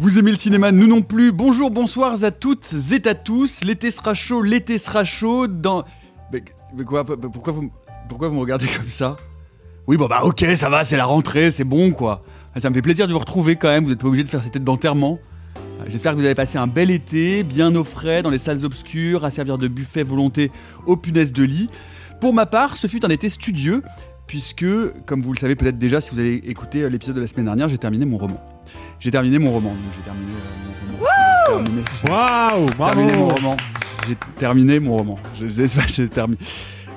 Vous aimez le cinéma, nous non plus. Bonjour, bonsoir à toutes et à tous. L'été sera chaud, l'été sera chaud dans... Mais, quoi, pourquoi vous, pourquoi vous me regardez comme ça? Oui, bon bah ok, ça va, c'est la rentrée, c'est bon quoi. Ça me fait plaisir de vous retrouver quand même, vous n'êtes pas obligé de faire ces têtes d'enterrement. Ah, J'espère que vous avez passé un bel été, bien au frais, dans les salles obscures, à servir de buffet volonté aux punaises de lit. Pour ma part, ce fut un été studieux, puisque, comme vous le savez peut-être déjà si vous avez écouté euh, l'épisode de la semaine dernière, j'ai terminé mon roman. J'ai terminé mon roman, donc j'ai terminé euh, mon roman. Waouh, j'ai bravo terminé mon roman. J'ai terminé mon roman. Je je sais pas, j'ai terminé.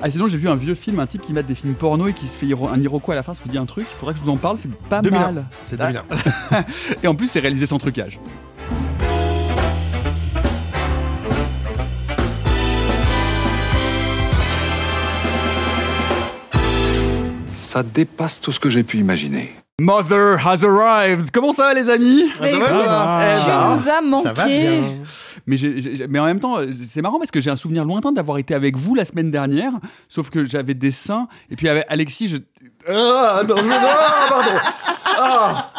Ah sinon j'ai vu un vieux film, un type qui mate des films porno et qui se fait un Iroquois à la fin, ça vous dit un truc Il faudrait que je vous en parle, c'est pas 2001. mal. C'est 2001. Et en plus c'est réalisé sans trucage. Ça dépasse tout ce que j'ai pu imaginer. Mother has arrived Comment ça va les amis? Mais ça va, écoute, toi? Eh tu ben, nous as manqué. mais, j'ai- j'ai- mais en même temps, c'est marrant parce que j'ai un souvenir lointain d'avoir été avec vous la semaine dernière, sauf que j'avais des seins, et puis avec Alexis, je... Ah, non, non, ah, pardon Ah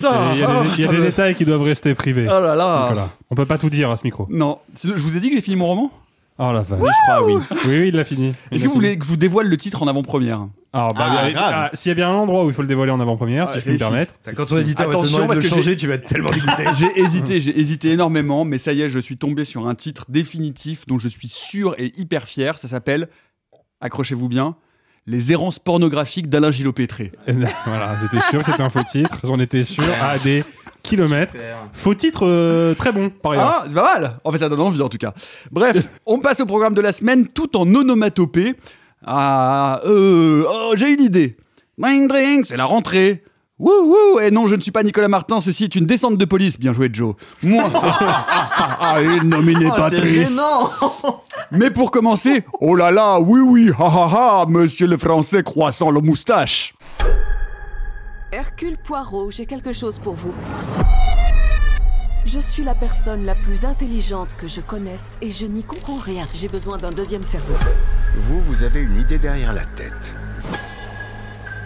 Ça, Il y a, ah, des, il y a ça des me- détails qui doivent rester privés. Oh là là Nicolas. On peut pas tout dire à ce micro. Non, je vous ai dit que j'ai fini mon roman? Oh la vache. Oui, je crois, oui. Oui, oui, il l'a fini. Il Est-ce l'a que vous fini. voulez que je vous dévoile le titre en avant-première? Alors, bah, Ah, grave. ah, s'il y a bien un endroit où il faut le dévoiler en avant-première, Ah, si je peux me permettre. Quand ton éditeur va te Attention, demander parce le que changer, j'ai- tu vas être tellement dégoûté. J'ai hésité, j'ai hésité énormément, mais ça y est, je suis tombé sur un titre définitif dont je suis sûr et hyper fier. Ça s'appelle, accrochez-vous bien, Les errances pornographiques d'Alain Gillot-Pétré. voilà, j'étais sûr que c'était un faux titre. J'en étais sûr à des kilomètres. Faux titre euh, très bon, par ailleurs. Ah, c'est pas mal Enfin, ça donne envie en tout cas. Bref, on passe au programme de la semaine tout en onomatopée. Ah, euh, oh, j'ai une idée. Dring, dring, c'est la rentrée. Wouh, wouh, et non, je ne suis pas Nicolas Martin, ceci est une descente de police. Bien joué, Joe. Moi, ah, ah, ah, une nominée Patrice. Mais pour commencer, oh là là, oui, oui, ha ha ha, monsieur le français croissant le moustache. Hercule Poirot, j'ai quelque chose pour vous. Je suis la personne la plus intelligente que je connaisse et je n'y comprends rien. J'ai besoin d'un deuxième cerveau. Vous, vous avez une idée derrière la tête.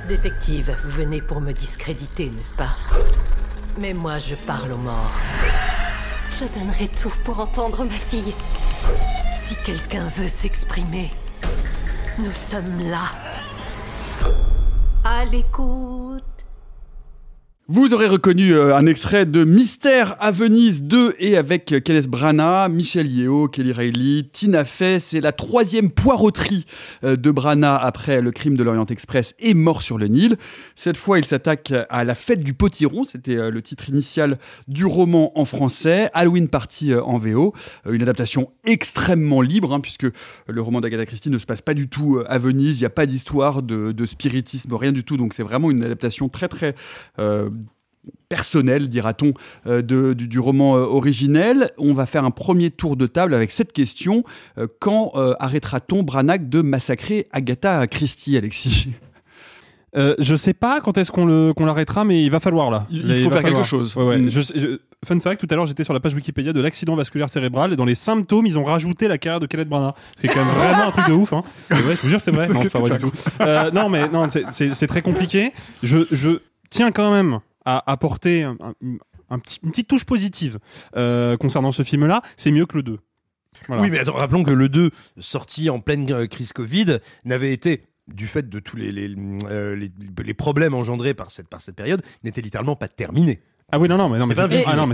Détective, vous venez pour me discréditer, n'est-ce pas? Mais moi, je parle aux morts. Je donnerai tout pour entendre ma fille. Si quelqu'un veut s'exprimer, nous sommes là. À l'écoute. Vous aurez reconnu euh, un extrait de Mystère à Venise 2 et avec euh, Kenneth Branagh, Michel Yeo, Kelly Reilly, Tina Fey. C'est la troisième poireauterie euh, de Branagh après le crime de l'Orient Express et Mort sur le Nil. Cette fois, il s'attaque à la fête du potiron. C'était le titre initial du roman en français. Halloween Party en VO. Une adaptation extrêmement libre hein, puisque le roman d'Agatha Christie ne se passe pas du tout à Venise. Il n'y a pas d'histoire de, spiritisme, rien du tout. Donc c'est vraiment une adaptation très très personnel, dira-t-on, euh, de- du, du roman euh, originel. On va faire un premier tour de table avec cette question. Euh, quand euh, arrêtera-t-on Branagh de massacrer Agatha Christie, Alexis? Euh, je sais pas quand est-ce qu'on le qu'on l'arrêtera, mais il va falloir là. Il- faut faire quelque chose. Ouais, ouais. Mm. Je sais- je- fun fact, tout à l'heure j'étais sur la page Wikipédia de l'accident vasculaire cérébral et dans les symptômes ils ont rajouté la carrière de Kenneth Branagh. C'est quand même vraiment un truc de ouf. Hein. C'est vrai, je vous jure c'est vrai. Non, c'est pas vrai du tout. Euh, non mais non, c'est- très compliqué. Je je tiens quand même à apporter un, un- un petit- une petite touche positive euh, concernant ce film-là. C'est mieux que le 2. Voilà. Oui, mais attends, rappelons que le 2, sorti en pleine crise Covid, n'avait été du fait de tous les, les, euh, les, les problèmes engendrés par cette, par cette période, n'était littéralement pas terminé. Ah oui, non, non, mais, non, mais,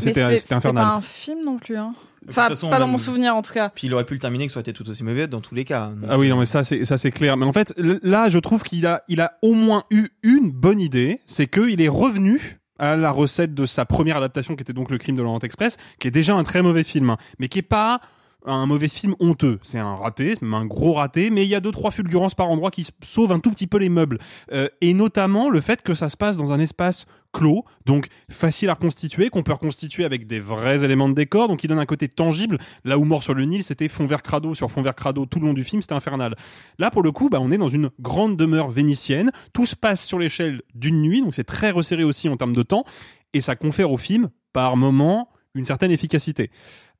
C'était ah, c'était infernal. pas un film non plus. Hein. Enfin, façon, pas dans mon souvenir en tout cas. Puis il aurait pu le terminer, que ça aurait été tout aussi mauvais dans tous les cas. Donc, Ah oui, non, mais ça, c'est ça, c'est clair. Mais en fait, là, je trouve qu'il a, il a au moins eu une bonne idée, c'est qu'il est revenu à la recette de sa première adaptation, qui était donc Le Crime de l'Orient Express, qui est déjà un très mauvais film, hein, mais qui est pas un mauvais film honteux. C'est un raté, même un gros raté, mais il y a deux trois fulgurances par endroit qui sauvent un tout petit peu les meubles. Euh, et notamment le fait que ça se passe dans un espace clos, donc facile à reconstituer, qu'on peut reconstituer avec des vrais éléments de décor, donc qui donne un côté tangible. Là où Mort sur le Nil, c'était fond vert crado sur fond vert crado tout le long du film, c'était infernal. Là, pour le coup, bah, on est dans une grande demeure vénitienne. Tout se passe sur l'échelle d'une nuit, donc c'est très resserré aussi en termes de temps, et ça confère au film, par moment, une certaine efficacité.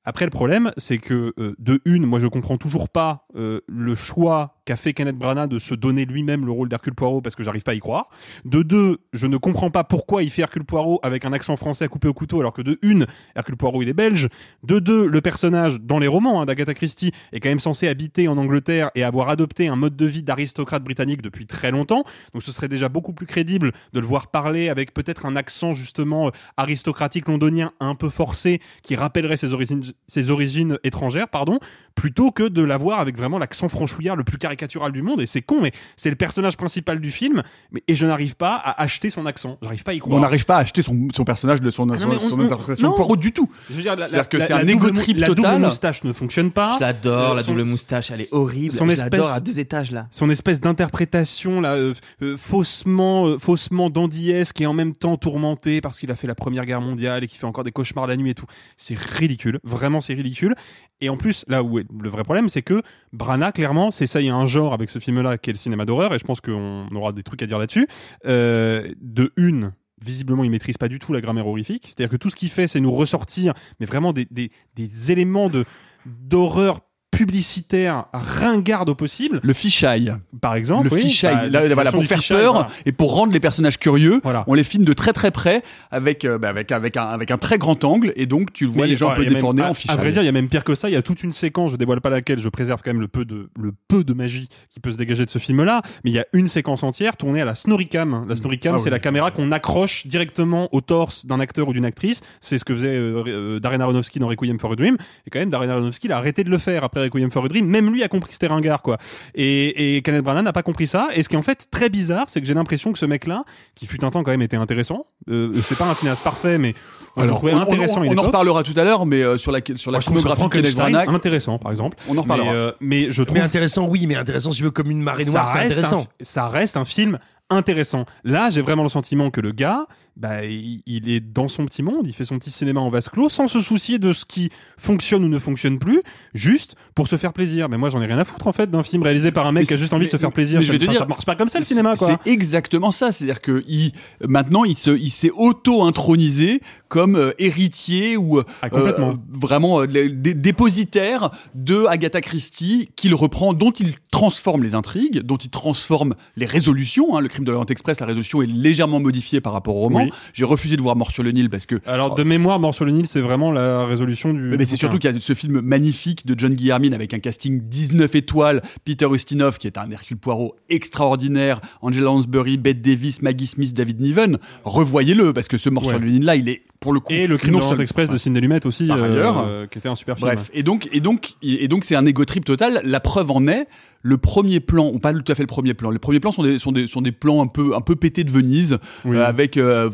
Après, le problème, c'est que euh, de une, moi je comprends toujours pas euh, le choix qu'a fait Kenneth Branagh de se donner lui-même le rôle d'Hercule Poirot parce que j'arrive pas à y croire. De deux, je ne comprends pas pourquoi il fait Hercule Poirot avec un accent français à couper au couteau alors que de une, Hercule Poirot il est belge. De deux, le personnage dans les romans hein, d'Agatha Christie est quand même censé habiter en Angleterre et avoir adopté un mode de vie d'aristocrate britannique depuis très longtemps. Donc ce serait déjà beaucoup plus crédible de le voir parler avec peut-être un accent justement euh, aristocratique londonien un peu forcé qui rappellerait ses origines, ses origines étrangères, pardon, plutôt que de l'avoir avec vraiment l'accent franchouillard le plus caricatural du monde. Et c'est con, mais c'est le personnage principal du film. Mais, et je n'arrive pas à acheter son accent. J'arrive pas à y croire. On n'arrive pas à acheter son, son personnage de son, Ah son, mais on- son on- interprétation non. Poirot du tout. Je veux dire, la, C'est-à-dire que la- c'est la un double égo trip La total. double moustache ne fonctionne pas. Je l'adore, Euh, la double moustache, elle est horrible. son je espèce- à deux étages là. son espèce d'interprétation là euh, euh, faussement euh, faussement dandiesque et en même temps tourmenté parce qu'il a fait la première guerre mondiale et qu'il fait encore des cauchemars la nuit et tout c'est ridicule vraiment c'est ridicule et en plus là où est le vrai problème c'est que Branagh clairement c'est ça il y a un genre avec ce film là qui est le cinéma d'horreur et je pense qu'on aura des trucs à dire là-dessus. Euh, de une visiblement il maîtrise pas du tout la grammaire horrifique. C'est-à-dire que tout ce qu'il fait c'est nous ressortir mais vraiment des, des, des éléments de d'horreur publicitaire ringarde au possible Le fisheye. par exemple le oui, fisheye, bah, là, voilà, pour faire peur voilà. et pour rendre les personnages curieux, Voilà. on les filme de très très près avec, euh, bah, avec, avec, un, avec un très grand angle et donc tu vois Mais les gens un peu déformés en fisheye. À vrai dire, il y a même pire que ça. Il y a toute une séquence, je dévoile pas laquelle, je préserve quand même le peu de, le peu de magie qui peut se dégager de ce film-là. Mais il y a une séquence entière tournée à la Snorricam. La Snorricam, Ah c'est oui. la caméra qu'on accroche directement au torse d'un acteur ou d'une actrice. C'est ce que faisait euh, Darren Aronofsky dans Requiem for a Dream. Et quand même, Darren Aronofsky il a arrêté de le faire après Requiem for a Dream. Même lui a compris que c'était ringard, quoi. Et, et Kenneth Branagh n'a pas compris ça. Et ce qui est en fait très bizarre, c'est que j'ai l'impression que ce mec-là, qui fut un temps quand même était intéressant, euh, c'est pas un cinéaste parfait, mais Alors, trouvais on, on- intéressant. à on une en reparlera tout à l'heure, mais euh, sur la, sur la filmographie de Kenneth Branagh, intéressant, par exemple. on en reparlera. Mais, euh, mais je trouve Mais intéressant, oui, mais intéressant, si tu veux, comme une marée noire, c'est reste intéressant. un- ça reste un film intéressant. Là, j'ai vraiment le sentiment que le gars, bah, il, est dans son petit monde, il fait son petit cinéma en vase clos, sans se soucier de ce qui fonctionne ou ne fonctionne plus, juste pour se faire plaisir. Mais moi, j'en ai rien à foutre en fait d'un film réalisé par un mec qui a juste envie de se faire plaisir. mais je vais te dire, ça marche pas comme ça le cinéma. C'est exactement ça. C'est-à-dire que il, maintenant, il se, il s'est auto-intronisé comme euh, héritier ou euh, Ah, complètement. euh, vraiment euh, dépositaire de Agatha Christie, qu'il reprend, dont il transforme les intrigues, dont il transforme les résolutions. hein. Le crime de l'Orient Express, la résolution est légèrement modifiée par rapport au roman. Oui. J'ai refusé de voir Mort sur le Nil parce que Alors, de mémoire, Mort sur le Nil, c'est vraiment la résolution du. mais, mais c'est surtout qu'il y a ce film magnifique de John Guillermin avec un casting 19 étoiles, Peter Ustinov qui est un Hercule Poirot extraordinaire, Angela Lansbury, Bette Davis, Maggie Smith, David Niven. Revoyez-le parce que ce Mort Ouais. sur le Nil là, il est pour le coup Et le crime non Express de Sidney Lumet aussi, Par euh, ailleurs. euh, qui était un super film. Bref, et donc et donc et donc c'est un égo trip total. La preuve en est le premier plan, ou pas tout à fait le premier plan. Les premiers plans sont des sont des sont des plans un peu un peu pétés de Venise Oui. euh, avec euh,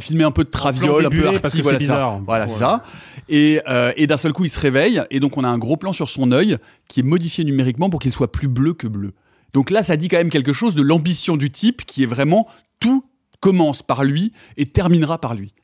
filmer un peu de traviole, un peu arty, voilà ça. Voilà Ouais. ça. Et euh, et d'un seul coup il se réveille et donc on a un gros plan sur son œil qui est modifié numériquement pour qu'il soit plus bleu que bleu. Donc là ça dit quand même quelque chose de l'ambition du type qui est vraiment tout commence par lui et terminera par lui.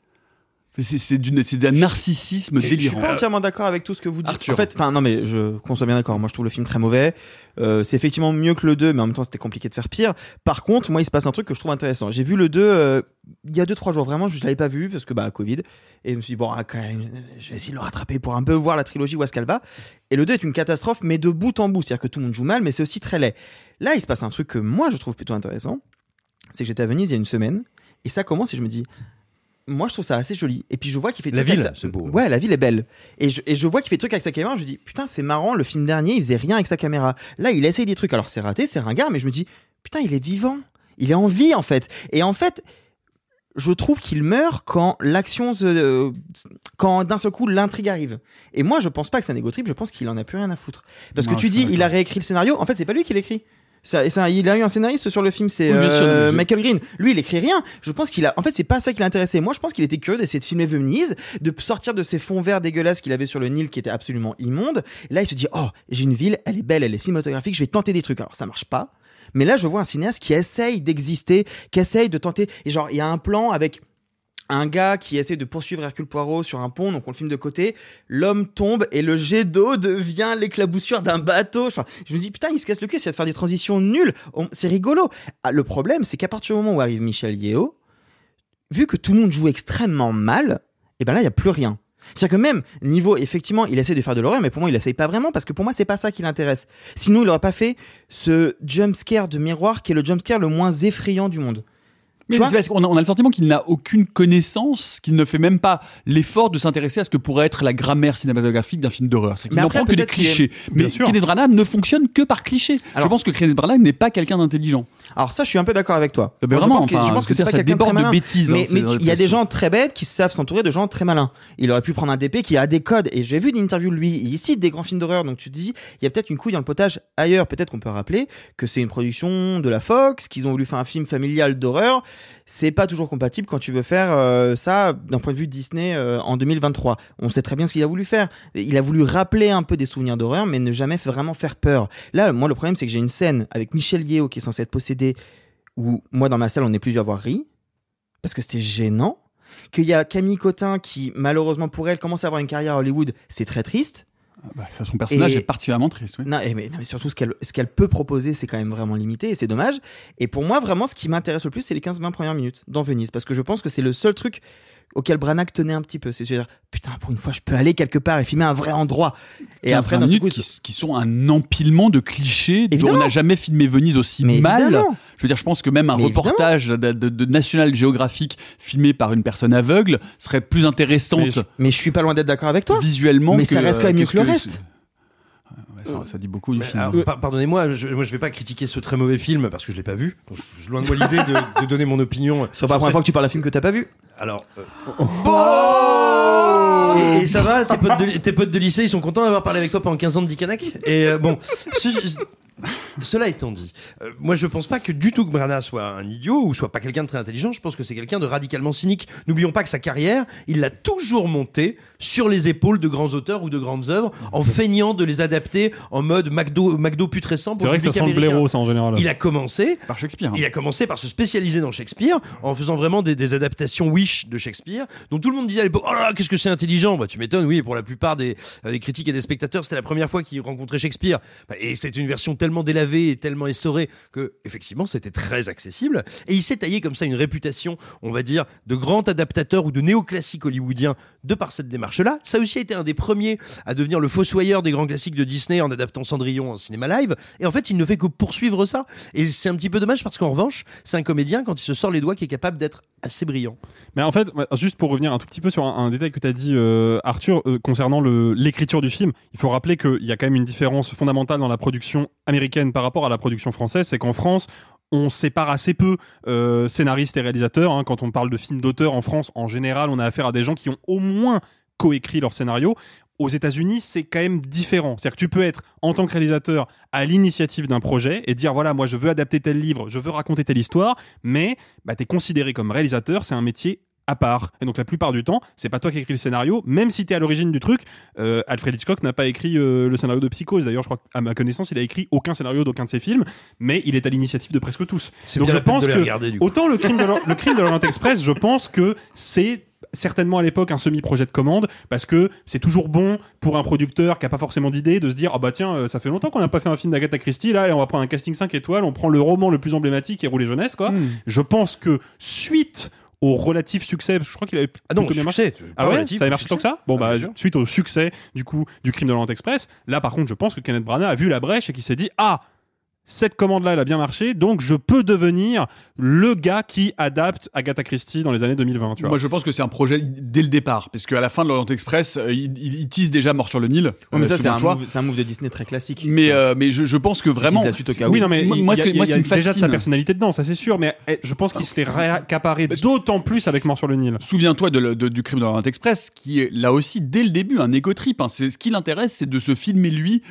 C'est d'un narcissisme Je suis délirant. pas entièrement d'accord avec tout ce que vous dites. Arthur. En fait, enfin non mais je qu'on soit bien d'accord. Moi, je trouve le film très mauvais. Euh, c'est effectivement mieux que le 2, mais en même temps, c'était compliqué de faire pire. Par contre, moi, il se passe un truc que je trouve intéressant. J'ai vu le 2 euh, il y a 2-3 jours. Vraiment, je l'avais pas vu parce que bah Covid. Et je me suis dit bon, ah, quand même, je vais essayer de le rattraper pour un peu voir la trilogie où est-ce qu'elle va. Et le 2 est une catastrophe, mais de bout en bout. C'est-à-dire que tout le monde joue mal, mais c'est aussi très laid. Là, il se passe un truc que moi, je trouve plutôt intéressant. C'est que j'étais à Venise il y a une semaine et ça commence et je me dis moi je trouve ça assez joli et puis je vois qu'il fait des La trucs ville, sa- c'est beau. ouais la ville est belle et je, et je vois qu'il fait des trucs avec sa caméra je me dis putain c'est marrant le film dernier il faisait rien avec sa caméra là il essaye des trucs alors c'est raté c'est ringard mais je me dis putain, il est vivant. Il est en vie, en fait. Et en fait, je trouve qu'il meurt quand l'action se- euh, quand d'un seul coup l'intrigue arrive. Et moi, je pense pas que c'est un égo trip, je pense qu'il en a plus rien à foutre. Parce Non, que tu dis, il a réécrit le scénario. En fait, c'est pas lui qui l'écrit. Ça, ça- il a eu un scénariste sur le film, c'est Oui, bien sûr, euh, Michael Green. Lui, il écrit rien. Je pense qu'il a. En fait, c'est pas ça qui l'intéressait. Moi, je pense qu'il était curieux d'essayer de filmer Venise, de sortir de ces fonds verts dégueulasses qu'il avait sur le Nil, qui étaient absolument immondes. Et là, il se dit, oh, j'ai une ville, elle est belle, elle est cinématographique, je vais tenter des trucs. Alors, ça marche pas. Mais là, je vois un cinéaste qui essaye d'exister, qui essaye de tenter. Et genre, il y a un plan avec un gars qui essaie de poursuivre Hercule Poirot sur un pont, donc on le filme de côté, l'homme tombe et le jet d'eau devient l'éclaboussure d'un bateau. Enfin, je me dis, putain, il se casse le cul, c'est de faire des transitions nulles. C'est rigolo. Ah, le problème, c'est qu'à partir du moment où arrive Michel Yeo, vu que tout le monde joue extrêmement mal, et ben là, il y a plus rien. C'est-à-dire que même niveau, effectivement, il essaie de faire de l'horreur, mais pour moi, il essaye pas vraiment parce que pour moi, c'est pas ça qui l'intéresse. Sinon, il aurait pas fait ce jump scare de miroir qui est le jump scare le moins effrayant du monde. Mais Tu vois c'est parce qu'on a, on a le sentiment qu'il n'a aucune connaissance, qu'il ne fait même pas l'effort de s'intéresser à ce que pourrait être la grammaire cinématographique d'un film d'horreur. C'est qu'il n'en prend que des est- clichés. Mais. Kenneth Branagh ne fonctionne que par clichés. je pense que Kenneth Branagh n'est pas quelqu'un d'intelligent. Alors ça, je suis un peu d'accord avec toi. Mais Moi, vraiment, je pense que, enfin, je pense je que veux c'est pas ça déborde de bêtises, hein, mais il y a des gens très bêtes qui savent s'entourer de gens très malins. Il aurait pu prendre un DP qui a des codes. Et j'ai vu une interview de lui. Il cite des grands films d'horreur. Donc tu te dis, il y a peut-être une couille dans le potage ailleurs. Peut-être qu'on peut rappeler que c'est une production de la Fox, qu'ils ont voulu faire un film familial d'horreur. C'est pas toujours compatible quand tu veux faire euh, ça d'un point de vue Disney euh, en 2023. On sait très bien ce qu'il a voulu faire. Il a voulu rappeler un peu des souvenirs d'horreur, mais ne jamais vraiment faire peur. Là, moi, le problème, c'est que j'ai une scène avec Michel Yeo qui est censé être possédé où moi dans ma salle on est plusieurs à avoir ri parce que c'était gênant qu'il y a Camille Cotin qui malheureusement pour elle commence à avoir une carrière à Hollywood c'est très triste Bah, ça, son personnage Et- est particulièrement triste. oui. non, et mais, non, mais surtout ce qu'elle ce qu'elle peut proposer c'est quand même vraiment limité et c'est dommage et pour moi vraiment ce qui m'intéresse le plus c'est les 15-20 premières minutes dans Venise parce que je pense que c'est le seul truc auquel Branagh tenait un petit peu c'est dire putain pour une fois je peux aller quelque part et filmer un vrai endroit et 15 après seul minutes coup, qui, qui sont un empilement de clichés dont on n'a jamais filmé Venise aussi Mais mal. évidemment. Je veux dire, je pense que même un Mais reportage de, de- de National Geographic filmé par une personne aveugle serait plus intéressante. Mais je- mais je suis pas loin d'être d'accord avec toi Visuellement, mais que- ça reste quand même mieux que le reste ça, ça dit beaucoup du Mais film. Pardonnez-moi, je, moi je vais pas critiquer ce très mauvais film parce que je l'ai pas vu. Donc, je suis loin de moi l'idée de, de donner mon opinion. c'est pas la première fois que tu parles d'un film que t'as pas vu Alors. euh, et, et ça va, tes potes, de, tes potes de lycée, ils sont contents d'avoir parlé avec toi pendant 15 ans de Dicanac Et euh, bon, ce- cela étant dit, euh, moi je pense pas que du tout que Branagh soit un idiot ou soit pas quelqu'un de très intelligent. Je pense que c'est quelqu'un de radicalement cynique. N'oublions pas que sa carrière, il l'a toujours montée sur les épaules de grands auteurs ou de grandes œuvres en feignant de les adapter en mode McDo, McDo putrescent pour C'est vrai que ça sent le blaireau, ça, en général. Il a commencé par Shakespeare. Il a commencé par se spécialiser dans Shakespeare en faisant vraiment des, des adaptations Wish de Shakespeare dont tout le monde disait à l'époque oh là là qu'est-ce que c'est intelligent! Bah tu m'étonnes oui pour la plupart des, euh, des critiques et des spectateurs c'était la première fois qu'ils rencontraient Shakespeare. Bah, et c'est une version tellement délavée et tellement essorée que effectivement c'était très accessible. Et il s'est taillé comme ça une réputation on va dire de grand adaptateur ou de néoclassique hollywoodien de par cette démarche là ça a aussi été un des premiers à devenir le fossoyeur des grands classiques de Disney en adaptant Cendrillon en cinéma live et en fait il ne fait que poursuivre ça et c'est un petit peu dommage parce qu'en revanche c'est un comédien quand il se sort les doigts qui est capable d'être assez brillant Mais en fait, juste pour revenir un tout petit peu sur un, un détail que tu as dit, euh, Arthur, euh, concernant l'écriture du film, il faut rappeler qu'il y a quand même une différence fondamentale dans la production américaine par rapport à la production française, c'est qu'en France, on sépare assez peu euh, scénaristes et réalisateurs. hein. Quand on parle de films d'auteur en France, en général, on a affaire à des gens qui ont au moins coécrit leur scénario. Aux États-Unis, c'est quand même différent. C'est-à-dire que tu peux être, en tant que réalisateur, à l'initiative d'un projet et dire voilà, moi je veux adapter tel livre, je veux raconter telle histoire, mais bah, tu es considéré comme réalisateur, c'est un métier à part. Et donc la plupart du temps, c'est pas toi qui écris le scénario, même si tu es à l'origine du truc. Euh, Alfred Hitchcock n'a pas écrit euh, le scénario de Psychose. D'ailleurs, je crois qu'à ma connaissance, il a écrit aucun scénario d'aucun de ses films, mais il est à l'initiative de presque tous. C'est Donc je pense que regarder, autant le crime de le crime de l'Orient Express, je pense que c'est certainement à l'époque un semi-projet de commande parce que c'est toujours bon pour un producteur qui a pas forcément d'idée de se dire ah bah tiens euh, ça fait longtemps qu'on n'a pas fait un film d'Agatha Christie là allez, on va prendre un casting 5 étoiles on prend le roman le plus emblématique et rouler jeunesse quoi. Hmm. je pense que suite au relatif succès parce que je crois qu'il avait Ah non, succès, ah ouais relatif, ça avait marché tant que ça? Bon Ah, bah suite au succès du coup du crime de l'Orient Express là par contre je pense que Kenneth Branagh a vu la brèche et qu'il s'est dit ah cette commande-là, elle a bien marché, donc je peux devenir le gars qui adapte Agatha Christie dans les années 2020. Tu vois. Moi, je pense que c'est un projet dès le départ, parce qu'à la fin de l'Orient Express, euh, il, il, il tease déjà Mort sur le Nil. Ouais, mais euh, ça, c'est un, souviens-toi. move- c'est un move de Disney très classique. Mais, euh, mais je, je pense que vraiment. la suite au cas où. Oui, non, mais moi, il moi, y ce qui me déjà de sa personnalité dedans, ça c'est sûr, mais eh, je pense qu'il se l'est réaccaparé d'autant plus avec Mort sur le Nil. Souviens-toi de le- de- du crime de l'Orient Express, qui est là aussi dès le début un égo trip. hein. C'est ce qui l'intéresse, c'est de se filmer lui,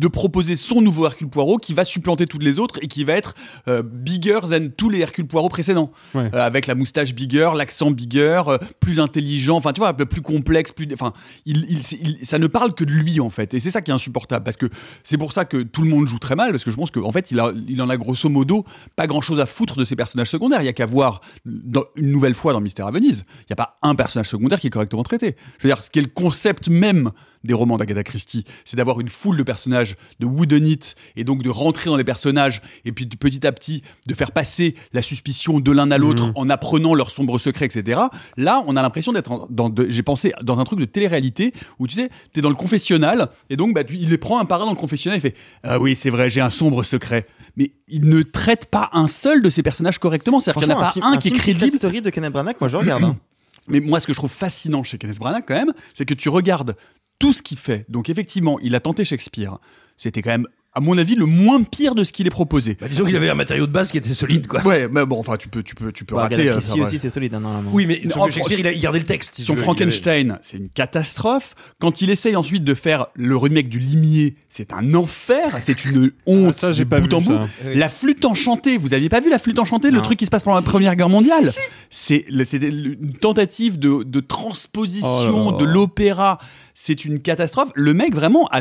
de proposer son nouveau Hercule Poirot qui va supplanter toutes les autres et qui va être euh, bigger than tous les Hercule Poirot précédents, Ouais. Euh, avec la moustache bigger, l'accent bigger, euh, plus intelligent, enfin tu vois, plus complexe, plus, enfin, il, il- c'est- il- ça ne parle que de lui en fait, et c'est ça qui est insupportable parce que c'est pour ça que tout le monde joue très mal parce que je pense qu'en fait il, a, il en a grosso modo pas grand chose à foutre de ses personnages secondaires. Il y a qu'à voir dans- une nouvelle fois dans Mystère à Venise, il n'y a pas un personnage secondaire qui est correctement traité. Je veux dire, ce qui est le concept même des romans d'Agatha Christie, c'est d'avoir une foule de personnages, de wooden it, et donc de rentrer dans les personnages, et puis petit à petit de faire passer la suspicion de l'un à l'autre Mhm. en apprenant leurs sombres secrets, etc. Là, on a l'impression d'être dans, j'ai pensé dans un truc de télé-réalité où tu sais, t'es dans le confessionnal, et donc bah, tu- il les prend un par un dans le confessionnal, il fait ah oui c'est vrai j'ai un sombre secret, mais il ne traite pas un seul de ces personnages correctement, c'est-à-dire qu'il n'y en a pas film, un qui est crédible. De Kenneth Branagh, moi je regarde. hein. Mais moi, ce que je trouve fascinant chez Kenneth Branagh, quand même, c'est que tu regardes tout ce qu'il fait. Donc, effectivement, il a tenté Shakespeare. C'était quand même, à mon avis, le moins pire de ce qu'il est proposé. Bah, disons qu'il avait un matériau de base qui était solide, quoi. Ouais, mais bon, enfin, tu peux, tu peux, tu peux Bah, rater. Ça va. aussi, c'est solide. hein, normalement. Oui, mais que Shakespeare, il a gardait le texte. si Son avait- Frankenstein, c'est une catastrophe. Quand il essaye ensuite de faire le remake du Limier, c'est un enfer. C'est une honte. Ah, ça, j'ai de pas bout vu en bout. ça. La flûte enchantée, vous aviez pas vu la flûte enchantée, le truc qui se passe pendant la Première Guerre mondiale C'est le- c'est une tentative de, de transposition Oh là là. de l'opéra. C'est une catastrophe. Le mec vraiment, a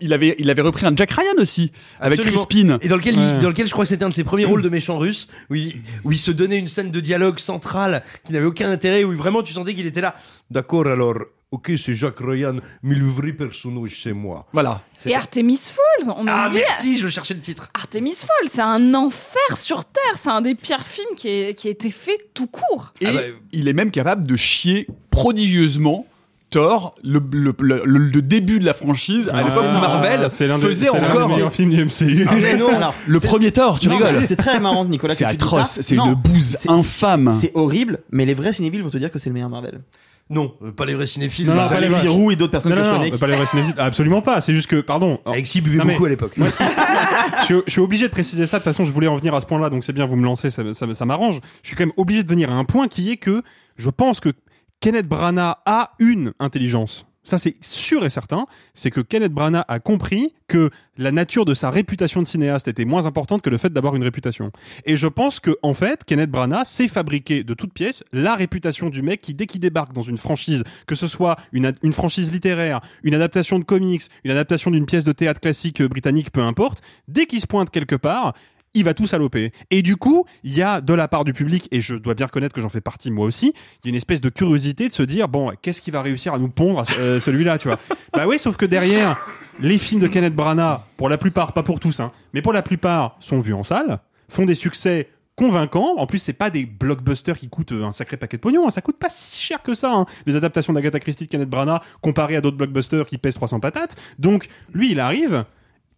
il avait, il avait repris un Jack Ryan aussi avec Absolument. Crispin. Et dans lequel, Ouais. il, dans lequel je crois que c'était un de ses premiers rôles de méchant russe, où il, où il se donnait une scène de dialogue centrale qui n'avait aucun intérêt, où vraiment tu sentais qu'il était là. D'accord, alors, ok, c'est Jacques Ryan, mais le vrai personnage, c'est moi. Voilà. Et Artemis Falls, on a Ah, oublié. merci, je cherchais le titre. Artemis Falls, c'est un enfer sur Terre. C'est un des pires films qui, est- qui a été fait tout court. Et Ah bah, il est même capable de chier prodigieusement Thor, le, le- le- le- le début de la franchise, à Ah, l'époque où Marvel c'est l'un des- faisait c'est l'un des encore meilleurs films du MCU. Mais non, alors, le c'est- premier Thor, tu non, rigoles C'est très marrant, Nicolas. C'est atroce, c'est une bouse c'est- infâme. C'est horrible, mais les vrais cinévilles vont te dire que c'est le meilleur Marvel. Non, euh, pas les vrais cinéphiles. Non, non, pas Alexis et d'autres personnes Non, que non, je connais. pas les vrais cinéphiles. Absolument pas. C'est juste que, pardon. Alexis buvait mais- beaucoup à l'époque. Moi, je, suis, je suis obligé de préciser ça. De toute façon, je voulais en venir à ce point-là, donc c'est bien, vous me lancez, ça, ça- ça m'arrange. Je suis quand même obligé de venir à un point qui est que je pense que Kenneth Branagh a une intelligence. Ça, c'est sûr et certain. C'est que Kenneth Branagh a compris que la nature de sa réputation de cinéaste était moins importante que le fait d'avoir une réputation. Et je pense que, fait, Kenneth Branagh sait fabriquer de toutes pièces la réputation du mec qui, dès qu'il débarque dans une franchise, que ce soit une franchise littéraire, une adaptation de comics, une adaptation d'une pièce de théâtre classique euh, britannique, peu importe, dès qu'il se pointe quelque part, il va tout saloper. Et du coup, il y a de la part du public, et je dois bien reconnaître que j'en fais partie moi aussi, il y a une espèce de curiosité de se dire, bon, qu'est-ce qui va réussir à nous pondre euh, celui-là, tu vois Bah oui, sauf que derrière, les films de Kenneth Branagh, pour la plupart, pas pour tous, hein, mais pour la plupart, sont vus en salle, font des succès convaincants. En plus, c'est pas des blockbusters qui coûtent un sacré paquet de pognon. hein. Ça coûte pas si cher que ça. hein. Les adaptations d'Agatha Christie de Kenneth Branagh comparées à d'autres blockbusters qui pèsent 300 patates. Donc, lui, il arrive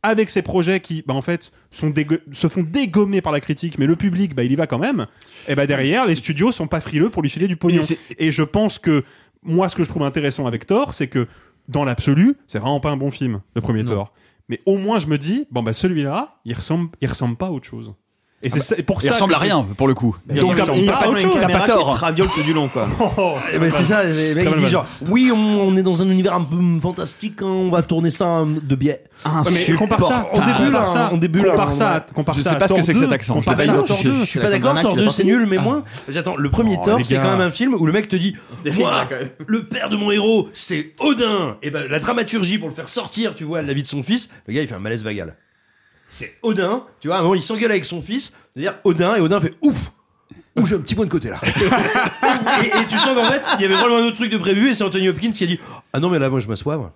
avec ses projets qui, bah, en fait, sont se font dégommer par la critique, mais le public, bah, il y va quand même. Et bah, derrière, les studios sont pas frileux pour lui filer du pognon. Et je pense que, moi, ce que je trouve intéressant avec Thor, c'est que, dans l'absolu, c'est vraiment pas un bon film, le premier Non. Thor. Mais au moins, je me dis, bon, bah, celui-là, il ressemble, il ressemble pas à autre chose. Et c'est ça- pour Il ça. ressemble que à rien, pour le coup. Il Donc, ressemble- t'as- il ressemble pas autre chose, t'as pas tort. traviole tout du long, quoi. Eh ben, c'est ça, les mecs ils disent genre, oui, on, on est dans un univers un peu fantastique, hein, on va tourner ça hein, de biais. Un Ouais, mais compare ça, On débute, compare là, ça, on débute, compare là, ça, on- à- compare Je ça sais à pas ce que Thor c'est que cet 2, accent, je compare l'ai ça pas à identifié. Thor 2. Je suis pas d'accord, Thor qui l'a 2 pas c'est nul, mais moi, j'attends, le premier Oh, Thor les c'est gars. quand même un film où le mec te dit, moi, le père de mon héros, c'est Odin. Et ben, la dramaturgie pour le faire sortir, tu vois, de la vie de son fils, le gars il fait un malaise vagal. C'est Odin, tu vois, à un moment il s'engueule avec son fils, c'est-à-dire Odin, et Odin fait ouf Ouh, j'ai un petit point de côté là. et, et tu sens qu'en fait, il y avait vraiment un autre truc de prévu, et c'est Anthony Hopkins qui a dit Ah non, mais là, moi je m'assois, moi.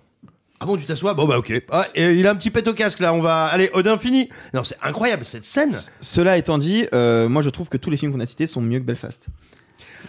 Ah bon, tu t'assois? Bon, bah ok. Ah, et il a un petit pet au casque là, on va. Allez, Odin fini. Non, c'est incroyable cette scène. Cela étant dit, euh, moi je trouve que tous les films qu'on a cités sont mieux que Belfast.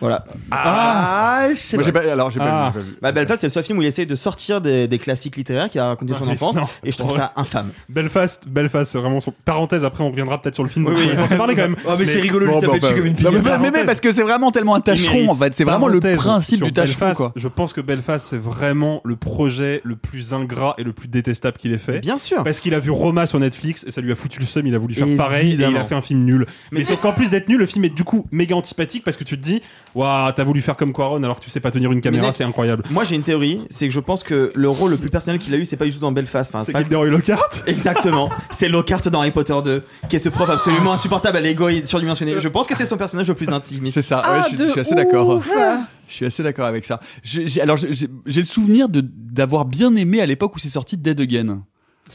Voilà. Ah, c'est Moi, j'ai vrai. pas, alors, j'ai pas, Ah. j'ai pas vu. Bah, Belfast, c'est le seul film où il essaye de sortir des, des classiques littéraires qu'il a raconté son mais enfance. non. et je trouve ça infâme. Belfast, Belfast, c'est vraiment son parenthèse. Après, on reviendra peut-être sur le film. Oui, oui. censé parler quand même. Oh, mais, c'est rigolo de Bon, lui taper bah, dessus bah, comme une non, mais, mais- mais parce que c'est vraiment tellement un tâcheron en fait. C'est vraiment le principe du tâcheron Belfast, quoi. Je pense que Belfast, c'est vraiment le projet le plus ingrat et le plus détestable qu'il ait fait. Bien sûr. Parce qu'il a vu Roma sur Netflix et ça lui a foutu le seum, il a voulu faire pareil et il a fait un film nul. Mais, sauf qu'en plus d'être nul, le film est du coup méga antipathique parce que tu te dis, waouh, t'as voulu faire comme Quaron alors que tu sais pas tenir une caméra, c'est incroyable. Moi, j'ai une théorie, c'est que je pense que le rôle le plus personnel qu'il a eu, c'est pas du tout dans Belfast. Enfin, C'est pas- Gilderoy Lockhart? Exactement. C'est Lockhart dans Harry Potter 2, qui est ce prof absolument insupportable à l'ego surdimensionné. Je pense que c'est son personnage le plus intime. C'est ça. Ah, ouais, je, je suis assez d'accord. Je suis assez d'accord avec ça. Alors j'ai le souvenir de d'avoir bien aimé à l'époque où c'est sorti Dead Again.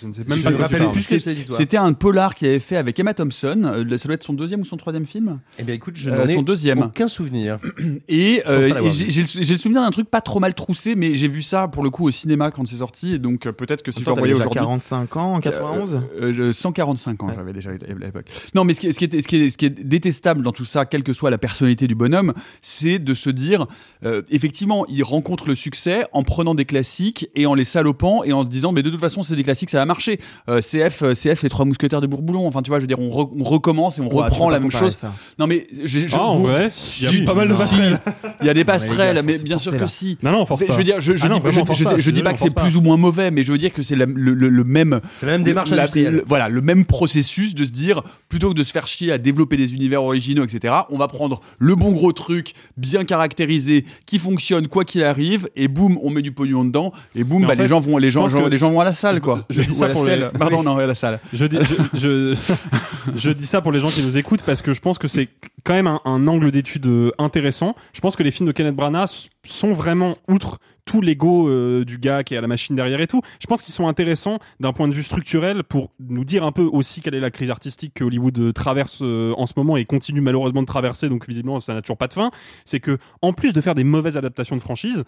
Je ne sais même Je pas me rappelle que. C'était un polar qu'il avait fait avec Emma Thompson. Euh, Ça doit être son deuxième ou son troisième film. Eh bien, écoute, je Euh, n'en ai son deuxième. aucun souvenir. Et, euh, et j'ai le, j'ai le souvenir d'un truc pas trop mal troussé, mais j'ai vu ça pour le coup au cinéma quand c'est sorti. Et donc euh, peut-être que si je le Toi, t'avais revoyais déjà aujourd'hui. 45 ans en 91 Euh, euh, je- 145 ans, j'avais déjà à l'époque. Non, mais ce qui, est- ce, qui est, ce, qui est, ce qui est détestable dans tout ça, quelle que soit la personnalité du bonhomme, c'est de se dire, euh, effectivement, il rencontre le succès en prenant des classiques et en les salopant et en se disant, mais de toute façon, c'est des classiques, ça va marcher. Euh, CF, euh, CF, les trois mousquetaires de Bourboulon. Enfin, tu vois, je veux dire, on, re- on recommence et on Ouais, reprend la même chose. ça. Non, mais j'ai- je, Ah, en vous- vrai, si, il y a pas mal de passerelles. Il y a des passerelles, gars, mais bien sûr que là. si. Non, non, on force pas. Je veux dire, je, je Ah non, dis, vraiment, je- je- pas, je je dis que c'est plus ou moins mauvais, mais je veux dire que c'est le, le- le même. C'est la même démarche la- le- voilà, le même processus de se dire, plutôt que de se faire chier à développer des univers originaux, etc., on va prendre le bon gros truc, bien caractérisé, qui fonctionne quoi qu'il arrive, et boum, on met du pognon dedans, et boum, bah, les gens vont, les je gens, pense gens- que- les gens vont à la salle, je- quoi. je dis Ou ça à la pour selle. les- Pardon, non, à la salle. Je dis, je, je, je dis ça pour les gens qui nous écoutent parce que je pense que c'est quand même un, un angle d'étude euh, intéressant. Je pense que les films de Kenneth Branagh sont vraiment, outre tout l'ego euh, du gars qui est à la machine derrière et tout, je pense qu'ils sont intéressants d'un point de vue structurel pour nous dire un peu aussi quelle est la crise artistique que Hollywood euh, traverse euh, en ce moment et continue malheureusement de traverser, donc visiblement ça n'a toujours pas de fin. C'est que en plus de faire des mauvaises adaptations de franchises,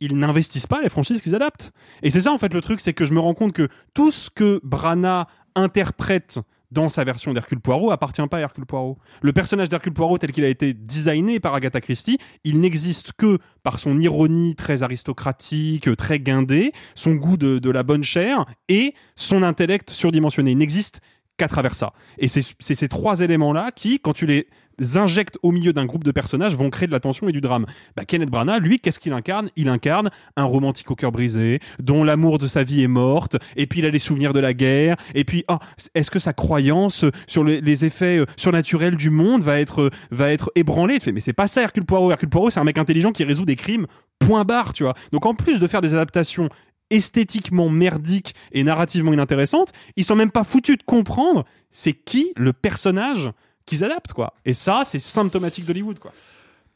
ils n'investissent pas les franchises qu'ils adaptent. Et c'est ça en fait le truc, c'est que je me rends compte que tout ce que Branagh interprète dans sa version d'Hercule Poirot appartient pas à Hercule Poirot. Le personnage d'Hercule Poirot tel qu'il a été designé par Agatha Christie, il n'existe que par son ironie très aristocratique, très guindée, son goût de, de la bonne chair et son intellect surdimensionné. Il n'existe qu'à travers ça. Et c'est ces trois éléments-là qui, quand tu les injectes au milieu d'un groupe de personnages, vont créer de la tension et du drame. Bah, Kenneth Branagh, lui, qu'est-ce qu'il incarne? Il incarne un romantique au cœur brisé, dont l'amour de sa vie est morte, et puis il a les souvenirs de la guerre, et puis ah, est-ce que sa croyance sur les, les effets euh, surnaturels du monde va être, euh, va être ébranlée? Tu fais, Mais c'est pas ça Hercule Poirot. Hercule Poirot, c'est un mec intelligent qui résout des crimes, point barre, tu vois. Donc en plus de faire des adaptations esthétiquement merdiques et narrativement inintéressantes, ils sont même pas foutus de comprendre c'est qui le personnage qu'ils adaptent, quoi. Et ça, c'est symptomatique d'Hollywood, quoi.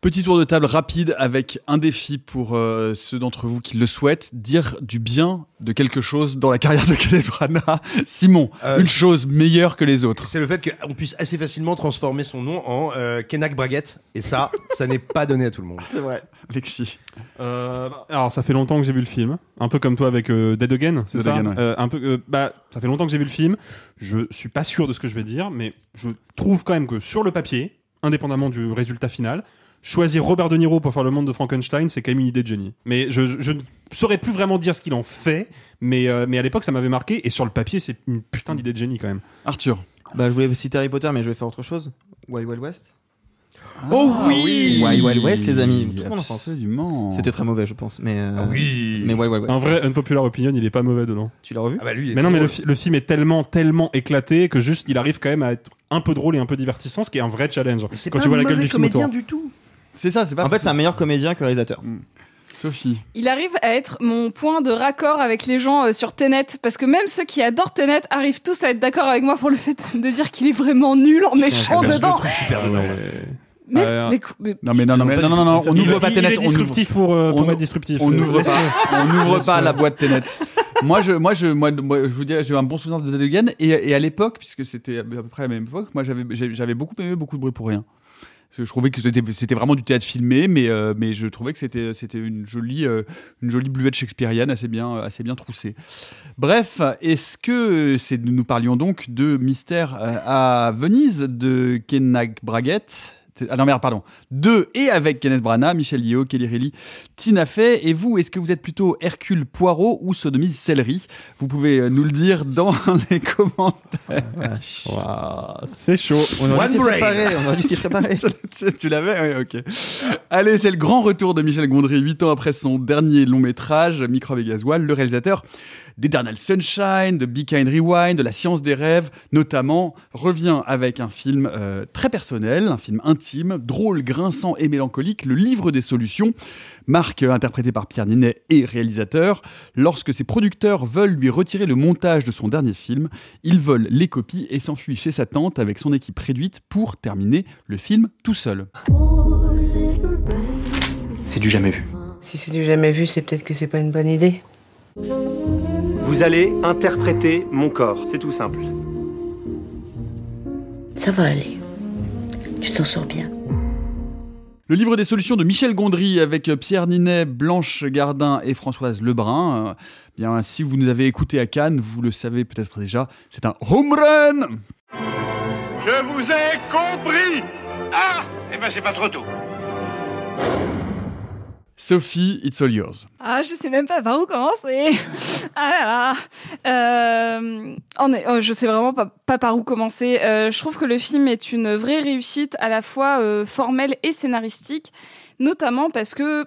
Petit tour de table rapide avec un défi pour euh, ceux d'entre vous qui le souhaitent, dire du bien de quelque chose dans la carrière de Kenneth Branagh. Simon, Euh, une chose meilleure que les autres. C'est le fait qu'on puisse assez facilement transformer son nom en euh, Kenak Braguette. Et ça, ça n'est pas donné à tout le monde. C'est vrai. Alexis. Euh, alors ça fait longtemps que j'ai vu le film, un peu comme toi avec euh, Dead Again, c'est Dead ça Again, ouais. Euh, Un peu, euh, bah ça fait longtemps que j'ai vu le film. Je suis pas sûr de ce que je vais dire, mais je trouve quand même que sur le papier, indépendamment du résultat final, choisir Robert De Niro pour faire le monde de Frankenstein, c'est quand même une idée de génie. Mais je, je ne saurais plus vraiment dire ce qu'il en fait, mais euh, mais à l'époque ça m'avait marqué et sur le papier c'est une putain d'idée de génie quand même. Arthur. Bah, je voulais citer Harry Potter, mais je vais faire autre chose. Wild Wild West. Oh oui Wild Wild West, les amis. Mon enfance. Absolument. C'était très mauvais, je pense. Mais, euh, Ah oui. mais Wild Wild West. Un vrai unpopular opinion, il est pas mauvais dedans. Tu l'as revu? Ah bah lui, il est Mais non, mais le, fi- le film est tellement, tellement éclaté que juste il arrive quand même à être un peu drôle et un peu divertissant, ce qui est un vrai challenge. Quand pas tu vois un la gueule mauvais du film comédien autour. du tout. C'est ça, c'est pas En fait, c'est un meilleur comédien que réalisateur. Sophie. Il arrive à être mon point de raccord avec les gens euh, sur Tenet, parce que même ceux qui adorent Tenet arrivent tous à être d'accord avec moi pour le fait de dire qu'il est vraiment nul en méchant dedans. trouve super dedans. Mais, Ouais. mais mais- Non mais non non mais non non non, on n'ouvre pas Tenet, est on pour, euh, pour on- être disruptif. on Euh, n'ouvre pas, on n'ouvre pas la boîte Tenet. moi je moi je moi, moi, je vous dis j'ai eu un bon souvenir de Dead Again et, et à l'époque puisque c'était à peu près à la même époque, moi j'avais j'avais beaucoup aimé beaucoup de bruit pour rien. Je trouvais que c'était vraiment du théâtre filmé mais euh, mais je trouvais que c'était une jolie euh, jolie bluette shakespearienne assez bien assez bien troussée. Bref, est-ce que nous parlions donc de Mystère euh, à Venise de Kenak Braguette Ah non, merde, pardon. De et avec Kenneth Branagh, Michel Yeo, Kelly Reilly, Tina Fey. Et vous, est-ce que vous êtes plutôt Hercule Poirot ou Sodomise Céleri Vous pouvez euh, nous le dire dans les commentaires. Waouh, c'est chaud. On aurait One dû s'y brain. préparer. On aurait dû s'y préparer. tu, tu l'avais Oui, ok. Allez, c'est le grand retour de Michel Gondry, 8 ans après son dernier long métrage, Microbe et Gasoil, le réalisateur d'Eternal Sunshine, de Be Kind Rewind, de La Science des Rêves, notamment, revient avec un film euh, très personnel, un film intime, drôle, grinçant et mélancolique, Le Livre des Solutions. Marc, euh, interprété par Pierre Ninet, est réalisateur. Lorsque ses producteurs veulent lui retirer le montage de son dernier film, il vole les copies et s'enfuit chez sa tante avec son équipe réduite pour terminer le film tout seul. C'est du jamais vu. Si c'est du jamais vu, c'est peut-être que c'est pas une bonne idée. Vous allez interpréter mon corps, c'est tout simple. Ça va aller. Tu t'en sors bien. Le livre des solutions de Michel Gondry avec Pierre Ninet, Blanche Gardin et Françoise Lebrun. Euh, bien, si vous nous avez écoutés à Cannes, vous le savez peut-être déjà, c'est un home run Je vous ai compris Ah Eh ben c'est pas trop tôt. Sophie, it's all yours. Ah, je sais même pas par où commencer. ah là là. Euh, est- oh, je sais vraiment pas, par où commencer. Euh, je trouve que le film est une vraie réussite à la fois euh, formelle et scénaristique, notamment parce que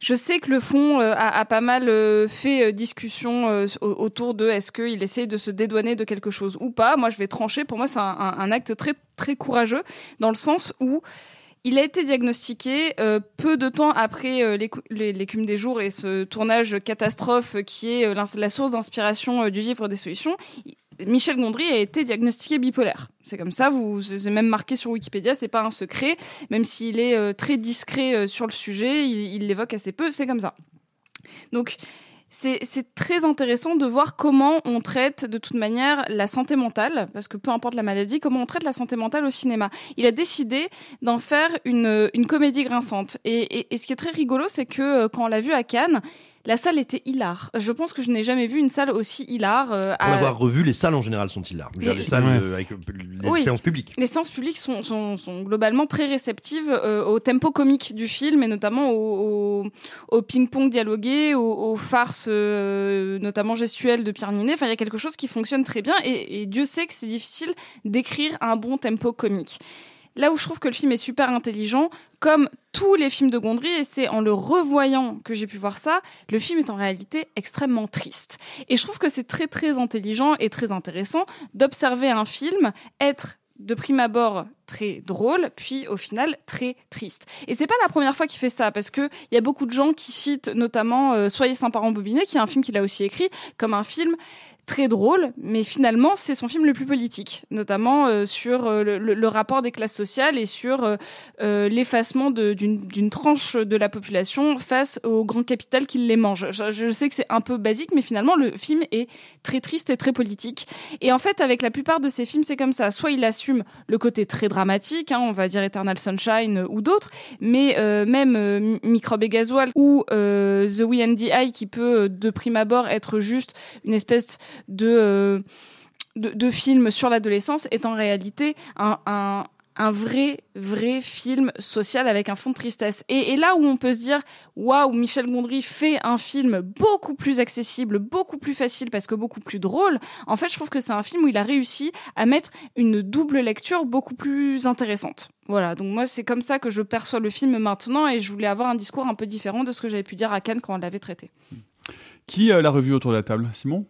je sais que le fond a, pas mal fait discussion au- autour de est-ce qu'il essaye de se dédouaner de quelque chose ou pas. Moi, je vais trancher. Pour moi, c'est un- un acte très très courageux dans le sens où il a été diagnostiqué euh, peu de temps après euh, l'écume des jours et ce tournage catastrophe qui est euh, la source d'inspiration euh, du livre des solutions. Michel Gondry a été diagnostiqué bipolaire. C'est comme ça, vous, c'est même marqué sur Wikipédia, c'est pas un secret, même s'il est très discret sur le sujet, il l'évoque assez peu, c'est comme ça. Donc, c'est très intéressant de voir comment on traite de toute manière la santé mentale, parce que peu importe la maladie, comment on traite la santé mentale au cinéma. Il a décidé d'en faire une, une comédie grinçante. Et, et- et ce qui est très rigolo, c'est que euh, quand on l'a vu à Cannes, la salle était hilar. Je pense que je n'ai jamais vu une salle aussi hilar. euh, Pour à- l'avoir revu, les salles en général sont dire, Les- Les salles Ouais. euh, avec euh, les Oui. séances publiques. Les séances publiques sont, sont, sont globalement très réceptives euh, au tempo comique du film et notamment au, au, au ping-pong dialogué, aux, aux farces euh, notamment gestuelles de Pierre Ninet. Enfin, il y a quelque chose qui fonctionne très bien et, et Dieu sait que c'est difficile d'écrire un bon tempo comique. Là où je trouve que le film est super intelligent, comme tous les films de Gondry, et c'est en le revoyant que j'ai pu voir ça, le film est en réalité extrêmement triste. Et je trouve que c'est très très intelligent et très intéressant d'observer un film être de prime abord très drôle, puis au final très triste. Et c'est pas la première fois qu'il fait ça, parce que il y a beaucoup de gens qui citent notamment euh, Soyez sans parents bobinés, qui est un film qu'il a aussi écrit, comme un film très drôle, mais finalement c'est son film le plus politique, notamment euh, sur euh, le, rapport des classes sociales et sur euh, l'effacement d'une tranche de la population face au grand capital qui les mange. Je, sais que c'est un peu basique, mais finalement le film est très triste et très politique. Et en fait, avec la plupart de ces films, c'est comme ça. Soit il assume le côté très dramatique, hein, on va dire Eternal Sunshine ou d'autres, mais même Microbe et Gasoil ou The We and the Eye qui peut de prime abord être juste une espèce de euh, de, de film sur l'adolescence est en réalité un, un vrai, vrai film social avec un fond de tristesse. Et, et là où on peut se dire, waouh, Michel Gondry fait un film beaucoup plus accessible, beaucoup plus facile parce que beaucoup plus drôle, en fait, je trouve que c'est un film où il a réussi à mettre une double lecture beaucoup plus intéressante. Voilà, donc moi, c'est comme ça que je perçois le film maintenant et je voulais avoir un discours un peu différent de ce que j'avais pu dire à Cannes quand on l'avait traité. Qui euh, l'a revu autour de la table? Simon?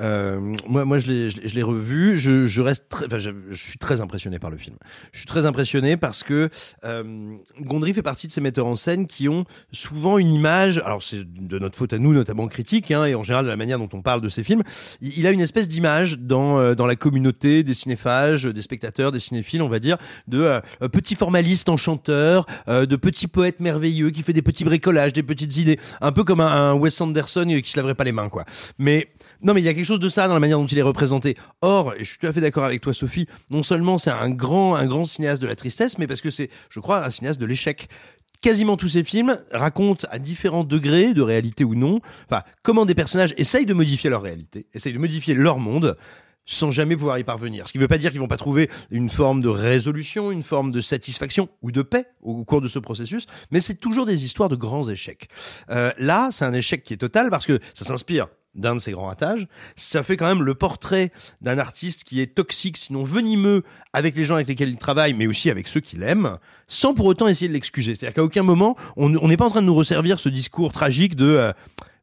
Euh, moi, moi, je l'ai, je l'ai- revu. Je, je reste, très, enfin, je, je suis très impressionné par le film. Je suis très impressionné parce que euh, Gondry fait partie de ces metteurs en scène qui ont souvent une image. Alors, c'est de notre faute à nous, notamment critique, hein, et en général de la manière dont on parle de ces films. Il, a une espèce d'image dans euh, dans la communauté des cinéphages, des spectateurs, des cinéphiles, on va dire, de euh, petit formaliste enchanteur, euh, de petit poète merveilleux qui fait des petits bricolages, des petites idées, un peu comme un, un Wes Anderson qui se laverait pas les mains, quoi. Mais non, mais il y a quelque chose de ça dans la manière dont il est représenté. Or, je suis tout à fait d'accord avec toi, Sophie, non seulement c'est un grand, un grand cinéaste de la tristesse, mais parce que c'est, je crois, un cinéaste de l'échec. Quasiment tous ces films racontent à différents degrés de réalité ou non, enfin, comment des personnages essayent de modifier leur réalité, essayent de modifier leur monde, sans jamais pouvoir y parvenir. Ce qui ne veut pas dire qu'ils vont pas trouver une forme de résolution, une forme de satisfaction ou de paix au cours de ce processus, mais c'est toujours des histoires de grands échecs. Euh, là, c'est un échec qui est total parce que ça s'inspire d'un de ses grands ratages. Ça fait quand même le portrait d'un artiste qui est toxique, sinon venimeux, avec les gens avec lesquels il travaille, mais aussi avec ceux qu'il aime, sans pour autant essayer de l'excuser. C'est-à-dire qu'à aucun moment, on n'est pas en train de nous resservir ce discours tragique de euh,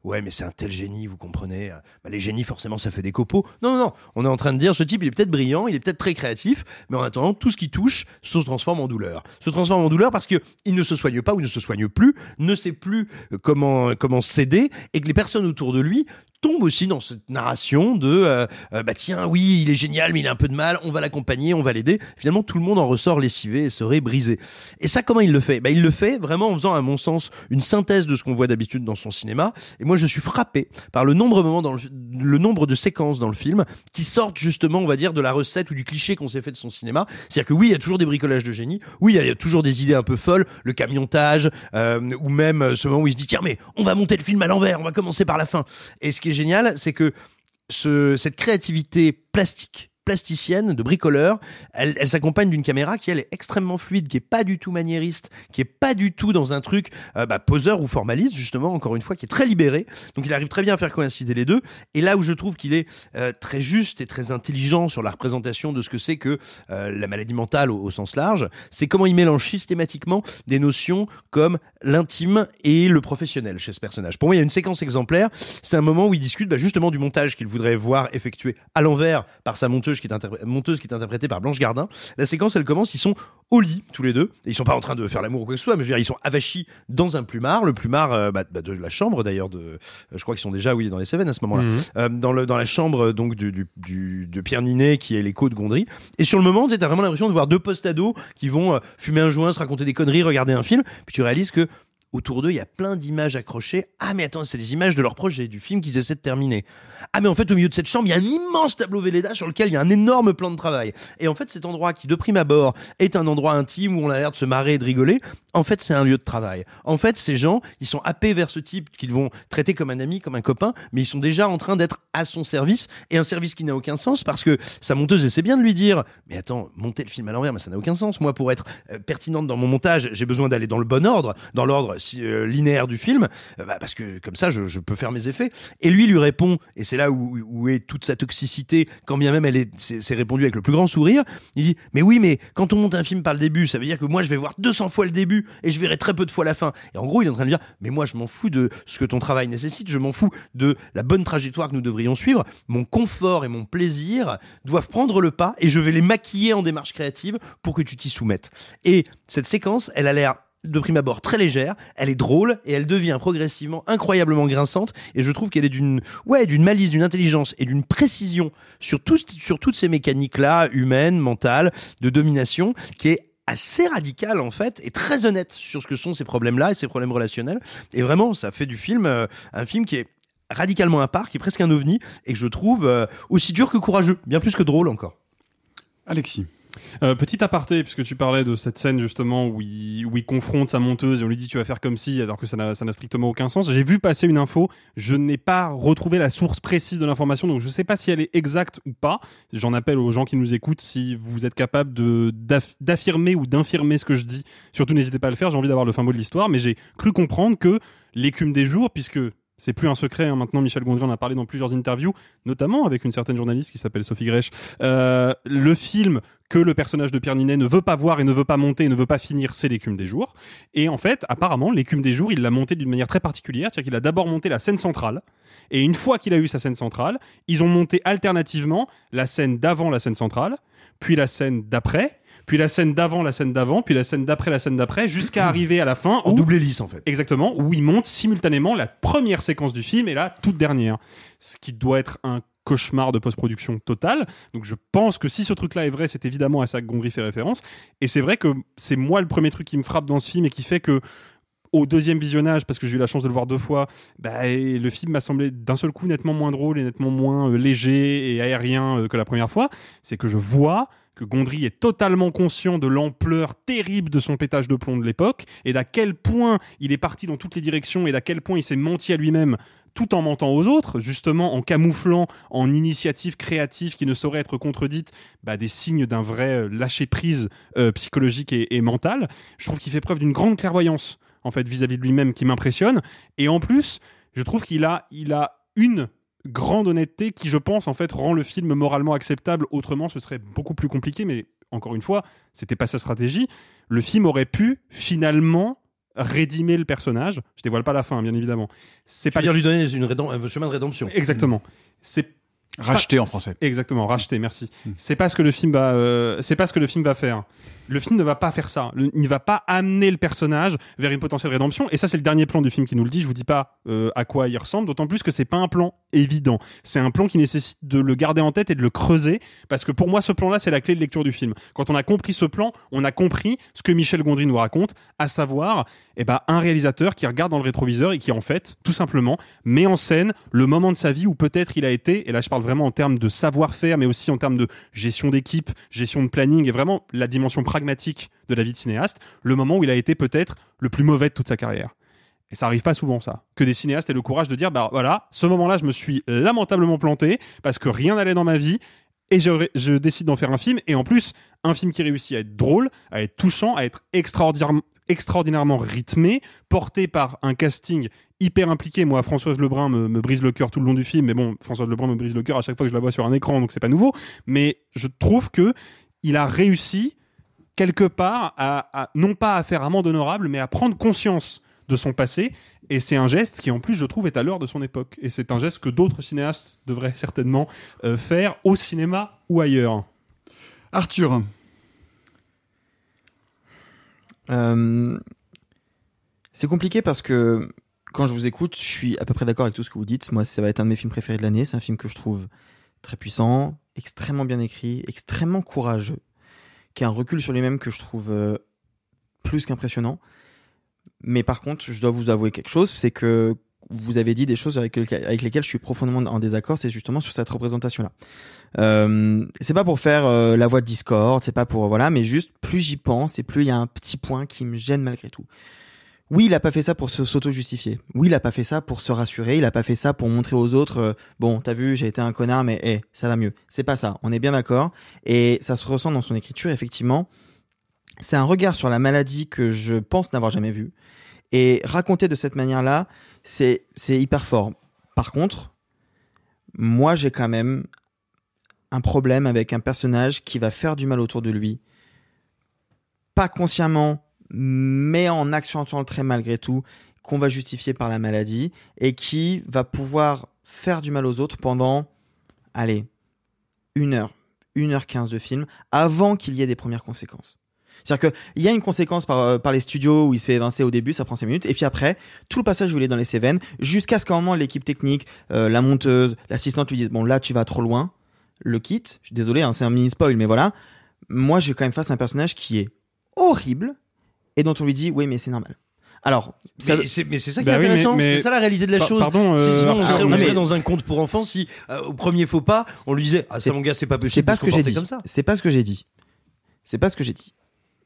Ouais, mais c'est un tel génie, vous comprenez. Bah, les génies, forcément, ça fait des copeaux. Non, non, non. On est en train de dire, ce type, il est peut-être brillant, il est peut-être très créatif, mais en attendant, tout ce qui touche se transforme en douleur. Se transforme en douleur parce que il ne se soigne pas ou ne se soigne plus, ne sait plus comment comment céder, et que les personnes autour de lui tombe aussi dans cette narration de euh, euh, bah tiens oui il est génial mais il a un peu de mal on va l'accompagner on va l'aider. Finalement tout le monde en ressort lessivé et serait brisé. Et ça comment il le fait? Bah il le fait vraiment en faisant à mon sens une synthèse de ce qu'on voit d'habitude dans son cinéma. Et moi je suis frappé par le nombre de moments dans le, le nombre de séquences dans le film qui sortent justement on va dire de la recette ou du cliché qu'on s'est fait de son cinéma. C'est-à-dire que oui il y a toujours des bricolages de génie. Oui il y a toujours des idées un peu folles le camiontage euh, ou même ce moment où il se dit tiens mais on va monter le film à l'envers on va commencer par la fin. Et qui est génial, c'est que ce, cette créativité plastique plasticienne, de bricoleur, elle, s'accompagne d'une caméra qui elle est extrêmement fluide, qui est pas du tout maniériste, qui est pas du tout dans un truc euh, bah, poseur ou formaliste justement, encore une fois, qui est très libéré. Donc il arrive très bien à faire coïncider les deux. Et là où je trouve qu'il est euh, très juste et très intelligent sur la représentation de ce que c'est que euh, la maladie mentale au, au sens large, c'est comment il mélange systématiquement des notions comme l'intime et le professionnel chez ce personnage. Pour moi, il y a une séquence exemplaire. C'est un moment où il discute bah, justement du montage qu'il voudrait voir effectué à l'envers par sa monteuse qui est monteuse qui est interprétée par Blanche Gardin. La séquence, elle commence, ils sont au lit tous les deux. Et ils sont pas en train de faire l'amour ou quoi que ce soit, mais je veux dire, ils sont avachis dans un plumard, le plumard euh, bah, bah, de la chambre d'ailleurs. De, euh, je crois qu'ils sont déjà oui dans les Cévennes à ce moment-là, Mhm. Euh, dans le dans la chambre donc du, du, du- de Pierre Ninet qui est l'écho de Gondry. Et sur le moment, tu as vraiment l'impression de voir deux post-ados qui vont euh, fumer un joint, se raconter des conneries, regarder un film, puis tu réalises que autour d'eux, il y a plein d'images accrochées. Ah, mais attends, c'est des images de leur projet, du film qu'ils essaient de terminer. Ah, mais en fait, au milieu de cette chambre, il y a un immense tableau Velleda sur lequel il y a un énorme plan de travail. Et en fait, cet endroit qui, de prime abord, est un endroit intime où on a l'air de se marrer et de rigoler, en fait, c'est un lieu de travail. En fait, ces gens, ils sont happés vers ce type qu'ils vont traiter comme un ami, comme un copain, mais ils sont déjà en train d'être à son service, et un service qui n'a aucun sens parce que sa monteuse essaie bien de lui dire, mais attends, monter le film à l'envers, mais ça n'a aucun sens. Moi, pour être euh, pertinente dans mon montage, j'ai besoin d'aller dans le bon ordre, dans l'ordre euh, linéaire du film, euh, bah, parce que comme ça, je, peux faire mes effets. Et lui lui répond, et c'est là où, est toute sa toxicité, quand bien même elle est, c'est répondu avec le plus grand sourire. Il dit, mais oui, mais quand on monte un film par le début, ça veut dire que moi, je vais voir 200 fois le début et je verrai très peu de fois la fin. Et en gros, il est en train de dire, mais moi, je m'en fous de ce que ton travail nécessite, je m'en fous de la bonne trajectoire que nous devrions suivre. Mon confort et mon plaisir doivent prendre le pas et je vais les maquiller en démarche créative pour que tu t'y soumettes. Et cette séquence, elle a l'air de prime abord très légère, elle est drôle et elle devient progressivement incroyablement grinçante et je trouve qu'elle est d'une ouais, d'une malice, d'une intelligence et d'une précision sur sur toutes ces mécaniques là humaines, mentales, de domination qui est assez radicale en fait et très honnête sur ce que sont ces problèmes-là et ces problèmes relationnels et vraiment ça fait du film euh, un film qui est radicalement à part, qui est presque un ovni et que je trouve euh, aussi dur que courageux, bien plus que drôle encore. Alexis. Euh, petit aparté, puisque tu parlais de cette scène justement où il, confronte sa monteuse et on lui dit tu vas faire comme si, alors que ça n'a strictement aucun sens. J'ai vu passer une info, je n'ai pas retrouvé la source précise de l'information, donc je ne sais pas si elle est exacte ou pas. J'en appelle aux gens qui nous écoutent si vous êtes capable d'affirmer ou d'infirmer ce que je dis. Surtout n'hésitez pas à le faire, j'ai envie d'avoir le fin mot de l'histoire, mais j'ai cru comprendre que l'écume des jours, puisque c'est plus un secret, hein, maintenant Michel Gondry en a parlé dans plusieurs interviews, notamment avec une certaine journaliste qui s'appelle Sophie Grèche. Euh, le film que le personnage de Pierre Ninet ne veut pas voir et ne veut pas monter et ne veut pas finir, c'est l'écume des jours. Et en fait, apparemment, l'écume des jours, il l'a monté d'une manière très particulière, c'est-à-dire qu'il a d'abord monté la scène centrale, et une fois qu'il a eu sa scène centrale, ils ont monté alternativement la scène d'avant la scène centrale, puis la scène d'après, puis la scène d'avant la scène d'avant, puis la scène d'après la scène d'après, jusqu'à arriver à la fin En où- double hélice en fait. Exactement, où il monte simultanément la première séquence du film et la toute dernière. Ce qui doit être un cauchemar de post-production total. Donc je pense que si ce truc-là est vrai, c'est évidemment à ça que Gondry fait référence. Et c'est vrai que c'est moi le premier truc qui me frappe dans ce film et qui fait que au deuxième visionnage, parce que j'ai eu la chance de le voir deux fois, bah, le film m'a semblé d'un seul coup nettement moins drôle et nettement moins euh, léger et aérien euh, que la première fois. C'est que je vois que Gondry est totalement conscient de l'ampleur terrible de son pétage de plomb de l'époque et d'à quel point il est parti dans toutes les directions et d'à quel point il s'est menti à lui-même tout en mentant aux autres, justement en camouflant en initiative créative qui ne saurait être contredite bah, des signes d'un vrai euh, lâcher prise euh, psychologique et, et mental. Je trouve qu'il fait preuve d'une grande clairvoyance en fait vis-à-vis de lui-même qui m'impressionne. Et en plus, je trouve qu'il a, il a une grande honnêteté qui, je pense, en fait, rend le film moralement acceptable. Autrement, ce serait beaucoup plus compliqué. Mais encore une fois, c'était pas sa stratégie. Le film aurait pu finalement rédimer le personnage. Je dévoile pas la fin, bien évidemment. C'est pas dire lui donner une rédem- un chemin de rédemption. Exactement. C'est Racheter en français. Exactement, racheter, merci. C'est pas ce que le film va euh, c'est pas ce que le film va faire. Le film ne va pas faire ça. Le- il ne va pas amener le personnage vers une potentielle rédemption et ça c'est le dernier plan du film qui nous le dit, je vous dis pas euh, à quoi il ressemble, d'autant plus que c'est pas un plan évident. C'est un plan qui nécessite de le garder en tête et de le creuser parce que pour moi ce plan-là c'est la clé de lecture du film. Quand on a compris ce plan, on a compris ce que Michel Gondry nous raconte, à savoir eh ben, un réalisateur qui regarde dans le rétroviseur et qui en fait tout simplement met en scène le moment de sa vie où peut-être il a été, et là je parle vraiment en termes de savoir-faire, mais aussi en termes de gestion d'équipe, gestion de planning, et vraiment la dimension pragmatique de la vie de cinéaste, le moment où il a été peut-être le plus mauvais de toute sa carrière. Et ça arrive pas souvent, ça. Que des cinéastes aient le courage de dire, bah voilà, ce moment-là, je me suis lamentablement planté parce que rien n'allait dans ma vie et je, je décide d'en faire un film. Et en plus, un film qui réussit à être drôle, à être touchant, à être extraordinairement, extraordinairement rythmé, porté par un casting hyper impliqué. Moi, Françoise Lebrun me, brise le cœur tout le long du film. Mais bon, Françoise Lebrun me brise le cœur à chaque fois que je la vois sur un écran, donc c'est pas nouveau. Mais je trouve que il a réussi quelque part à, à- non pas à faire amende honorable, mais à prendre conscience de son passé. Et c'est un geste qui, en plus, je trouve, est à l'heure de son époque. Et c'est un geste que d'autres cinéastes devraient certainement euh, faire au cinéma ou ailleurs. Arthur. Euh, c'est compliqué parce que quand je vous écoute, je suis à peu près d'accord avec tout ce que vous dites. Moi, ça va être un de mes films préférés de l'année. C'est un film que je trouve très puissant, extrêmement bien écrit, extrêmement courageux, qui a un recul sur lui-même que je trouve euh, plus qu'impressionnant. Mais par contre, je dois vous avouer quelque chose, c'est que vous avez dit des choses avec, lesquelles je suis profondément en désaccord, c'est justement sur cette représentation-là. Euh, c'est pas pour faire euh, la voix de Discord, c'est pas pour voilà, mais juste plus j'y pense et plus il y a un petit point qui me gêne malgré tout. Oui, il a pas fait ça pour s'auto-justifier. Oui, il a pas fait ça pour se rassurer. Il a pas fait ça pour montrer aux autres, euh, bon, t'as vu, j'ai été un connard, mais eh, ça va mieux. C'est pas ça. On est bien d'accord. Et ça se ressent dans son écriture, effectivement. C'est un regard sur la maladie que je pense n'avoir jamais vu. Et raconter de cette manière-là, c'est, hyper fort. Par contre, moi, j'ai quand même un problème avec un personnage qui va faire du mal autour de lui. Pas consciemment, mais en accentuant le trait malgré tout, qu'on va justifier par la maladie, et qui va pouvoir faire du mal aux autres pendant, allez, une heure, une heure quinze de film, avant qu'il y ait des premières conséquences. C'est-à-dire qu'il y a une conséquence par, euh, par les studios où il se fait évincer au début, ça prend 5 minutes, et puis après, tout le passage où il est dans les Cévennes, jusqu'à ce qu'à un moment, l'équipe technique, euh, la monteuse, l'assistante lui dise Bon, là, tu vas trop loin, le quitte. Je suis désolé, hein, c'est un mini spoil, mais voilà. Moi, j'ai quand même face à un personnage qui est horrible, et dont on lui dit Oui, mais c'est normal. Alors, ça- Mais c'est ça qui Bah est oui, mais- intéressant, c'est ça la réalité de la chose. pardon, Si- euh, Sinon, on Arthur, serait, on non, serait mais- dans un conte pour enfants si euh, au premier faux pas, on lui disait ah ça mon gars c'est pas possible C'est pas ce que j'ai dit. C'est pas ce que j'ai dit. C'est pas ce que j'ai dit.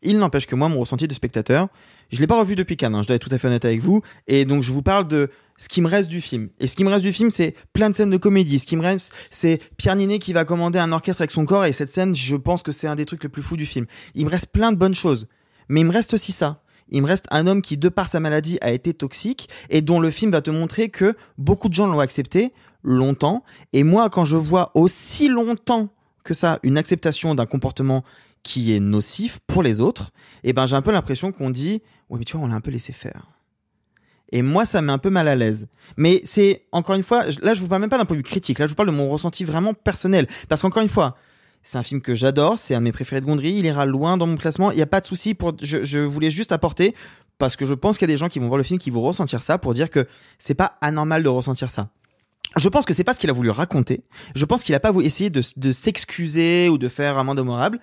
Il n'empêche que moi, mon ressenti de spectateur, je l'ai pas revu depuis Cannes. hein, je dois être tout à fait honnête avec vous. Et donc, je vous parle de ce qui me reste du film. Et ce qui me reste du film, c'est plein de scènes de comédie. Ce qui me reste, c'est Pierre Ninet qui va commander un orchestre avec son corps. Et cette scène, je pense que c'est un des trucs les plus fous du film. Il me reste plein de bonnes choses. Mais il me reste aussi ça. Il me reste un homme qui, de par sa maladie, a été toxique et dont le film va te montrer que beaucoup de gens l'ont accepté longtemps. Et moi, quand je vois aussi longtemps que ça une acceptation d'un comportement qui est nocif pour les autres, eh ben j'ai un peu l'impression qu'on dit ouais mais tu vois on l'a un peu laissé faire. Et moi ça me met un peu mal à l'aise. Mais c'est encore une fois là je vous parle même pas d'un point de vue critique, là je vous parle de mon ressenti vraiment personnel parce qu'encore une fois c'est un film que j'adore, c'est un de mes préférés de Gondry, il ira loin dans mon classement, il n'y a pas de souci pour je, je voulais juste apporter parce que je pense qu'il y a des gens qui vont voir le film qui vont ressentir ça pour dire que c'est pas anormal de ressentir ça. Je pense que c'est pas ce qu'il a voulu raconter. Je pense qu'il a pas voulu essayer de, s'excuser ou de faire amende honorable.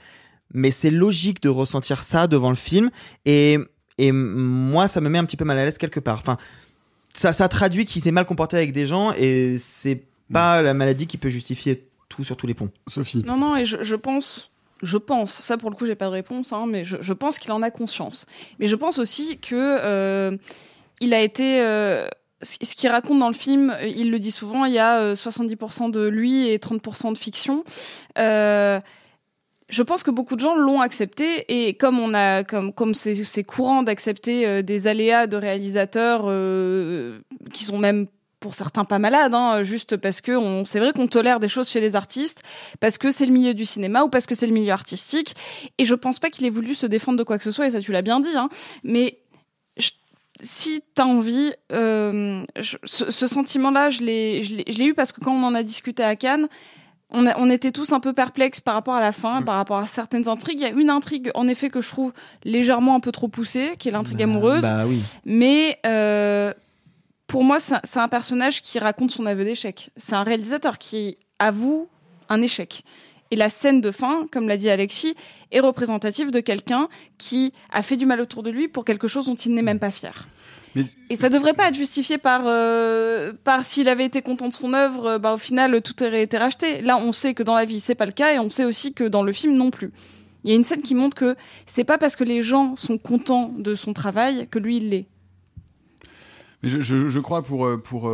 Mais c'est logique de ressentir ça devant le film. Et, et moi, ça me met un petit peu mal à l'aise quelque part. Enfin, ça, ça traduit qu'il s'est mal comporté avec des gens et c'est pas la maladie qui peut justifier tout sur tous les ponts. Sophie. Non, non, et je, je pense, je pense, ça pour le coup j'ai pas de réponse, hein, mais je, je pense qu'il en a conscience. Mais je pense aussi que euh, il a été, euh, ce qu'il raconte dans le film, euh, il le dit souvent, il y a euh, 70% de lui et 30% de fiction. Euh, je pense que beaucoup de gens l'ont accepté et comme on a comme comme c'est courant d'accepter euh, des aléas de réalisateurs euh, qui sont même pour certains pas malades, hein, juste parce que on, c'est vrai qu'on tolère des choses chez les artistes, parce que c'est le milieu du cinéma ou parce que c'est le milieu artistique. Et je pense pas qu'il ait voulu se défendre de quoi que ce soit, et ça tu l'as bien dit. Hein, mais si t'as envie, euh, ce, ce sentiment-là, je l'ai, je l'ai eu parce que quand on en a discuté à Cannes, on, a- on était tous un peu perplexes par rapport à la fin, par rapport à certaines intrigues. Il y a une intrigue, en effet, que je trouve légèrement un peu trop poussée, qui est l'intrigue amoureuse. bah oui. Mais euh, pour moi, c'est un personnage qui raconte son aveu d'échec. C'est un réalisateur qui avoue un échec. Et la scène de fin, comme l'a dit Alexis, est représentative de quelqu'un qui a fait du mal autour de lui pour quelque chose dont il n'est même pas fier. Mais- Et ça devrait pas être justifié par, euh, par s'il avait été content de son œuvre, euh, bah, au final, tout aurait été racheté. Là, on sait que dans la vie, c'est pas le cas, et on sait aussi que dans le film non plus. Il y a une scène qui montre que c'est pas parce que les gens sont contents de son travail que lui, il l'est. Mais je, je- je crois pour, euh, pour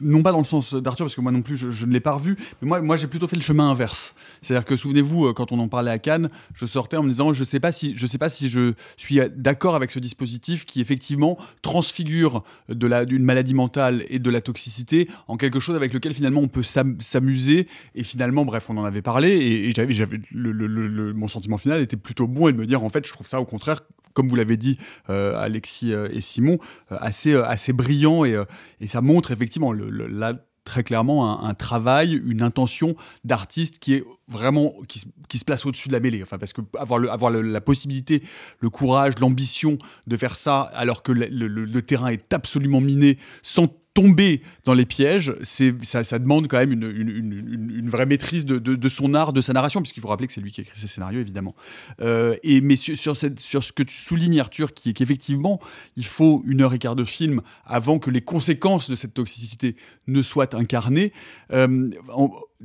non pas dans le sens d'Arthur, parce que moi non plus je, ne l'ai pas revu, mais moi, j'ai plutôt fait le chemin inverse. C'est-à-dire que souvenez-vous, euh, quand on en parlait à Cannes, je sortais en me disant je sais pas si je sais pas si je suis d'accord avec ce dispositif qui effectivement transfigure d'une maladie mentale et de la toxicité en quelque chose avec lequel finalement on peut s'am- s'amuser et finalement bref on en avait parlé et, j'avais mon sentiment final était plutôt bon et de me dire en fait je trouve ça au contraire comme vous l'avez dit, euh, Alexis euh, et Simon, euh, assez, assez brillant et, et ça montre effectivement le, le- là très clairement un, travail, une intention d'artiste qui est vraiment qui, se- qui se place au-dessus de la mêlée. Enfin parce que avoir, le, avoir la possibilité, le courage, l'ambition de faire ça alors que le- le terrain est absolument miné sans tomber dans les pièges, c'est ça, ça demande quand même une, une- une- une- vraie maîtrise de, de- de son art, de sa narration, puisqu'il faut rappeler que c'est lui qui a écrit ses scénarios, évidemment. Euh, et mais sur, cette- sur ce que tu soulignes, Arthur, qui est qu'effectivement, il faut une heure et quart de film avant que les conséquences de cette toxicité ne soient incarnées. Euh,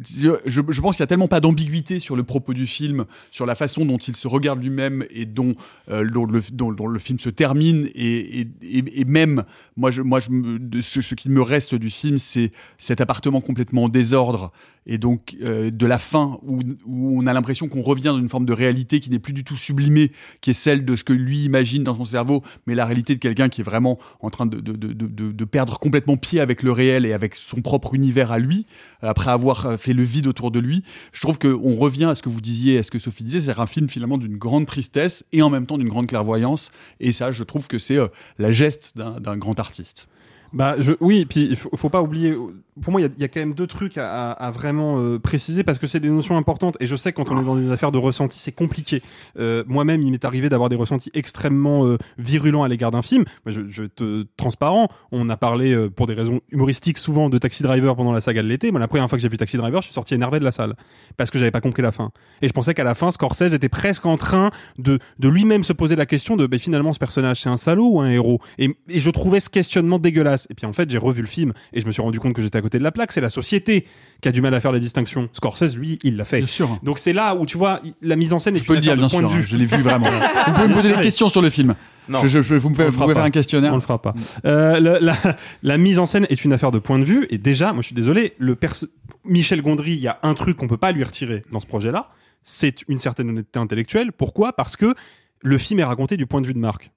je, je pense qu'il n'y a tellement pas d'ambiguïté sur le propos du film, sur la façon dont il se regarde lui-même et dont, euh, dont le, dont- le film se termine. Et, et- et- même, moi, je, moi je ce, ce qui me reste du film, c'est cet appartement complètement en désordre. Et donc, euh, de la fin, où, où on a l'impression qu'on revient dans une forme de réalité qui n'est plus du tout sublimée, qui est celle de ce que lui imagine dans son cerveau, mais la réalité de quelqu'un qui est vraiment en train de, de, de, de- perdre complètement pied avec le réel et avec son propre univers à lui, après avoir euh, fait le vide autour de lui. Je trouve qu'on revient à ce que vous disiez, à ce que Sophie disait, c'est un film finalement d'une grande tristesse et en même temps d'une grande clairvoyance. Et ça, je trouve que c'est euh, la geste d'un grand artiste. Bah, je, oui, puis il faut, faut pas oublier. Pour moi, il y a- quand même deux trucs à, vraiment euh, préciser parce que c'est des notions importantes. Et je sais quand on est dans des affaires de ressenti, c'est compliqué. Euh, Moi-même, il m'est arrivé d'avoir des ressentis extrêmement euh, virulents à l'égard d'un film. Je, je être transparent. On a parlé pour des raisons humoristiques souvent de Taxi Driver pendant la saga de l'été. Moi, la première fois que j'ai vu Taxi Driver, je suis sorti énervé de la salle parce que j'avais pas compris la fin. Et je pensais qu'à la fin, Scorsese était presque en train de, de lui-même se poser la question de, ben, finalement, ce personnage, c'est un salaud ou un héros? Et, et je trouvais ce questionnement dégueulasse. Et puis en fait, j'ai revu le film et je me suis rendu compte que j'étais à côté de la plaque. C'est la société qui a du mal à faire la distinction. Scorsese, lui, il l'a fait. Bien sûr. Donc c'est là où tu vois, la mise en scène est Je peux une le dire, bien point sûr. de hein, vue. je l'ai vu vraiment. vous pouvez me poser des questions sur le film. Non. Je, je- je- vous le vous pouvez faire un questionnaire. On le fera pas. Euh, le- la, la mise en scène est une affaire de point de vue. Et déjà, moi, je suis désolé, le Michel Gondry, il y a un truc qu'on peut pas lui retirer dans ce projet-là. C'est une certaine honnêteté intellectuelle. Pourquoi? Parce que le film est raconté du point de vue de Marc.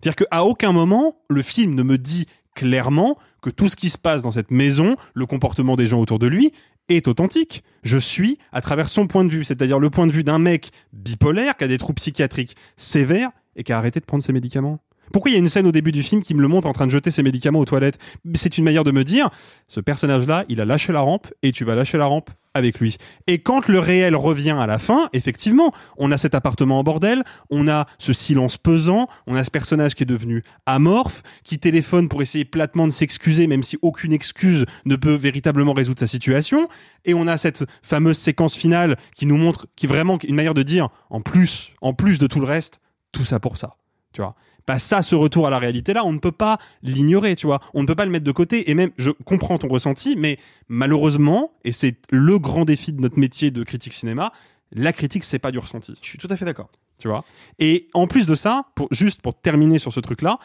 C'est-à-dire qu'à aucun moment, le film ne me dit clairement que tout ce qui se passe dans cette maison, le comportement des gens autour de lui, est authentique. Je suis à travers son point de vue, c'est-à-dire le point de vue d'un mec bipolaire qui a des troubles psychiatriques sévères et qui a arrêté de prendre ses médicaments. Pourquoi il y a une scène au début du film qui me le montre en train de jeter ses médicaments aux toilettes? C'est une manière de me dire, ce personnage-là, il a lâché la rampe et tu vas lâcher la rampe avec lui. Et quand le réel revient à la fin, effectivement, on a cet appartement en bordel, on a ce silence pesant, on a ce personnage qui est devenu amorphe, qui téléphone pour essayer platement de s'excuser, même si aucune excuse ne peut véritablement résoudre sa situation, et on a cette fameuse séquence finale qui nous montre, qui vraiment une manière de dire, en plus, en plus de tout le reste, tout ça pour ça, tu vois? Bah ça, ce retour à la réalité là, on ne peut pas l'ignorer, tu vois. On ne peut pas le mettre de côté. Et même, je comprends ton ressenti, mais malheureusement, et c'est le grand défi de notre métier de critique cinéma, la critique c'est pas du ressenti. Je suis tout à fait d'accord. Tu vois. Et en plus de ça, pour juste pour terminer sur ce truc là,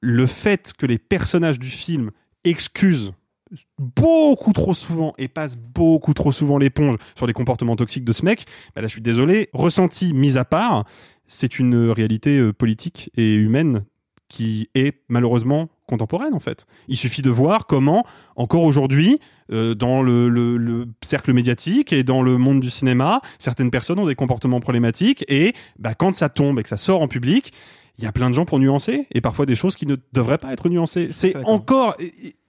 le fait que les personnages du film excusent beaucoup trop souvent et passent beaucoup trop souvent l'éponge sur les comportements toxiques de ce mec, bah là je suis désolé, ressenti mis à part, c'est une réalité euh, politique et humaine qui est malheureusement contemporaine en fait. Il suffit de voir comment encore aujourd'hui euh, dans le cercle médiatique et dans le monde du cinéma, certaines personnes ont des comportements problématiques et bah, quand ça tombe et que ça sort en public, il y a plein de gens pour nuancer et parfois des choses qui ne devraient pas être nuancées. C'est encore,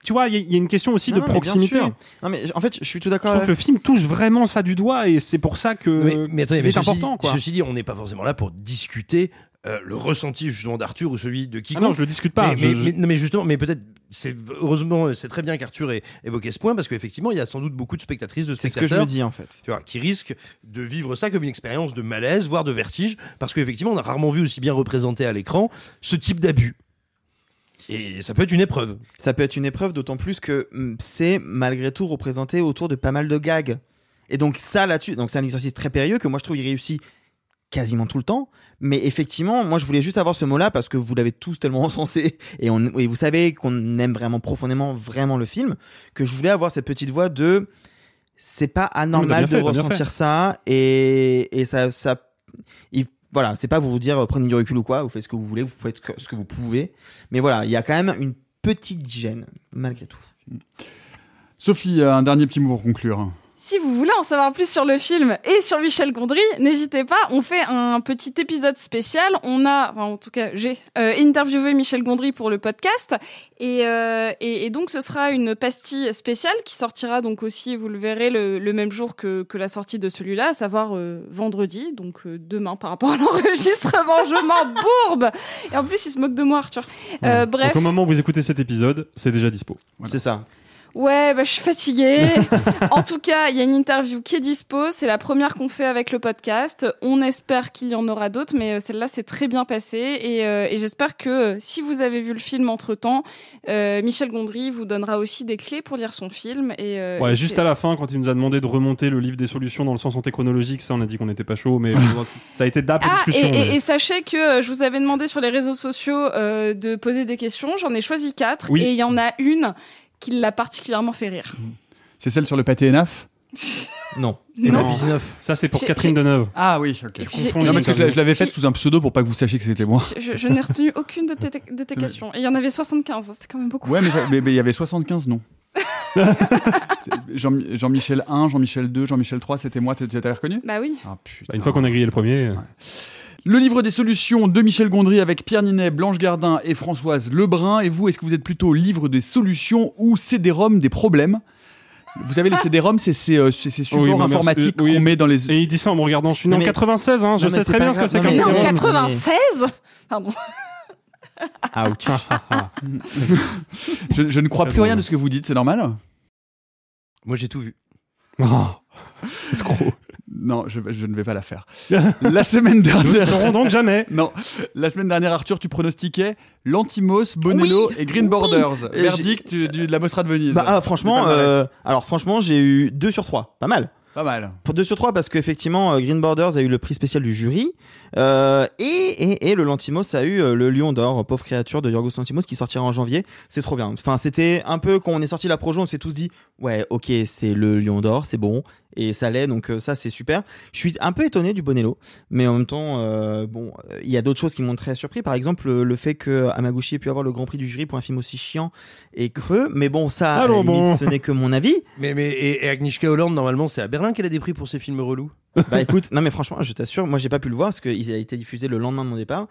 tu vois, il y, a- il y a une question aussi Non, de non, mais proximité. sûr. Non mais en fait, je suis tout Je d'accord. trouve que le film touche vraiment ça du doigt et c'est pour ça que Mais, mais attendez, mais ceci, important. Quoi. ceci dit, on n'est pas forcément là pour discuter euh, le ressenti justement d'Arthur ou celui de quiconque. Ah non, je le discute pas. Mais, Je- mais- je- mais- non, mais justement, mais peut-être, c'est heureusement, c'est très bien qu'Arthur ait évoqué ce point parce qu'effectivement, il y a sans doute beaucoup de spectatrices, de C'est ce spectateurs. que je me dis en fait. Tu vois, qui risquent de vivre ça comme une expérience de malaise, voire de vertige, parce qu'effectivement, on a rarement vu aussi bien représenté à l'écran ce type d'abus. Et ça peut être une épreuve. Ça peut être une épreuve, d'autant plus que hum, c'est malgré tout représenté autour de pas mal de gags. Et donc ça là-dessus, donc c'est un exercice très périlleux que moi je trouve il réussit quasiment tout le temps. Mais effectivement, moi je voulais juste avoir ce mot-là parce que vous l'avez tous tellement encensé et, on, et vous savez qu'on aime vraiment profondément vraiment le film que je voulais avoir cette petite voix de c'est pas anormal fait, de bien ressentir ça et, et ça, ça il- voilà, c'est pas vous dire euh, prenez du recul ou quoi, vous faites ce que vous voulez, vous faites ce que vous pouvez. Mais voilà, il y a quand même une petite gêne malgré tout. Sophie, un dernier petit mot pour conclure. Si vous voulez en savoir plus sur le film et sur Michel Gondry, n'hésitez pas. On fait un petit épisode spécial. On a, enfin, en tout cas, j'ai euh, interviewé Michel Gondry pour le podcast, et, euh, et, et donc ce sera une pastille spéciale qui sortira donc aussi, vous le verrez, le, le même jour que, que la sortie de celui-là, à savoir euh, vendredi, donc euh, demain par rapport à l'enregistrement. je m'en bourbe. Et en plus, il se moque de moi, Arthur. Euh, bref. Donc au moment où vous écoutez cet épisode, c'est déjà dispo. C'est ça. Ouais, bah, je suis fatiguée. en tout cas, il y a une interview qui est dispo. C'est la première qu'on fait avec le podcast. On espère qu'il y en aura d'autres, mais euh, celle-là, c'est très bien passé. Et, euh, et j'espère que euh, si vous avez vu le film entre-temps, euh, Michel Gondry vous donnera aussi des clés pour lire son film. Et, euh, Ouais, et juste à la fin, quand il nous a demandé de remonter le livre des solutions dans le sens antéchronologique, ça on a dit qu'on n'était pas chaud, mais ça a été d'ap la Ah, discussion. et- mais- et sachez que je vous avais demandé sur les réseaux sociaux de poser des questions. J'en ai choisi quatre. Oui. Et il y en a une qui l'a particulièrement fait rire. C'est celle sur le pâté NAF Non. Et Non. Ça, c'est pour J'ai- Catherine j'ai- Deneuve. Ah oui, ok. J'ai- Non, parce que je, je l'avais faite sous un pseudo pour pas que vous sachiez que c'était moi. Je, je n'ai retenu aucune de tes, de tes questions. Et il y en avait 75, hein, c'était quand même beaucoup. Ouais, mais j'a- mais mais il y avait 75 noms. Jean- Jean-Michel 1, Jean-Michel 2, Jean-Michel 3, c'était moi, tu t'avais reconnu Bah oui. Ah putain. Bah, une fois qu'on a grillé le premier. Le livre des solutions de Michel Gondry avec Pierre Ninet, Blanche Gardin et Françoise Lebrun. Et vous, est-ce que vous êtes plutôt livre des solutions ou CD-ROM des problèmes? Vous savez, les CD-ROM, c'est ces, euh, c'est ces supports Oui, informatiques Oui. qu'on met dans les. Et il dit ça en me regardant. Je suis né Non, en mais- 96, hein, je Non, sais très bien ce que c'est en mais- 96 Pardon. Ouch. Je, je ne crois plus rien de ce que vous dites, c'est normal? Moi, j'ai tout vu. Oh, escroc. Non, je, je ne vais pas la faire. La semaine dernière. Nous ne saurons donc jamais. Non, la semaine dernière, Arthur, tu pronostiquais Lantimos, Bonello et Green Borders. Verdict du- du- de la Mostra de Venise. Bah, ah, franchement, euh, alors franchement, j'ai eu 2 sur 3. Pas mal. Pas mal. Pour 2 sur 3 parce qu'effectivement, euh, Green Borders a eu le prix spécial du jury. Euh, et, et, et le Lantimos a eu euh, le Lion d'Or, pauvre créature de Yorgos Lantimos qui sortira en janvier. C'est trop bien. Enfin, c'était un peu quand on est sorti la projo, on s'est tous dit, ouais, ok, c'est le Lion d'Or, c'est bon. Et ça l'est, donc euh, ça c'est super. Je suis un peu étonné du Bonello, mais en même temps, euh, bon, euh, il y a d'autres choses qui m'ont très surpris. Par exemple, le, le fait que Amaguchi ait pu avoir le Grand Prix du jury pour un film aussi chiant et creux. Mais bon, ça, à la limite, bon. ce n'est que mon avis. Mais, mais et, et Agnieszka Holland, normalement, c'est à Berlin qu'elle a des prix pour ses films relous? Bah écoute, non mais franchement, je t'assure, moi j'ai pas pu le voir parce qu'il a été diffusé le lendemain de mon départ.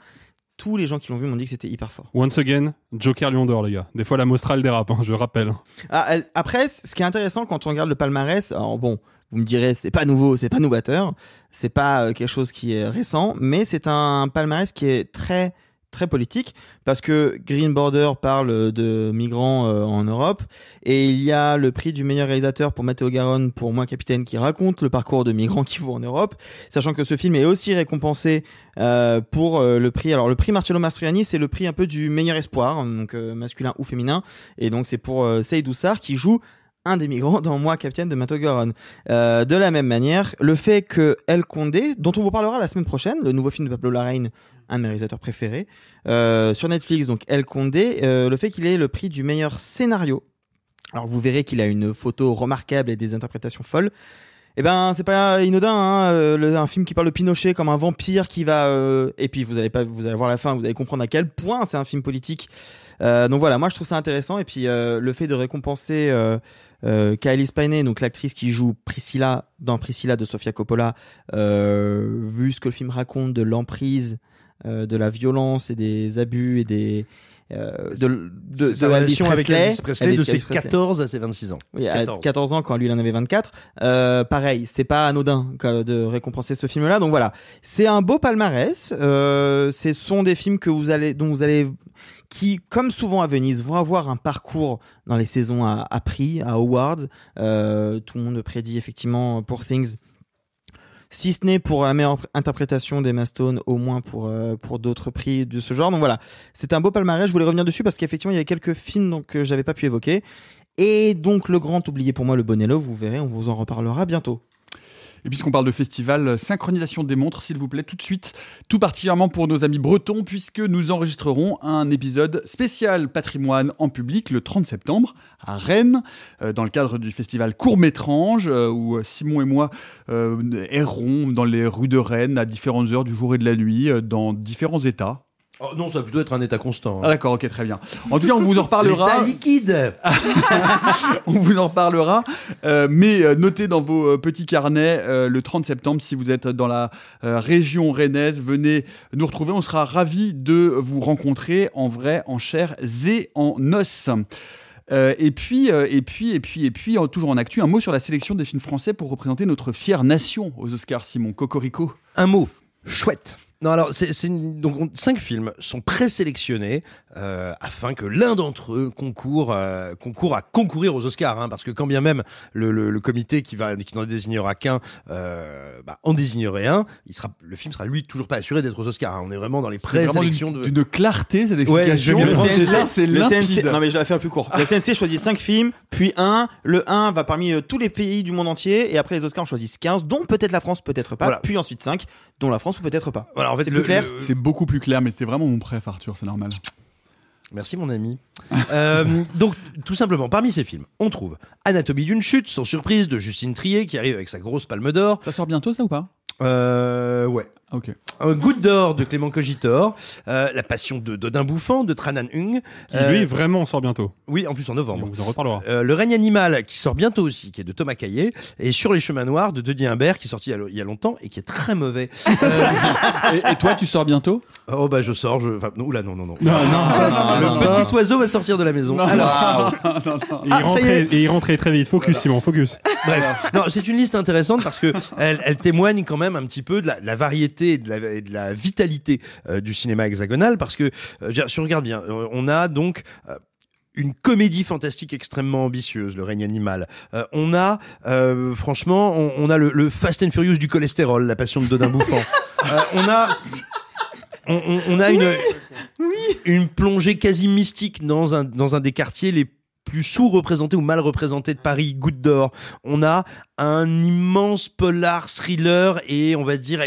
Tous les gens qui l'ont vu m'ont dit que c'était hyper fort. Once again, Joker Lion d'Or, les gars. Des fois, la Mostral dérape, hein, je rappelle. Ah, elle- après, ce qui est intéressant quand on regarde le palmarès, alors bon, vous me direz, c'est pas nouveau, c'est pas novateur, c'est pas euh, quelque chose qui est récent, mais c'est un palmarès qui est très très politique parce que Green Border parle de migrants euh, en Europe et il y a le prix du meilleur réalisateur pour Matteo Garonne pour Moi Capitaine qui raconte le parcours de migrants qui vont en Europe sachant que ce film est aussi récompensé euh, pour euh, le prix. Alors le prix Marcello Mastroianni c'est le prix un peu du meilleur espoir donc euh, masculin ou féminin et donc c'est pour Seydou Sarr qui joue un des migrants dans Moi, Capitaine de Mato Goron. Euh, de la même manière, le fait que El Condé, dont on vous parlera la semaine prochaine, le nouveau film de Pablo Larraín, un de mes réalisateurs préférés, euh, sur Netflix, donc El Condé, euh, le fait qu'il ait le prix du meilleur scénario. Alors vous verrez qu'il a une photo remarquable et des interprétations folles. Eh ben, c'est pas inodin, hein, euh, un film qui parle de Pinochet comme un vampire qui va, et puis vous allez pas, vous allez voir la fin, vous allez comprendre à quel point c'est un film politique. Donc voilà, moi je trouve ça intéressant, et puis le fait de récompenser euh, Kylie Spiney, donc l'actrice qui joue Priscilla dans Priscilla de Sofia Coppola, euh, vu ce que le film raconte de l'emprise, euh, de la violence et des abus et des euh, de, de, de Elvis relation avec Presley, Elvis Presley de ses Presley. 14 à ses 26 ans. Oui, à 14. 14 ans quand lui il en avait 24. Euh, pareil, c'est pas anodin de récompenser ce film-là. Donc voilà, c'est un beau palmarès. Euh, ce sont des films que vous allez, dont vous allez, qui, comme souvent à Venise, vont avoir un parcours dans les saisons à, à prix, à awards. Euh, tout le monde prédit effectivement pour Things. Si ce n'est pour la meilleure interprétation d'Emma Stone, au moins pour euh, pour d'autres prix de ce genre. Donc voilà, c'est un beau palmarès. Je voulais revenir dessus parce qu'effectivement il y avait quelques films donc que j'avais pas pu évoquer. Et donc le grand oublié pour moi, le Bonello, vous verrez, on vous en reparlera bientôt. Et puisqu'on parle de festival, euh, synchronisation des montres, s'il vous plaît, tout de suite, tout particulièrement pour nos amis bretons, puisque nous enregistrerons un épisode spécial patrimoine en public le 30 septembre à Rennes, euh, dans le cadre du festival Court-Métrange, euh, où Simon et moi errons dans les rues de Rennes à différentes heures du jour et de la nuit, dans différents états. Oh, non, ça va plutôt être un état constant. hein. Ah d'accord, ok, très bien. En tout cas, on vous en reparlera. L'état liquide. on vous en reparlera. Euh, mais euh, notez dans vos euh, petits carnets euh, le 30 septembre, si vous êtes dans la euh, région rennaise, venez nous retrouver. On sera ravis de vous rencontrer en vrai, en chair et en os. Euh, et puis, euh, et puis, et puis, et puis, en- toujours en actu, un mot sur la sélection des films français pour représenter notre fière nation aux Oscars, Simon Cocorico. Un mot, chouette. Non, alors, c'est, c'est une- donc on- cinq films sont présélectionnés euh, afin que l'un d'entre eux concourt, euh, concourt à concourir aux Oscars, hein, parce que quand bien même le, le- le comité qui va qui n'en désignera qu'un euh, bah, en désignerait un, il sera, le film sera lui toujours pas assuré d'être aux Oscars. hein. On est vraiment dans les présélections d'une de. d'une clarté cette Ouais, explication. Le CNC, c'est ça. c'est le limpide. CNC, non mais je vais faire plus court. Le CNC choisit 5 films, puis un. Le 1 va parmi euh, tous les pays du monde entier, et après les Oscars en choisissent 15, dont peut-être la France, peut-être pas. Voilà. Puis ensuite 5, dont la France ou peut-être pas. Voilà, en fait, c'est le- plus clair. le- C'est beaucoup plus clair, mais c'est vraiment mon préf, Arthur, c'est normal. Merci mon ami. Euh, donc tout simplement, parmi ces films, on trouve Anatomie d'une chute, sans surprise, de Justine Trier, qui arrive avec sa grosse palme d'or. Ça sort bientôt, ça ou pas? Euh, ouais. Ok. Un Goutte d'or de Clément Cogitor, euh, La Passion de Dodin Bouffant de Tranan Hung, Qui euh, lui vraiment sort bientôt. oui, en plus en novembre. On vous en reparlera. Euh, le règne animal qui sort bientôt aussi, qui est de Thomas Caillet, et Sur les chemins noirs de Denis Imbert qui est sorti il y a, longtemps et qui est très mauvais. Euh, Et, et toi, tu sors bientôt? Oh bah je sors, je... enfin non, oula non non non. Non, non, le non, petit oiseau va sortir de la maison. Alors, Et, Ah, il rentrait, et il rentrait très vite. Focus, Simon, focus. Bref, non, c'est une liste intéressante parce que elle, elle témoigne quand même un petit peu de la, de la variété et de la, et de la vitalité euh, du cinéma hexagonal parce que euh, si on regarde bien, euh, on a donc une comédie fantastique extrêmement ambitieuse, Le règne animal. Euh, on a, euh, franchement, on, on a le, le Fast and Furious du cholestérol, La passion de Dodin Bouffant. Euh, on a, on, on- on a une, une plongée quasi mystique dans un, dans un des quartiers les plus sous-représentés ou mal représentés de Paris, Goutte d'Or. On a un immense polar thriller et on va dire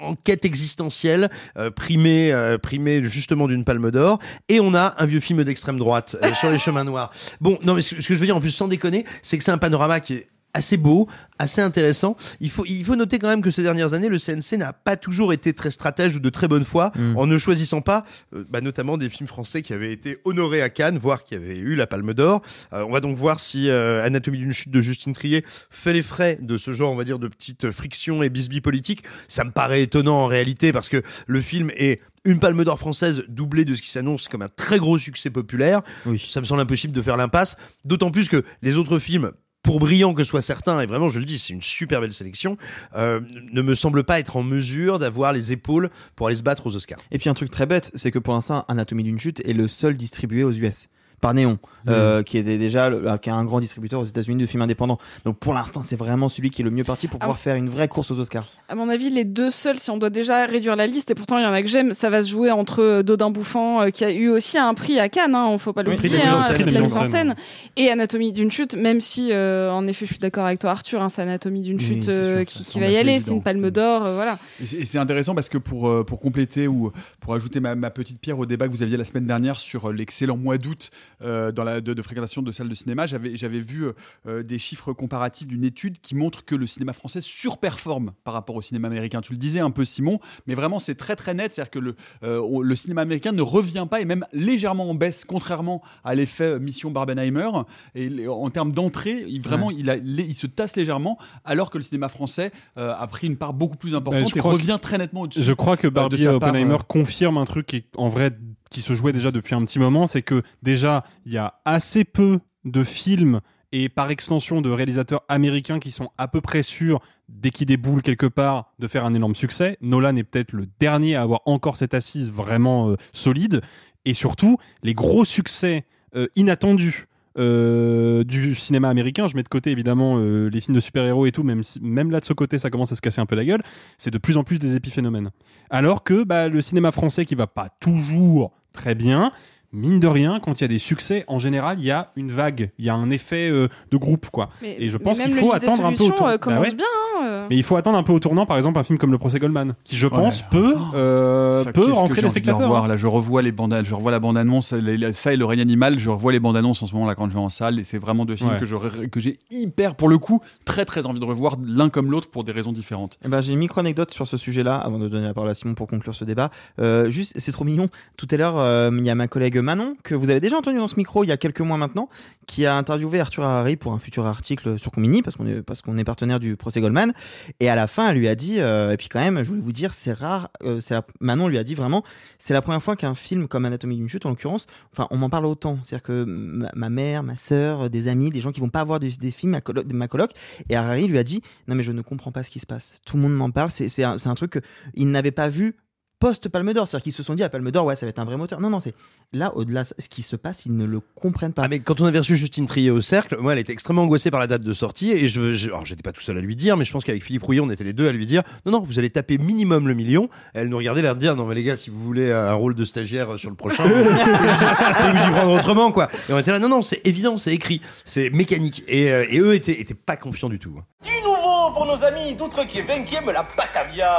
enquête existentielle euh, primé euh, primé justement d'une palme d'or et on a un vieux film d'extrême droite euh, sur les chemins noirs. Bon, non mais ce que ce que je veux dire en plus sans déconner, c'est que c'est un panorama qui est assez beau, assez intéressant. Il faut, il faut noter quand même que ces dernières années, le CNC n'a pas toujours été très stratège ou de très bonne foi Mm. en ne choisissant pas, euh, bah, notamment des films français qui avaient été honorés à Cannes, voire qui avaient eu la Palme d'Or. Euh, on va donc voir si euh, Anatomie d'une chute de Justine Trier fait les frais de ce genre, on va dire, de petites frictions et bisbis politiques. Ça me paraît étonnant en réalité parce que le film est une palme d'or française doublée de ce qui s'annonce comme un très gros succès populaire. Ça me semble impossible de faire l'impasse. D'autant plus que les autres films, pour brillants que soient certains, et vraiment je le dis, c'est une super belle sélection, euh, ne me semble pas être en mesure d'avoir les épaules pour aller se battre aux Oscars. Et puis un truc très bête, c'est que pour l'instant, Anatomie d'une chute est le seul distribué aux US. Par Néon, euh, qui est déjà le- qui est un grand distributeur aux États-Unis de films indépendants. Donc pour l'instant, c'est vraiment celui qui est le mieux parti pour pouvoir Ah. faire une vraie course aux Oscars. À mon avis, les deux seuls, si on doit déjà réduire la liste, et pourtant il y en a que j'aime, ça va se jouer entre euh, Dodin Bouffant, euh, qui a eu aussi un prix à Cannes, hein, faut pas Oui, l'oublier, en hein, scène. prix de la Prix mise en scène, et Anatomie d'une chute, même si, euh, en effet, je suis d'accord avec toi, Arthur, hein, c'est Anatomie d'une Oui, chute euh, sûr, qui, va y aller, c'est une palme d'or, euh, voilà. Et c'est- intéressant parce que pour, euh, pour compléter ou pour ajouter ma, ma petite pierre au débat que vous aviez la semaine dernière sur euh, l'excellent mois d'août euh, dans la, de, de fréquentation de salles de cinéma, j'avais vu euh, euh, des chiffres comparatifs d'une étude qui montre que le cinéma français surperforme par rapport au cinéma américain. Tu le disais un peu Simon, mais vraiment c'est très très net, c'est-à-dire que le, euh, cinéma américain ne revient pas et même légèrement en baisse, contrairement à l'effet Mission Barbenheimer. Et en termes d'entrée, il, vraiment Ouais. il, a, il, il se tasse légèrement, alors que le cinéma français a pris une part beaucoup plus importante Bah, je et revient très nettement au-dessus. Je crois que de Barbie part, Oppenheimer euh, confirment un truc qui, en vrai, qui se jouait déjà depuis un petit moment, c'est que déjà, il y a assez peu de films et par extension de réalisateurs américains qui sont à peu près sûrs, dès qu'ils déboulent quelque part, de faire un énorme succès. Nolan est peut-être le dernier à avoir encore cette assise vraiment euh, solide. Et surtout, les gros succès euh, inattendus euh, du cinéma américain, je mets de côté évidemment euh, les films de super-héros et tout, même, même là de ce côté ça commence à se casser un peu la gueule, c'est de plus en plus des épiphénomènes. Alors que bah, le cinéma français qui va pas toujours très bien, mine de rien, quand il y a des succès, en général, il y a une vague, il y a un effet euh, de groupe, quoi. Mais- et je pense qu'il faut attendre un peu au tournant. euh, ouais. bien, hein, euh. Mais il faut attendre un peu au tournant, par exemple, un film comme Le Procès Goldman, qui je pense peut, euh, Ça, peut rentrer les spectateurs. revoir, hein. là, je revois les bandes, je revois la bande annonce, ça et le règne animal, je revois les bandes annonces en ce moment là quand je vais en salle et c'est vraiment deux films Ouais. que je- que j'ai hyper pour le coup très très envie de revoir l'un comme l'autre pour des raisons différentes. Eh ben, j'ai une micro-anecdote sur ce sujet-là, avant de donner la parole à Simon pour conclure ce débat. Euh, juste, c'est trop mignon. Tout à l'heure, euh, il y a ma collègue Manon, que vous avez déjà entendu dans ce micro il y a quelques mois maintenant, qui a interviewé Arthur Harari pour un futur article sur Combini, parce qu'on est, est partenaire du procès Goldman. Et à la fin, elle lui a dit, euh, et puis quand même, je voulais vous dire, c'est rare, euh, Manon lui a dit vraiment, c'est la première fois qu'un film comme Anatomie d'une chute, en l'occurrence, enfin, on m'en parle autant. C'est-à-dire que ma, mère, ma sœur, des amis, des gens qui vont pas voir des, films, ma ma coloc, et Harari lui a dit, non mais je ne comprends pas ce qui se passe. Tout le monde m'en parle, c'est, c'est un, c'est un truc qu'il n'avait pas vu post-Palme d'Or. C'est-à-dire qu'ils se sont dit à Palme d'Or, ouais, ça va être un vrai moteur. Non, non, c'est là, au-delà, ce qui se passe, ils ne le comprennent pas. Ah mais quand on avait reçu Justine Trier au cercle, moi elle était extrêmement angoissée par la date de sortie et je, je alors j'étais pas tout seul à lui dire, mais je pense qu'avec Philippe Rouillon on était les deux à lui dire non non vous allez taper minimum le million. Elle nous regardait l'air de dire non mais les gars si vous voulez un rôle de stagiaire sur le prochain, vous pouvez vous y prendre autrement quoi. Et on était là non non c'est évident c'est écrit c'est mécanique et, euh, et eux étaient, étaient pas confiants du tout. hein. Du nouveau pour nos amis d'outre-Québec, la Batavia.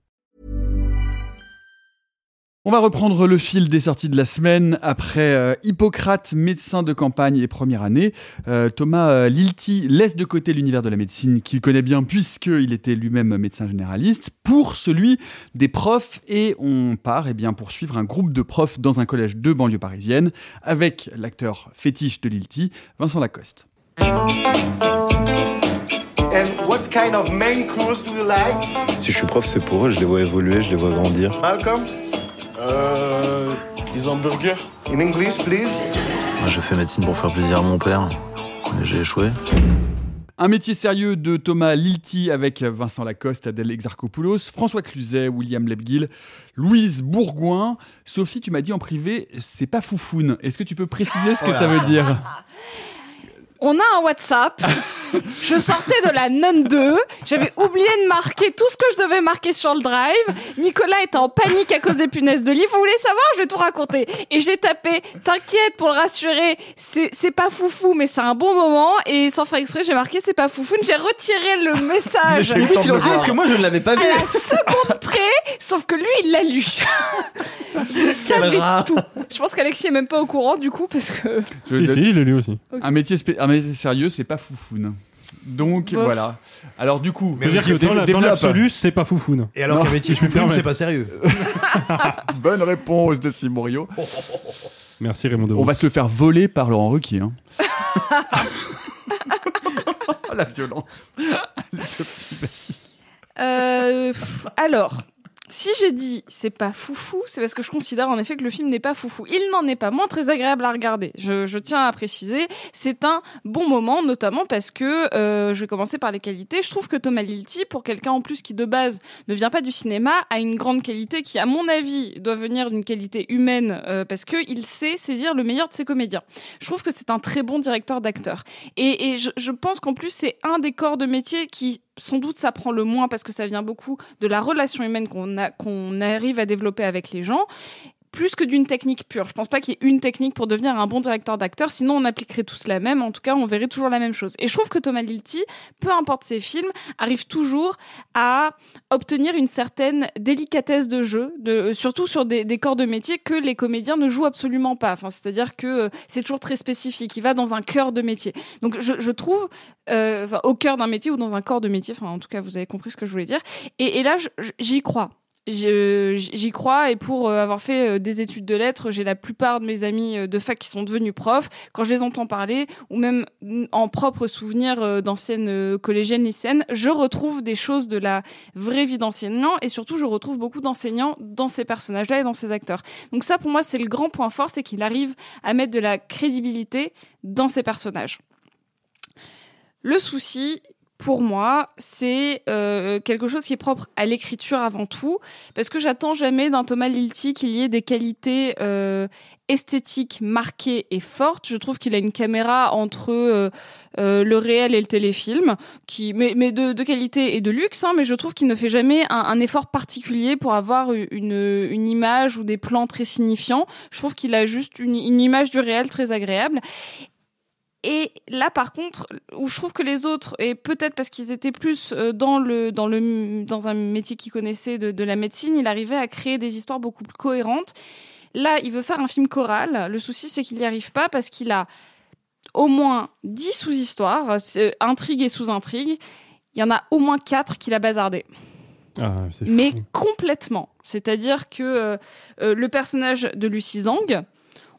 On va reprendre le fil des sorties de la semaine après euh, Hippocrate, médecin de campagne et première année. Euh, Thomas euh, Lilti laisse de côté l'univers de la médecine qu'il connaît bien puisqu'il était lui-même médecin généraliste pour celui des profs et on part eh bien, pour suivre un groupe de profs dans un collège de banlieue parisienne avec l'acteur fétiche de Lilti, Vincent Lacoste. And what kind of main course do you like? Si je suis prof, c'est pour eux, je les vois évoluer, je les vois grandir. Malcolm? Euh. Des hamburgers In English, please. Moi, je fais médecine pour faire plaisir à mon père, mais j'ai échoué. Un métier sérieux de Thomas Lilti avec Vincent Lacoste, Adèle Exarchopoulos, François Cluzet, William Lebguil, Louise Bourgoin. Sophie, tu m'as dit en privé, c'est pas foufoune. Est-ce que tu peux préciser ce que Oh ça veut dire? On a un WhatsApp Je sortais de la nonne 2, j'avais oublié de marquer tout ce que je devais marquer sur le drive. Nicolas était en panique à cause des punaises de lit. Vous voulez savoir Je vais tout raconter. Et j'ai tapé, t'inquiète pour le rassurer, c'est pas foufou, mais c'est un bon moment. Et sans faire exprès, j'ai marqué c'est pas foufou. J'ai retiré le message. Mais tu le retires parce que moi je ne l'avais pas vu. À la seconde près, sauf que lui, il l'a lu. je savais rat. tout. Je pense qu'Alexis est même pas au courant du coup parce que. Je Si, si, je l'ai lu aussi. Un métier, spé- un métier sérieux, c'est pas foufoune. Donc Bof. voilà. Alors du coup, Je veux dire que dans la- dans l'absolu, c'est pas foufoune. Et alors Non, qu'un métier je me foufoune, c'est pas sérieux. Bonne réponse de Simon Rio. Merci Raymond On Devos. va se le faire voler par Laurent Ruquier. hein. Oh, la violence. Allez, Sophie, vas-y. Euh, pff, alors, si j'ai dit c'est pas foufou, c'est parce que je considère en effet que le film n'est pas foufou. Il n'en est pas moins très agréable à regarder. Je, je tiens à préciser, c'est un bon moment, notamment parce que euh, je vais commencer par les qualités. Je trouve que Thomas Lilti, pour quelqu'un en plus qui de base ne vient pas du cinéma, a une grande qualité qui, à mon avis, doit venir d'une qualité humaine euh, parce que il sait saisir le meilleur de ses comédiens. Je trouve que c'est un très bon directeur d'acteurs. Et, et je, je pense qu'en plus c'est un des corps de métier qui sans doute s'apprend le moins parce que ça vient beaucoup de la relation humaine qu'on arrive à développer avec les gens plus que d'une technique pure. Je pense pas qu'il y ait une technique pour devenir un bon directeur d'acteur, sinon on appliquerait tous la même. En tout cas, on verrait toujours la même chose. Et je trouve que Thomas Lilti, peu importe ses films, arrive toujours à obtenir une certaine délicatesse de jeu, de, surtout sur des, corps de métier que les comédiens ne jouent absolument pas. Enfin, c'est-à-dire que euh, c'est toujours très spécifique. Il va dans un cœur de métier. Donc, je, trouve euh, au cœur d'un métier ou dans un corps de métier. Enfin, en tout cas, vous avez compris ce que je voulais dire. Et, et là, j'y crois. J'y crois et pour euh, avoir fait euh, des études de lettres, j'ai la plupart de mes amis euh, de fac qui sont devenus profs. Quand je les entends parler, ou même en propre souvenir d'anciennes collégiennes, lycéennes, je retrouve des choses de la vraie vie d'enseignant et surtout je retrouve beaucoup d'enseignants dans ces personnages-là et dans ces acteurs. Donc ça, pour moi, c'est le grand point fort, c'est qu'il arrive à mettre de la crédibilité dans ces personnages. Le souci, pour moi, c'est euh, quelque chose qui est propre à l'écriture avant tout, parce que j'attends jamais d'un Thomas Lilti qu'il y ait des qualités euh, esthétiques marquées et fortes. Je trouve qu'il a une caméra entre euh, euh, le réel et le téléfilm, qui mais, mais de, de qualité et de luxe, hein, mais je trouve qu'il ne fait jamais un, un effort particulier pour avoir une, une image ou des plans très signifiants. Je trouve qu'il a juste une, une image du réel très agréable. Et là, par contre, où je trouve que les autres, et peut-être parce qu'ils étaient plus euh, dans le dans le dans un métier qu'ils connaissaient de, de la médecine, il arrivait à créer des histoires beaucoup plus cohérentes. Là, il veut faire un film choral. Le souci, c'est qu'il n'y arrive pas parce qu'il a au moins 10 sous-histoires, c'est- intrigue et sous-intrigue. Il y en a au moins 4 qu'il a bazardé Ah, mais complètement. C'est-à-dire que euh, euh, le personnage de Lucie Zhang,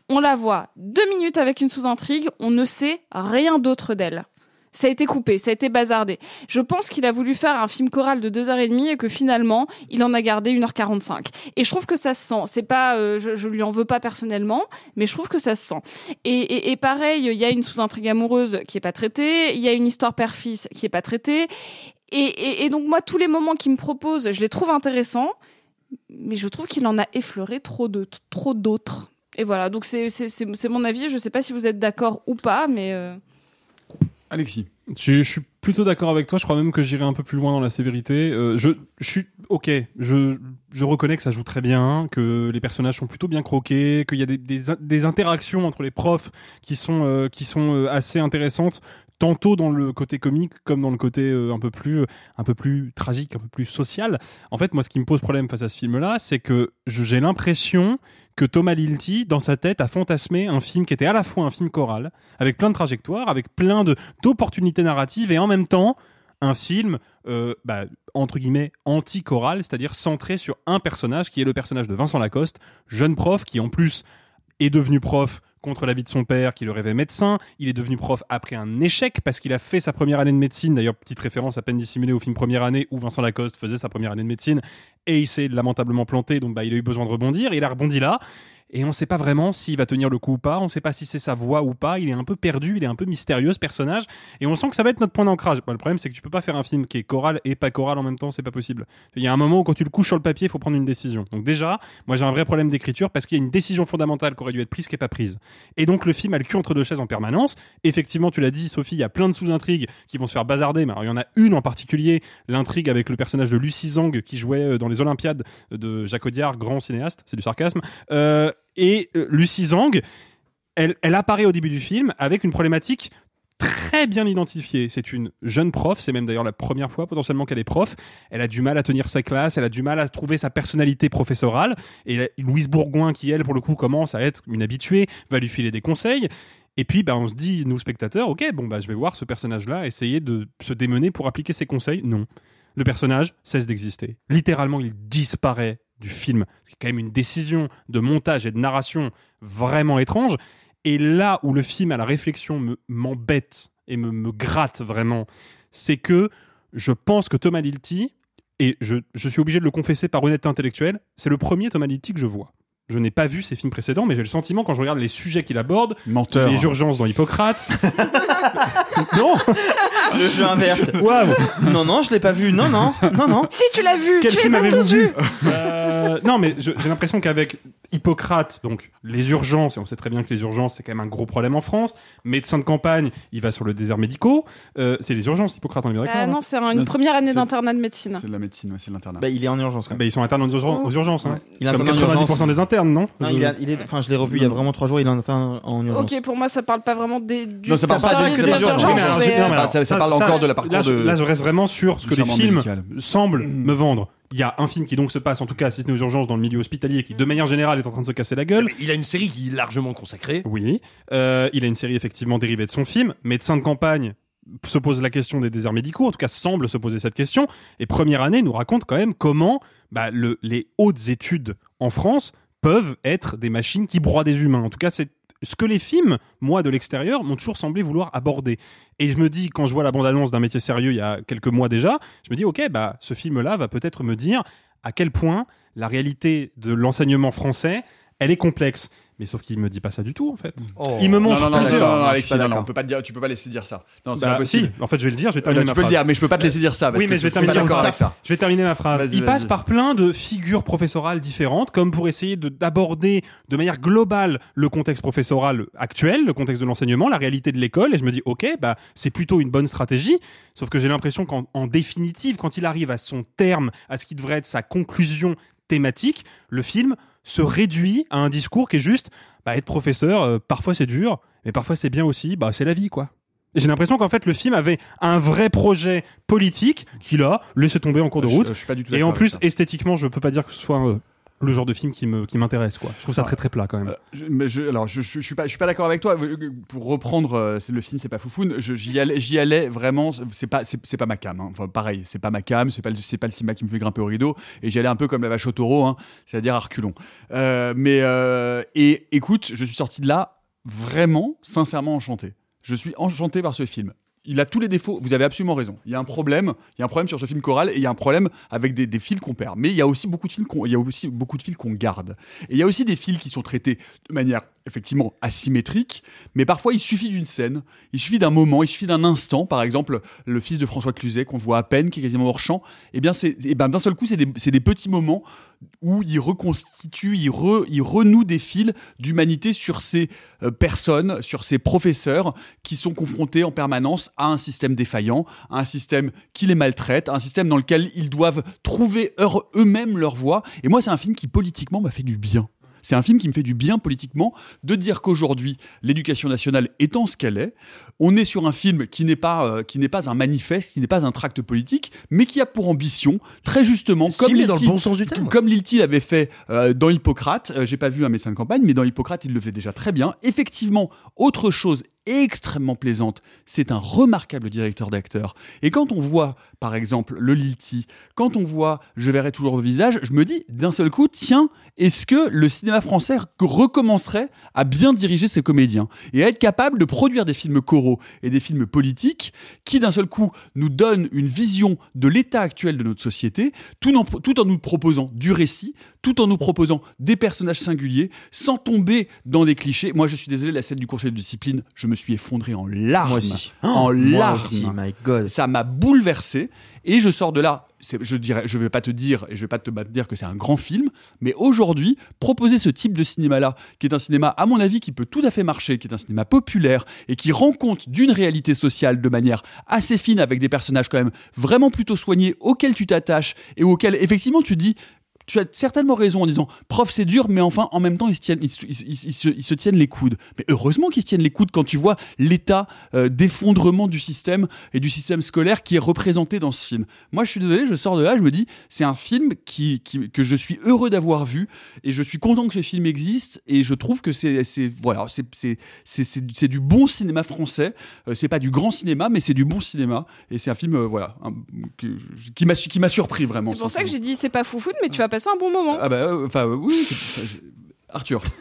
on la voit deux minutes avec une sous-intrigue, on ne sait rien d'autre d'elle. Ça a été coupé, ça a été bazardé. Je pense qu'il a voulu faire un film choral de 2h30 et que finalement, il en a gardé 1h45. Et je trouve que ça se sent. C'est pas, euh, je, je lui en veux pas personnellement, mais je trouve que ça se sent. Et, pareil, il y a une sous-intrigue amoureuse qui est pas traitée, il y a une histoire père-fils qui est pas traitée. Et, et, et donc moi, tous les moments qu'il me propose, je les trouve intéressants, mais je trouve qu'il en a effleuré trop de trop d'autres. Et voilà, donc c'est c'est c'est c'est mon avis. Je sais pas si vous êtes d'accord ou pas, mais euh, Alexis. Je, je suis plutôt d'accord avec toi. Je crois même que j'irai un peu plus loin dans la sévérité. Euh, je, je suis ok. Je, je reconnais que ça joue très bien, que les personnages sont plutôt bien croqués, qu'il y a des, des, des interactions entre les profs qui sont euh, qui sont euh, assez intéressantes, tantôt dans le côté comique comme dans le côté euh, un peu plus un peu plus tragique, un peu plus social. En fait, moi, ce qui me pose problème face à ce film-là, c'est que j'ai l'impression que Thomas Lilti, dans sa tête, a fantasmé un film qui était à la fois un film choral, avec plein de trajectoires, avec plein de d'opportunités narratives, et en même temps un film euh, bah, entre guillemets anti-choral, c'est-à-dire centré sur un personnage qui est le personnage de Vincent Lacoste, jeune prof qui en plus est devenu prof contre l'avis de son père qui le rêvait médecin. Il est devenu prof après un échec parce qu'il a fait sa première année de médecine. D'ailleurs, petite référence à peine dissimulée au film Première année où Vincent Lacoste faisait sa première année de médecine et il s'est lamentablement planté. Donc, bah, il a eu besoin de rebondir. Et il a rebondi là. Et on sait pas vraiment s'il va tenir le coup ou pas, on sait pas si c'est sa voix ou pas, il est un peu perdu, il est un peu mystérieux ce personnage, et on sent que ça va être notre point d'ancrage. Bon, le problème c'est que tu peux pas faire un film qui est choral et pas choral en même temps, c'est pas possible. Il y a un moment où quand tu le couches sur le papier, il faut prendre une décision. Donc déjà, moi j'ai un vrai problème d'écriture parce qu'il y a une décision fondamentale qui aurait dû être prise qui est pas prise. Et donc le film a le cul entre deux chaises en permanence. Effectivement, tu l'as dit Sophie, il y a plein de sous-intrigues qui vont se faire bazarder, mais il y en a une en particulier, l'intrigue avec le personnage de Lucie Zhang qui jouait euh, dans les Olympiades de Jacques Audiard, grand cinéaste, c'est du sarcasme. Euh, et euh, Lucie Zhang, elle, elle apparaît au début du film avec une problématique très bien identifiée. C'est une jeune prof, c'est même d'ailleurs la première fois potentiellement qu'elle est prof. Elle a du mal à tenir sa classe, elle a du mal à trouver sa personnalité professorale. Et Louise Bourgoin, qui elle, pour le coup, commence à être une habituée, va lui filer des conseils. Et puis, bah, on se dit, nous spectateurs, ok, bon, bah, je vais voir ce personnage-là essayer de se démener pour appliquer ses conseils. Non. Le personnage cesse d'exister. Littéralement, il disparaît du film. C'est quand même une décision de montage et de narration vraiment étrange. Et là où le film à la réflexion me- m'embête et me, me gratte vraiment, c'est que je pense que Thomas Lilty, et je, je suis obligé de le confesser par honnêteté intellectuelle, c'est le premier Thomas Lilty que je vois. Je n'ai pas vu ses films précédents, mais j'ai le sentiment, quand je regarde les sujets qu'il aborde, Menteur. les urgences dans Hippocrate. non Le jeu inverse. Waouh Non, non, je l'ai pas vu. Non, non, non, non. Si tu l'as vu, Quel tu les film as avez-vous tous vu vus. Euh, Non, mais je- j'ai l'impression qu'avec Hippocrate, donc les urgences, et on sait très bien que les urgences, c'est quand même un gros problème en France. Médecin de campagne, il va sur le désert médicaux. Euh, c'est les urgences, Hippocrate, on est bien d'accord Ah hein non, c'est un- une Non, première année c'est- d'internat de médecine. C'est de la médecine, ouais, c'est de l'internat. Bah, il est en urgence quand même. Bah, ils sont internes aux, urgen- aux urgences. Hein. Il est Comme interne en 90% urgence. des internes, non Non, il, a- il est, enfin, je l'ai revu il y a vraiment trois jours. Il est en interne en urgence. Ok, pour moi, ça parle pas vraiment des, du Non, ça parle pas service des- ça- ça parle encore de la parcours là, je- de- Là, je reste vraiment sur ce que les films médical. semblent me vendre. Il y a un film qui donc se passe, en tout cas, si ce n'est aux urgences, dans le milieu hospitalier, qui de manière générale est en train de se casser la gueule. Il a une série qui est largement consacrée. Oui. Euh, il a une série effectivement dérivée de son film. Médecin de campagne se pose la question des déserts médicaux, en tout cas semble se poser cette question. Et première année nous raconte quand même comment bah, le- les hautes études en France peuvent être des machines qui broient des humains. En tout cas, c'est ce que les films, moi de l'extérieur, m'ont toujours semblé vouloir aborder. Et je me dis, quand je vois la bande-annonce d'un métier sérieux il y a quelques mois déjà, je me dis, ok, bah, ce film-là va peut-être me dire à quel point la réalité de l'enseignement français, elle est complexe. Mais sauf qu'il me dit pas ça du tout, en fait. Il me montre non, non, non, plusieurs- non, non, Alexis, pas non, on peut pas te dire, tu peux pas laisser dire ça. Non, c'est Bah, pas possible. si, en fait, je vais le dire, je vais Euh, terminer non, ma tu peux le dire, mais je peux pas te laisser dire ça. parce Oui, que mais je vais terminer ma avec ça. Je vais terminer ma phrase. Il passe par plein de figures professorales différentes, comme pour essayer de- d'aborder de manière globale le contexte professoral actuel, le contexte de l'enseignement, la réalité de l'école. Et je me dis, ok, bah c'est plutôt une bonne stratégie. Sauf que j'ai l'impression qu'en en définitive, quand il arrive à son terme, à ce qui devrait être sa conclusion thématique, le film se réduit à un discours qui est juste, bah, être professeur, euh, parfois c'est dur, mais parfois c'est bien aussi, bah c'est la vie, quoi. J'ai l'impression qu'en fait le film avait un vrai projet politique qu'il a laissé tomber en cours de route. je suis pas du tout Et en plus esthétiquement, je peux pas dire que ce soit euh, le genre de film qui me qui m'intéresse quoi. Je trouve ça très très plat quand même. Euh, je, mais je- alors, je, je, je suis pas, je suis pas d'accord avec toi. Euh, Pour reprendre, euh, le film, c'est pas foufoune. J'y allais, j'y allais vraiment. C'est pas, c'est pas ma cam. hein. Enfin, pareil, c'est pas ma cam. C'est pas, c'est pas le cinéma qui me fait grimper au rideau. Et j'y allais un peu comme la vache au taureau, hein, c'est-à-dire à reculons. Euh, mais et écoute, je suis sorti de là vraiment, sincèrement enchanté. Je suis enchanté par ce film. Il a tous les défauts. Vous avez absolument raison. Il y a un problème. Il y a un problème sur ce film choral et il y a un problème avec des, des fils qu'on perd. Mais il y a aussi beaucoup de films qu'on, il y a aussi beaucoup de fils qu'on garde. Et il y a aussi des fils qui sont traités de manière effectivement asymétrique. Mais parfois, il suffit d'une scène, il suffit d'un moment, il suffit d'un instant. Par exemple, le fils de François Cluzet qu'on voit à peine, qui est quasiment hors champ. Et bien, c'est, et ben, d'un seul coup, c'est des, des petits moments où il reconstitue, il, re- il renoue des fils d'humanité sur ces euh, personnes, sur ces professeurs qui sont confrontés en permanence à un système défaillant, à un système qui les maltraite, à un système dans lequel ils doivent trouver eux- eux-mêmes leur voie. Et moi, c'est un film qui politiquement m'a fait du bien. C'est un film qui me fait du bien politiquement de dire qu'aujourd'hui, l'éducation nationale étant ce qu'elle est, on est sur un film qui n'est pas, euh, qui n'est pas un manifeste, qui n'est pas un tract politique, mais qui a pour ambition, très justement, Lilti- bon comme Lilti l'avait fait euh, dans Hippocrate, euh, j'ai pas vu un médecin de campagne, mais dans Hippocrate, il le faisait déjà très bien. Effectivement, autre chose extrêmement plaisante. C'est un remarquable directeur d'acteur. Et quand on voit, par exemple, le Lilti, quand on voit Je verrai toujours vos visages, je me dis d'un seul coup, tiens, est-ce que le cinéma français recommencerait à bien diriger ses comédiens et à être capable de produire des films choraux et des films politiques qui, d'un seul coup, nous donnent une vision de l'état actuel de notre société, tout en, tout en nous proposant du récit, tout en nous proposant des personnages singuliers, sans tomber dans des clichés. Moi, je suis désolé, la scène du conseil de discipline, je me suis effondré en larmes. Moi aussi. En Oh, moi larmes. aussi, my God. Ça m'a bouleversé. Et je sors de là, je dirais, je vais pas te dire, et je vais pas te dire que c'est un grand film, mais aujourd'hui, proposer ce type de cinéma-là, qui est un cinéma, à mon avis, qui peut tout à fait marcher, qui est un cinéma populaire, et qui rend compte d'une réalité sociale de manière assez fine, avec des personnages quand même vraiment plutôt soignés, auxquels tu t'attaches, et auxquels, effectivement, tu te dis, tu as certainement raison en disant prof c'est dur mais enfin en même temps ils se tiennent ils, ils se- ils se- ils se tiennent les coudes. Mais heureusement qu'ils se tiennent les coudes quand tu vois l'état euh, d'effondrement du système et du système scolaire qui est représenté dans ce film. Moi je suis désolé je sors de là je me dis c'est un film qui, qui- que je suis heureux d'avoir vu et je suis content que ce film existe et je trouve que c'est voilà c'est du- bon cinéma français. Euh, c'est pas du grand cinéma mais c'est du bon cinéma et c'est un film euh, voilà un- qui qui m'a surpris vraiment C'est pour ça que j'ai dit c'est pas foufou, mais tu vas passer un bon moment. Ah bah euh, enfin euh, oui, c'est- ça, je- Arthur.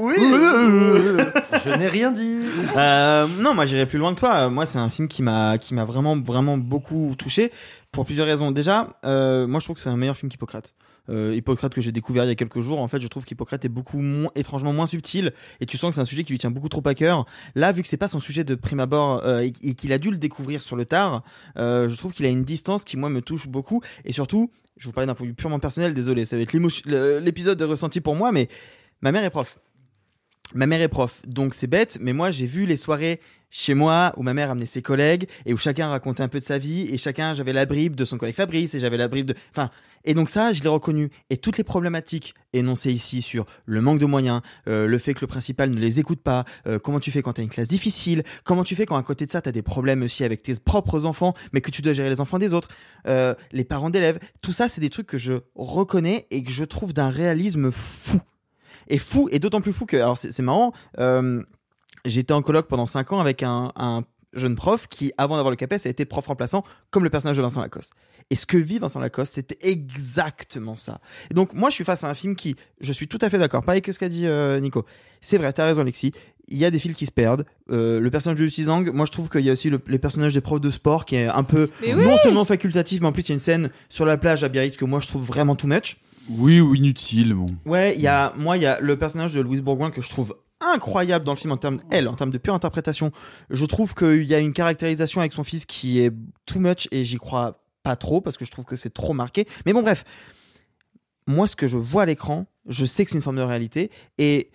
Oui. Je n'ai rien dit. Euh, non, moi j'irai plus loin que toi. Euh, Moi, c'est un film qui m'a qui m'a vraiment vraiment beaucoup touché pour plusieurs raisons. Déjà, euh, moi je trouve que c'est un meilleur film qu'Hippocrate. Euh, Hippocrate que j'ai découvert il y a quelques jours, en fait, je trouve qu'Hippocrate est beaucoup moins étrangement moins subtil et tu sens que c'est un sujet qui lui tient beaucoup trop à cœur. Là, vu que c'est pas son sujet de prime abord euh, et, et qu'il a dû le découvrir sur le tard, euh, je trouve qu'il a une distance qui moi me touche beaucoup et surtout, je vous parlais d'un point de vue purement personnel, désolé, ça va être l'épisode ressenti pour moi, mais ma mère est prof. Ma mère est prof, donc c'est bête, mais moi j'ai vu les soirées chez moi où ma mère amenait ses collègues et où chacun racontait un peu de sa vie et chacun j'avais la bribe de son collègue Fabrice et j'avais la bribe de enfin et donc ça je l'ai reconnu. Et toutes les problématiques énoncées ici sur le manque de moyens euh, le fait que le principal ne les écoute pas euh, comment tu fais quand t'as une classe difficile comment tu fais quand à côté de ça t'as des problèmes aussi avec tes propres enfants mais que tu dois gérer les enfants des autres euh, les parents d'élèves tout ça c'est des trucs que je reconnais et que je trouve d'un réalisme fou. Et fou et d'autant plus fou que alors c'est marrant j'étais en colloque pendant 5 ans avec un, un jeune prof qui avant d'avoir le CAPES a été prof remplaçant comme le personnage de Vincent Lacoste et ce que vit Vincent Lacoste c'était exactement ça et donc moi je suis face à un film qui je suis tout à fait d'accord pas avec ce qu'a dit euh, Nico c'est vrai t'as raison Alexis il y a des fils qui se perdent. Euh, le personnage de Lucy Zhang, moi je trouve qu'il y a aussi le, les personnages des profs de sport qui est un peu Mais oui non seulement facultatif, mais en plus il y a une scène sur la plage à Biarritz que moi je trouve vraiment too much. Oui ou inutile bon. Ouais, il y a, moi, il y a le personnage de Louise Bourgoin que je trouve incroyable dans le film en termes, elle, en termes de pure interprétation. Je trouve qu'il y a une caractérisation avec son fils qui est too much et j'y crois pas trop parce que je trouve que c'est trop marqué. Mais bon, bref. Moi, ce que je vois à l'écran, je sais que c'est une forme de réalité et,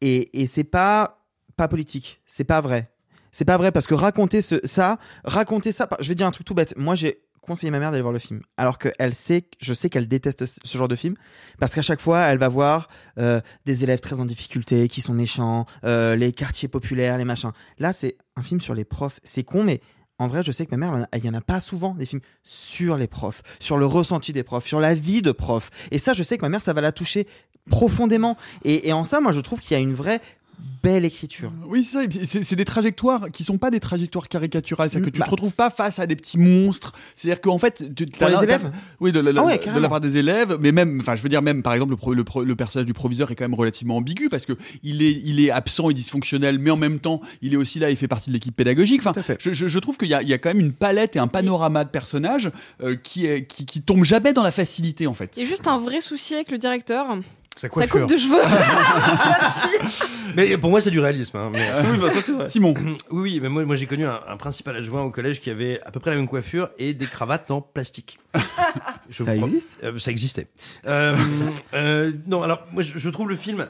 et, et c'est pas, pas politique. C'est pas vrai. C'est pas vrai parce que raconter ce, ça, raconter ça, je vais dire un truc tout bête. Moi, j'ai conseillé ma mère d'aller voir le film, alors que elle sait, je sais qu'elle déteste ce genre de film, parce qu'à chaque fois, elle va voir euh, des élèves très en difficulté, qui sont méchants, euh, les quartiers populaires, les machins. Là, c'est un film sur les profs. C'est con, mais en vrai, je sais que ma mère, il y en a pas souvent des films sur les profs, sur le ressenti des profs, sur la vie de profs. Et ça, je sais que ma mère, ça va la toucher profondément. Et en ça, moi, je trouve qu'il y a une vraie belle écriture. Oui, c'est C'est des trajectoires qui sont pas des trajectoires caricaturales. C'est-à-dire que tu Bah. te retrouves pas face à des petits monstres. C'est-à-dire qu'en fait, tu les élèves Oui, de la, la- Ah ouais, de la part des élèves, mais même, enfin, je veux dire même, par exemple, le, pro- le, pro- le personnage du proviseur est quand même relativement ambigu parce que il est, il est absent et dysfonctionnel, mais en même temps, il est aussi là, il fait partie de l'équipe pédagogique. Enfin, je, je- je trouve qu'il y a, il y a quand même une palette et un panorama de personnages euh, qui, est, qui, qui tombe jamais dans la facilité, en fait. Il y a juste un vrai souci avec le directeur. Sa Sa coupe de cheveux. Mais pour moi, c'est du réalisme. hein, mais- Oui, bah, ça, c'est vrai. Simon. Oui, oui, mais moi, moi j'ai connu un, un principal adjoint au collège qui avait à peu près la même coiffure et des cravates en plastique. Je Ça crois- existe? Euh, Ça existait. Euh, euh, non, alors moi je, je trouve le film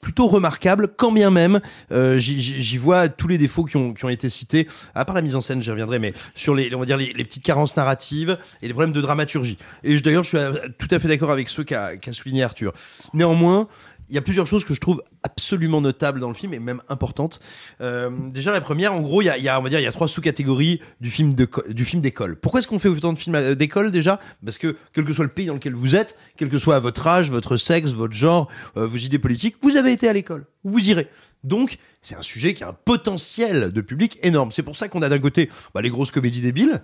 plutôt remarquable, quand bien même euh, j'y- vois tous les défauts qui ont, qui ont été cités, à part la mise en scène, j'y reviendrai, mais sur les, on va dire les, les petites carences narratives et les problèmes de dramaturgie. Et d'ailleurs, je suis euh, tout à fait d'accord avec ceux qu'a qu'a souligné Arthur. Néanmoins, il y a plusieurs choses que je trouve absolument notables dans le film et même importantes. Euh, déjà la première, en gros, il y a, y a, on va dire, il y a trois sous-catégories du film de du film d'école. Pourquoi est-ce qu'on fait autant de films euh, d'école déjà? Parce que quel que soit le pays dans lequel vous êtes, quel que soit votre âge, votre sexe, votre genre, euh, vos idées politiques, vous avez été à l'école. Vous irez. Donc, c'est un sujet qui a un potentiel de public énorme. C'est pour ça qu'on a d'un côté bah, les grosses comédies débiles.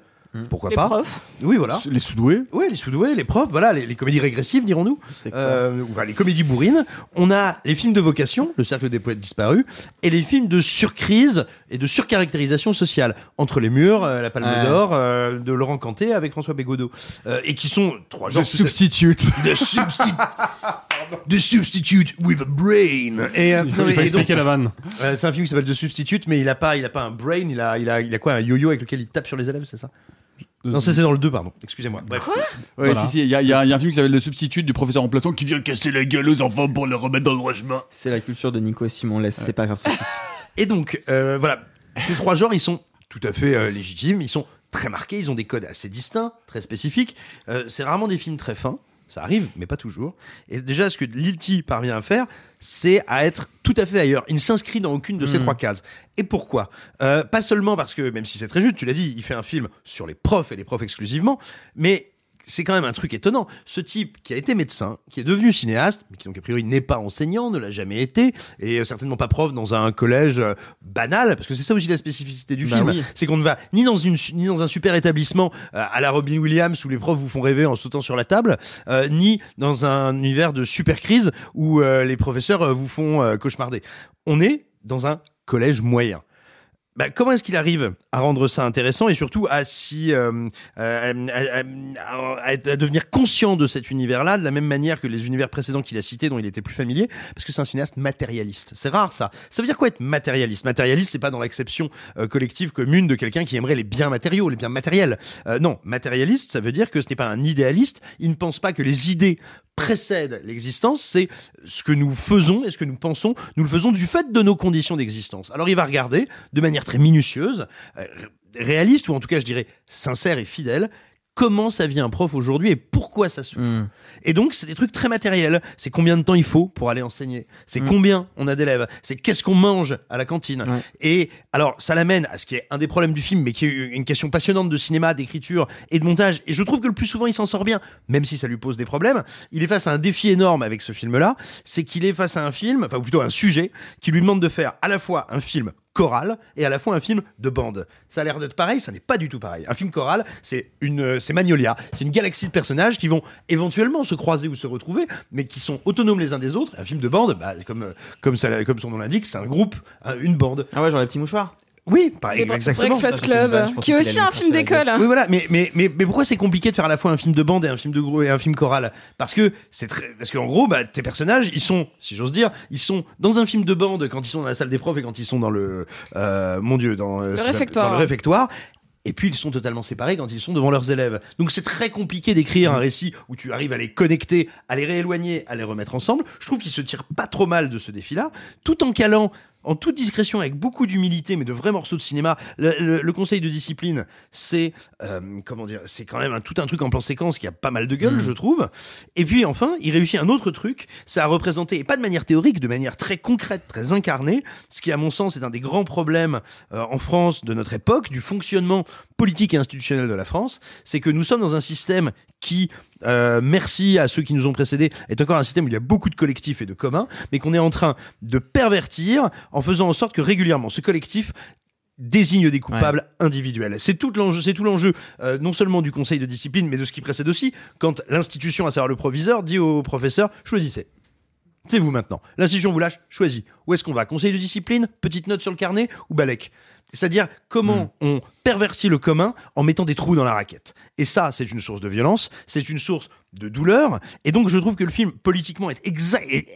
Pourquoi Les pas profs. Oui, voilà. Les sous-doués Oui, les sous-doués, les profs, voilà, les, les comédies régressives, dirons-nous. Euh, enfin, les comédies bourrines. On a les films de vocation, Le Cercle des Poètes Disparus, et les films de surcrise et de surcaractérisation sociale. Entre les murs, euh, La Palme Ouais. d'Or, euh, de Laurent Canté avec François Bégodeau. Euh, et qui sont trois The genres. à- Substitute. The Substitute. The Substitute with a brain. Et, euh, Il non, faut donc- la vanne. Euh, c'est un film qui s'appelle The Substitute, mais il a pas, il a pas un brain, il a, il a, il a quoi, un yo-yo avec lequel il tape sur les élèves, c'est ça? Non, ça c'est dans le 2, pardon. Excusez-moi. Bref. Ouais, Voilà. si, si, il y, a- il y a il y a un film qui s'appelle Le Substitut du professeur remplaçant qui vient casser la gueule aux enfants pour les remettre dans le droit chemin. C'est la culture de Nico et Simon laisse, c'est pas grave. Et donc, euh, voilà, ces trois genres, ils sont tout à fait euh, légitimes, ils sont très marqués, ils ont des codes assez distincts, très spécifiques. Euh, c'est rarement des films très fins. Ça arrive, mais pas toujours. Et déjà, ce que Lilti parvient à faire, c'est à être tout à fait ailleurs. Il ne s'inscrit dans aucune de ces Mhm. trois cases. Et pourquoi? Euh, Pas seulement parce que, même si c'est très juste, tu l'as dit, il fait un film sur les profs et les profs exclusivement, mais c'est quand même un truc étonnant. Ce type qui a été médecin, qui est devenu cinéaste, mais qui donc a priori n'est pas enseignant, ne l'a jamais été, et euh, certainement pas prof dans un collège euh, banal, parce que c'est ça aussi la spécificité du Bah film, oui. c'est qu'on ne va ni dans une ni dans un super établissement euh, à la Robin Williams où les profs vous font rêver en sautant sur la table, euh, ni dans un univers de super crise où les professeurs vous font cauchemarder. On est dans un collège moyen. Bah, comment est-ce qu'il arrive à rendre ça intéressant et surtout à si euh, euh, à, à- à- devenir conscient de cet univers-là de la même manière que les univers précédents qu'il a cités dont il était plus familier parce que c'est un cinéaste matérialiste. C'est rare ça. Ça veut dire quoi être matérialiste? Matérialiste, c'est pas dans l'acception euh, collective commune de quelqu'un qui aimerait les biens matériaux, les biens matériels. Euh, non, matérialiste, ça veut dire que ce n'est pas un idéaliste. Il ne pense pas que les idées précèdent l'existence. C'est ce que nous faisons et ce que nous pensons. Nous le faisons du fait de nos conditions d'existence. Alors il va regarder de manière très minutieuse, euh, réaliste ou en tout cas je dirais sincère et fidèle. Comment ça vit un prof aujourd'hui et pourquoi ça souffre Hmm. Et donc, c'est des trucs très matériels. C'est combien de temps il faut pour aller enseigner. C'est Mm. combien on a d'élèves. C'est qu'est-ce qu'on mange à la cantine. Et alors, ça l'amène à ce qui est un des problèmes du film, mais qui est une question passionnante de cinéma, d'écriture et de montage. Et je trouve que le plus souvent, il s'en sort bien, même si ça lui pose des problèmes. Il est face à un défi énorme avec ce film-là. C'est qu'il est face à un film, enfin, ou plutôt un sujet, qui lui demande de faire à la fois un film choral et à la fois un film de bande. Ça a l'air d'être pareil, ça n'est pas du tout pareil. Un film choral, c'est une, c'est Magnolia, c'est une galaxie de personnages qui vont éventuellement se croiser ou se retrouver, mais qui sont autonomes les uns des autres. Un film de bande, bah, comme comme ça, comme son nom l'indique, c'est un groupe, un- une bande. Ah ouais, genre les petits mouchoirs. Oui, par Les exactement. Breakfast Club, qui est aussi un film d'école. Oui, voilà, mais, mais, mais, mais pourquoi c'est compliqué de faire à la fois un film de bande et un film de gros et un film choral? Parce que c'est très, parce qu'en gros, bah, tes personnages, ils sont, si j'ose dire, ils sont dans un film de bande quand ils sont dans la salle des profs et quand ils sont dans le, euh, mon dieu, dans, euh, réfectoire. dans le réfectoire. Et puis ils sont totalement séparés quand ils sont devant leurs élèves. Donc c'est très compliqué d'écrire un récit où tu arrives à les connecter, à les rééloigner, à les remettre ensemble. Je trouve qu'ils se tirent pas trop mal de ce défi-là, tout en calant en toute discrétion, avec beaucoup d'humilité, mais de vrais morceaux de cinéma. Le, le- le conseil de discipline, c'est euh, comment dire, c'est quand même un, tout un truc en plan séquence qui a pas mal de gueule, Mm. je trouve. Et puis enfin, il réussit un autre truc, c'est à représenter, et pas de manière théorique, de manière très concrète, très incarnée, ce qui à mon sens est un des grands problèmes euh, en France de notre époque, du fonctionnement politique et institutionnel de la France, c'est que nous sommes dans un système qui, euh, merci à ceux qui nous ont précédés, est encore un système où il y a beaucoup de collectifs et de communs, mais qu'on est en train de pervertir en faisant en sorte que régulièrement ce collectif désigne des coupables individuels. C'est tout l'enjeu, c'est tout l'enjeu euh, non seulement du conseil de discipline, mais de ce qui précède aussi, quand l'institution, à savoir le proviseur, dit au professeur choisissez. C'est vous maintenant. L'institution vous lâche, choisis. Où est-ce qu'on va? Conseil de discipline? Petite note sur le carnet? Ou Balek? C'est-à-dire comment on pervertit le commun en mettant des trous dans la raquette. Et ça, c'est une source de violence, c'est une source de douleur. Et donc, je trouve que le film, politiquement, est,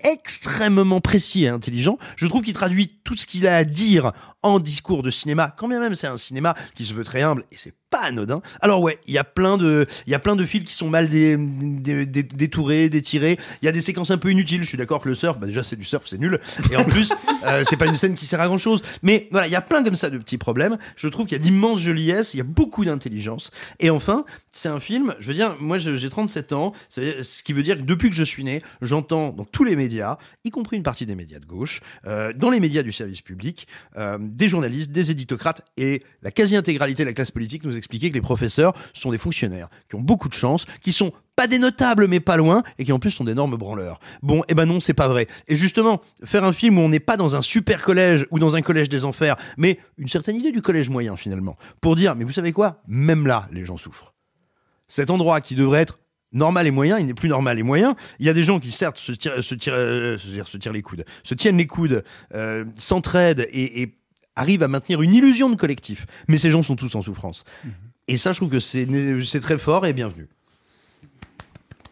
extrêmement précis et intelligent. Je trouve qu'il traduit tout ce qu'il a à dire en discours de cinéma, quand bien même c'est un cinéma qui se veut très humble, et c'est pas anodin. Alors ouais, il y a plein de, il y a plein de fils qui sont mal dé- dé- dé- détourés, détirés. Il y a des séquences un peu inutiles. Je suis d'accord que le surf, bah déjà c'est du surf, c'est nul. Et en plus, euh, c'est pas une scène qui sert à grand chose. Mais voilà, il y a plein comme ça de petit problème. Je trouve qu'il y a d'immenses joliesses, il y a beaucoup d'intelligence. Et enfin, c'est un film, je veux dire, moi j'ai 37 ans, ce qui veut dire que depuis que je suis né, j'entends dans tous les médias, y compris une partie des médias de gauche, euh, dans les médias du service public, euh, des journalistes, des éditocrates et la quasi-intégralité de la classe politique nous expliquer que les professeurs sont des fonctionnaires qui ont beaucoup de chance, qui sont pas des notables mais pas loin et qui en plus sont d'énormes branleurs. Bon, eh ben non, c'est pas vrai. Et justement, faire un film où on n'est pas dans un super collège ou dans un collège des enfers, mais une certaine idée du collège moyen finalement, pour dire, mais vous savez quoi? Même là, les gens souffrent. Cet endroit qui devrait être normal et moyen, il n'est plus normal et moyen. Il y a des gens qui certes se tirent, se tirent, euh, se tirent- se tirent les coudes, se tiennent les coudes, euh, s'entraident et, et arrivent à maintenir une illusion de collectif. Mais ces gens sont tous en souffrance. Et ça, je trouve que c'est très fort et bienvenu.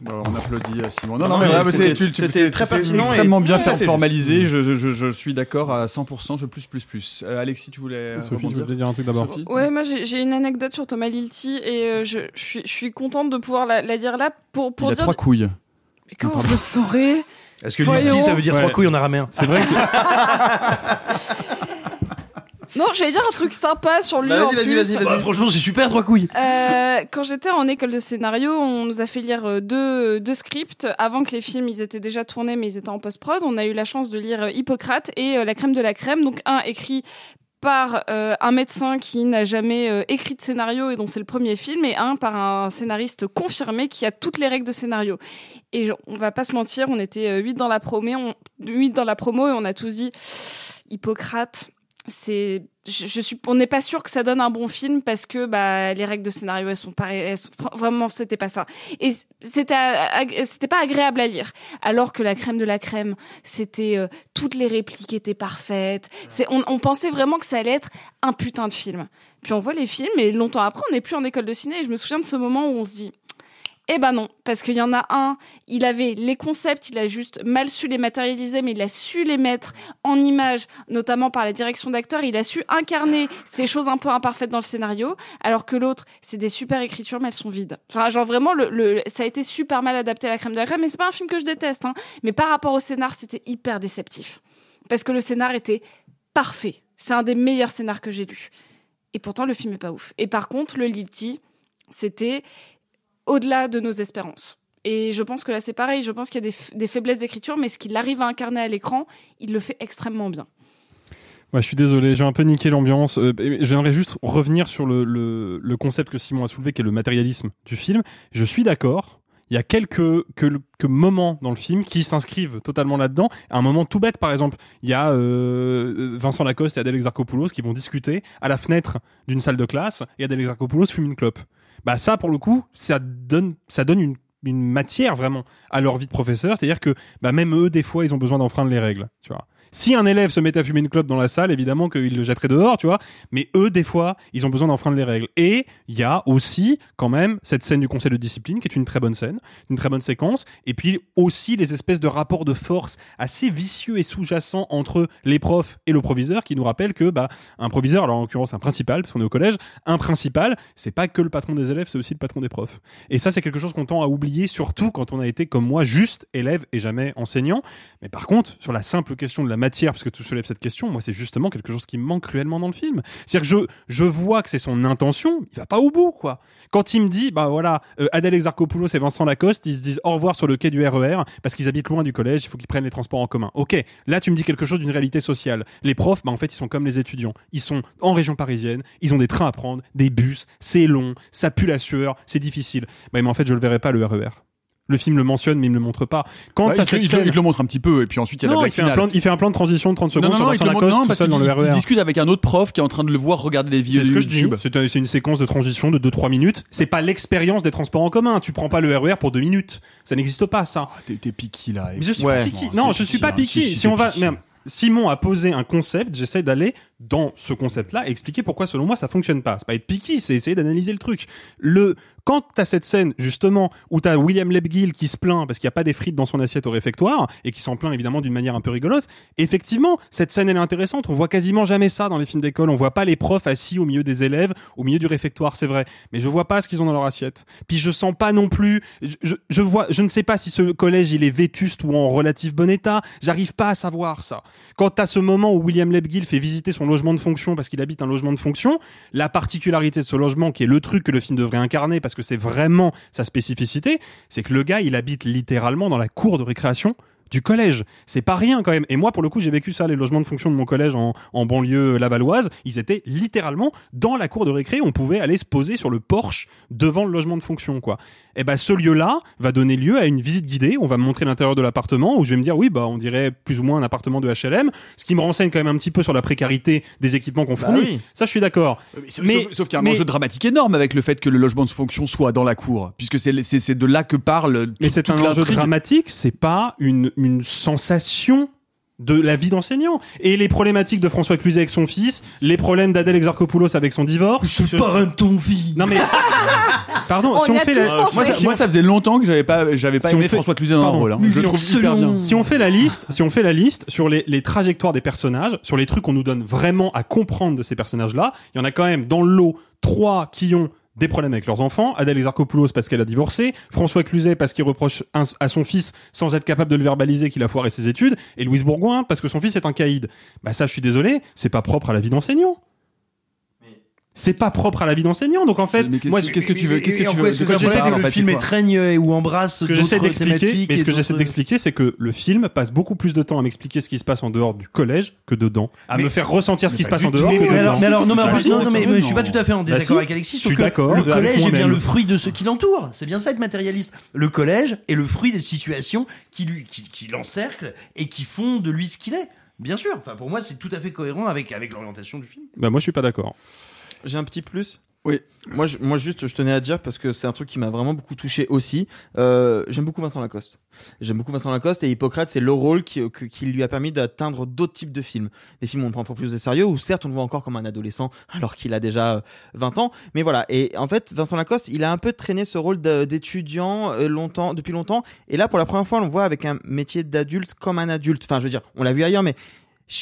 Bon, on applaudit à Simon. Non, Non, non, mais c'était- très c'est pertinent extrêmement et bien formalisé. Je, je, je, je suis d'accord à 100%. Je plus, plus, plus. Euh, Alexis, tu voulais. Sophie, tu voulais dire un truc d'abord Sophie Ouais, moi j'ai une anecdote sur Thomas Lilti et euh, je, je suis, je suis contente de pouvoir la, la dire là pour, pour Il a dire. trois couilles. Mais comment je le saurais? Est-ce que. Lilti, ça veut dire Ouais. trois couilles en araméen? C'est vrai que Non, j'allais dire un truc sympa sur lui. Bah, vas-y, vas-y, vas-y, vas-y. Bah, franchement, c'est super, trois couilles. Euh, quand j'étais en école de scénario, on nous a fait lire euh, deux, deux scripts avant que les films ils étaient déjà tournés, mais ils étaient en post-prod. On a eu la chance de lire euh, Hippocrate et euh, La crème de la crème. Donc un écrit par euh, un médecin qui n'a jamais euh, écrit de scénario et dont c'est le premier film, et un par un scénariste confirmé qui a toutes les règles de scénario. Et on va pas se mentir, on était euh, huit dans la promo, on, huit dans la promo et on a tous dit Hippocrate. C'est, je, je suis, on n'est pas sûr que ça donne un bon film parce que bah les règles de scénario elles sont pareilles, elles sont- vraiment c'était pas ça. Et c'était, ag- c'était pas agréable à lire. Alors que la crème de la crème, c'était euh, toutes les répliques étaient parfaites. C'est, on, on pensait vraiment que ça allait être un putain de film. Puis on voit les films et longtemps après on n'est plus en école de ciné. Et je me souviens de ce moment où on se dit. Eh ben non, parce qu'il y en a un, il avait les concepts, il a juste mal su les matérialiser, mais il a su les mettre en images, notamment par la direction d'acteur. Il a su incarner ces choses un peu imparfaites dans le scénario, alors que l'autre, c'est des super écritures, mais elles sont vides. Enfin, genre vraiment, ça a été super mal adapté à la crème de la crème, mais c'est pas un film que je déteste, hein. Mais par rapport au scénar, c'était hyper déceptif. Parce que le scénar était parfait. C'est un des meilleurs scénars que j'ai lus. Et pourtant, le film est pas ouf. Et par contre, le Lilti, c'était au-delà de nos espérances. Et je pense que là, c'est pareil. Je pense qu'il y a des, faiblesses d'écriture, mais ce qu'il arrive à incarner à l'écran, il le fait extrêmement bien. Ouais, je suis désolé, j'ai un peu niqué l'ambiance. Euh, J'aimerais juste revenir sur le, concept que Simon a soulevé, qui est le matérialisme du film. Je suis d'accord. Il y a quelques, que- que moments dans le film qui s'inscrivent totalement là-dedans. Un moment tout bête, par exemple, il y a euh, Vincent Lacoste et Adèle Exarchopoulos qui vont discuter à la fenêtre d'une salle de classe et Adèle Exarchopoulos fume une clope. Bah ça, pour le coup, ça donne, ça donne une, une matière vraiment à leur vie de professeur. C'est-à-dire que bah, même eux, des fois, ils ont besoin d'enfreindre les règles. Tu vois. Si un élève se mettait à fumer une clope dans la salle, évidemment qu'il le jetterait dehors, tu vois. Mais eux, des fois, ils ont besoin d'enfreindre les règles. Et il y a aussi, quand même, cette scène du conseil de discipline, qui est une très bonne scène, une très bonne séquence. Et puis aussi les espèces de rapports de force assez vicieux et sous-jacents entre les profs et le proviseur, qui nous rappellent que, bah, un proviseur, alors en l'occurrence un principal, parce qu'on est au collège, un principal, c'est pas que le patron des élèves, c'est aussi le patron des profs. Et ça, c'est quelque chose qu'on tend à oublier, surtout quand on a été, comme moi, juste élève et jamais enseignant. Mais par contre, sur la simple question de la parce que tu soulèves cette question, moi, c'est justement quelque chose qui me manque cruellement dans le film. C'est-à-dire que je, je vois que c'est son intention, il va pas au bout, quoi. Quand il me dit, bah voilà, euh, Adèle Exarchopoulos et Vincent Lacoste, ils se disent au revoir sur le quai du RER parce qu'ils habitent loin du collège, il faut qu'ils prennent les transports en commun. Ok, là tu me dis quelque chose d'une réalité sociale. Les profs, bah en fait, ils sont comme les étudiants. Ils sont en région parisienne, ils ont des trains à prendre, des bus, c'est long, ça pue la sueur, c'est difficile. Bah, mais en fait, je le verrai pas le RER. Le film le mentionne, mais il me le montre pas. Quand Bah, il, te, cette il te- scène- il te le montre un petit peu, et puis ensuite il y a non, la il fait, un plan, il fait un plan de transition de 30 secondes non, non, sur Vincent Lacoste non, tout parce seul qu'il dans le il RER. discute avec un autre prof qui est en train de le voir regarder des vidéos C'est ce que je dis. C'est un- c'est une séquence de transition de 2-3 minutes. C'est pas l'expérience des transports en commun. Tu prends pas le RER pour 2 minutes. Ça n'existe pas, ça. T'es t'es piqué là. Mais je suis pas piqué. Non, je suis pas piqué. Si on va. Simon a posé un concept, j'essaie d'aller dans ce concept-là et expliquer pourquoi, selon moi, ça fonctionne pas. C'est pas être piqué, c'est essayer d'analyser le truc. Le Quand t'as cette scène, justement, où t'as William Lebgill qui se plaint parce qu'il n'y a pas des frites dans son assiette au réfectoire, et qui s'en plaint évidemment d'une manière un peu rigolote, effectivement, cette scène elle est intéressante. On voit quasiment jamais ça dans les films d'école. On voit pas les profs assis au milieu des élèves, au milieu du réfectoire, c'est vrai. Mais je vois pas ce qu'ils ont dans leur assiette. Puis je sens pas non plus, je, vois, je ne sais pas si ce collège il est vétuste ou en relatif bon état. J'arrive pas à savoir ça. Quand à ce moment où William Lebgill fait visiter son logement de fonction parce qu'il habite un logement de fonction, la particularité de ce logement, qui est le truc que le film devrait incarner parce que c'est vraiment sa spécificité, c'est que le gars, il habite littéralement dans la cour de récréation du collège. C'est pas rien quand même. Et moi, pour le coup, j'ai vécu ça, les logements de fonction de mon collège en, en banlieue lavalloise. Ils étaient littéralement dans la cour de récré. On pouvait aller se poser sur le porche devant le logement de fonction, quoi. Et ben, ce lieu-là va donner lieu à une visite guidée. On va me montrer l'intérieur de l'appartement où je vais me dire, oui, bah, on dirait plus ou moins un appartement de HLM. Ce qui me renseigne quand même un petit peu sur la précarité des équipements qu'on Bah fournit. oui. Ça, je suis d'accord. Mais, sauf, sauf qu'il y a un enjeu dramatique énorme avec le fait que le logement de fonction soit dans la cour, puisque c'est de là que parle. Mais toute- c'est un enjeu dramatique, c'est pas une, une sensation de la vie d'enseignant. Et les problématiques de François Cluzet avec son fils, les problèmes d'Adèle Exarchopoulos avec son divorce. Ce parrain de ton vie. Non mais. Pardon, si on fait la... Moi, ça, moi, ça faisait longtemps que j'avais pas, j'avais pas Si on aimé fait- François Cluzet dans Pardon. rôle. hein. Je si on- trouve hyper bien. Si on fait la liste, si on fait la liste sur les, les trajectoires des personnages, sur les trucs qu'on nous donne vraiment à comprendre de ces personnages-là, il y en a quand même dans le lot trois qui ont des problèmes avec leurs enfants. Adèle Exarchopoulos parce qu'elle a divorcé, François Cluzet parce qu'il reproche à son fils sans être capable de le verbaliser qu'il a foiré ses études, et Louise Bourgoin parce que son fils est un caïd. Bah ça, je suis désolé, c'est pas propre à la vie d'enseignant. C'est pas propre à la vie d'enseignant, donc en fait, Mais qu'est-ce moi, qu'est-ce que tu veux- qu'est-ce que tu quoi veux- que dire que le film étreigne et ou embrasse Ce que j'essaie d'expliquer, mais ce que j'essaie d'expliquer, c'est que le film passe beaucoup plus de temps à m'expliquer ce qui se passe en dehors du collège que dedans, à me faire ressentir ce qui se passe en dehors Mais, que mais dedans. alors, mais alors, non, mais, en fait, si, non, non, mais, mais je suis pas tout à fait en Bah désaccord avec Alexis. Je suis que d'accord Le collège est bien le fruit de ceux qui l'entourent. C'est bien ça être matérialiste. Le collège est le fruit des situations qui lui, qui, qui l'encerclent et qui font de lui ce qu'il est. Bien sûr. Enfin, pour moi, c'est tout à fait cohérent avec, avec l'orientation du film. Bah moi, je suis pas d'accord. J'ai un petit plus. Oui. Moi, je, moi juste, je tenais à dire parce que c'est un truc qui m'a vraiment beaucoup touché aussi. Euh, J'aime beaucoup Vincent Lacoste. J'aime beaucoup Vincent Lacoste et Hippocrate, c'est le rôle qui, lui a permis d'atteindre d'autres types de films. Des films où on le prend pour plus au sérieux, où certes on le voit encore comme un adolescent alors qu'il a déjà euh, 20 ans. Mais voilà. Et en fait, Vincent Lacoste, il a un peu traîné ce rôle d'étudiant euh, longtemps, depuis longtemps. Et là, pour la première fois, on le voit avec un métier d'adulte comme un adulte. Enfin, je veux dire, on l'a vu ailleurs, mais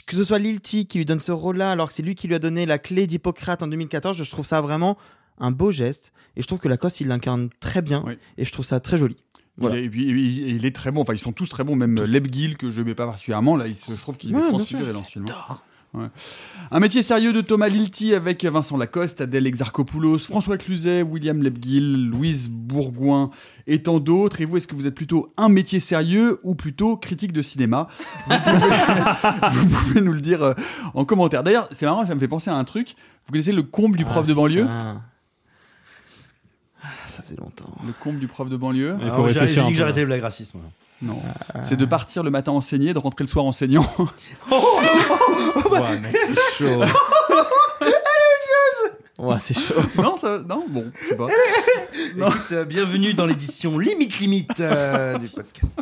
que ce soit Lilti qui lui donne ce rôle-là, alors que c'est lui qui lui a donné la clé d'Hippocrate en 2014, je trouve ça vraiment un beau geste. Et je trouve que Lacoste, il l'incarne très bien. Et je trouve ça très joli. Voilà. Il, est, et puis, il, il est très bon. Enfin, ils sont tous très bons. Même Lebgill, que je n'aimais pas particulièrement, là, il se- je trouve qu'il Ouais, est transfiguré dans ce film. Ouais. Un métier sérieux de Thomas Lilti avec Vincent Lacoste, Adèle Exarchopoulos, François Cluzet, William Lebgill, Louise Bourgoin et tant d'autres. Et vous, est-ce que vous êtes plutôt un métier sérieux ou plutôt critique de cinéma? Vous pouvez, vous pouvez nous le dire euh, en commentaire. D'ailleurs, c'est marrant, ça me fait penser à un truc. Vous connaissez le comble du prof de banlieue? Ah, ça fait longtemps. Le comble du prof de banlieue? Il faut réfléchir J'ai un dit que j'arrêtais les blagues racistes. moi. Non. C'est de partir le matin enseigner, de rentrer le soir enseignant. Ouais, mec, c'est chaud. Ouais, c'est chaud. non, ça, non, bon, je sais pas. Écoute, euh, bienvenue dans l'édition limite limite euh, du podcast.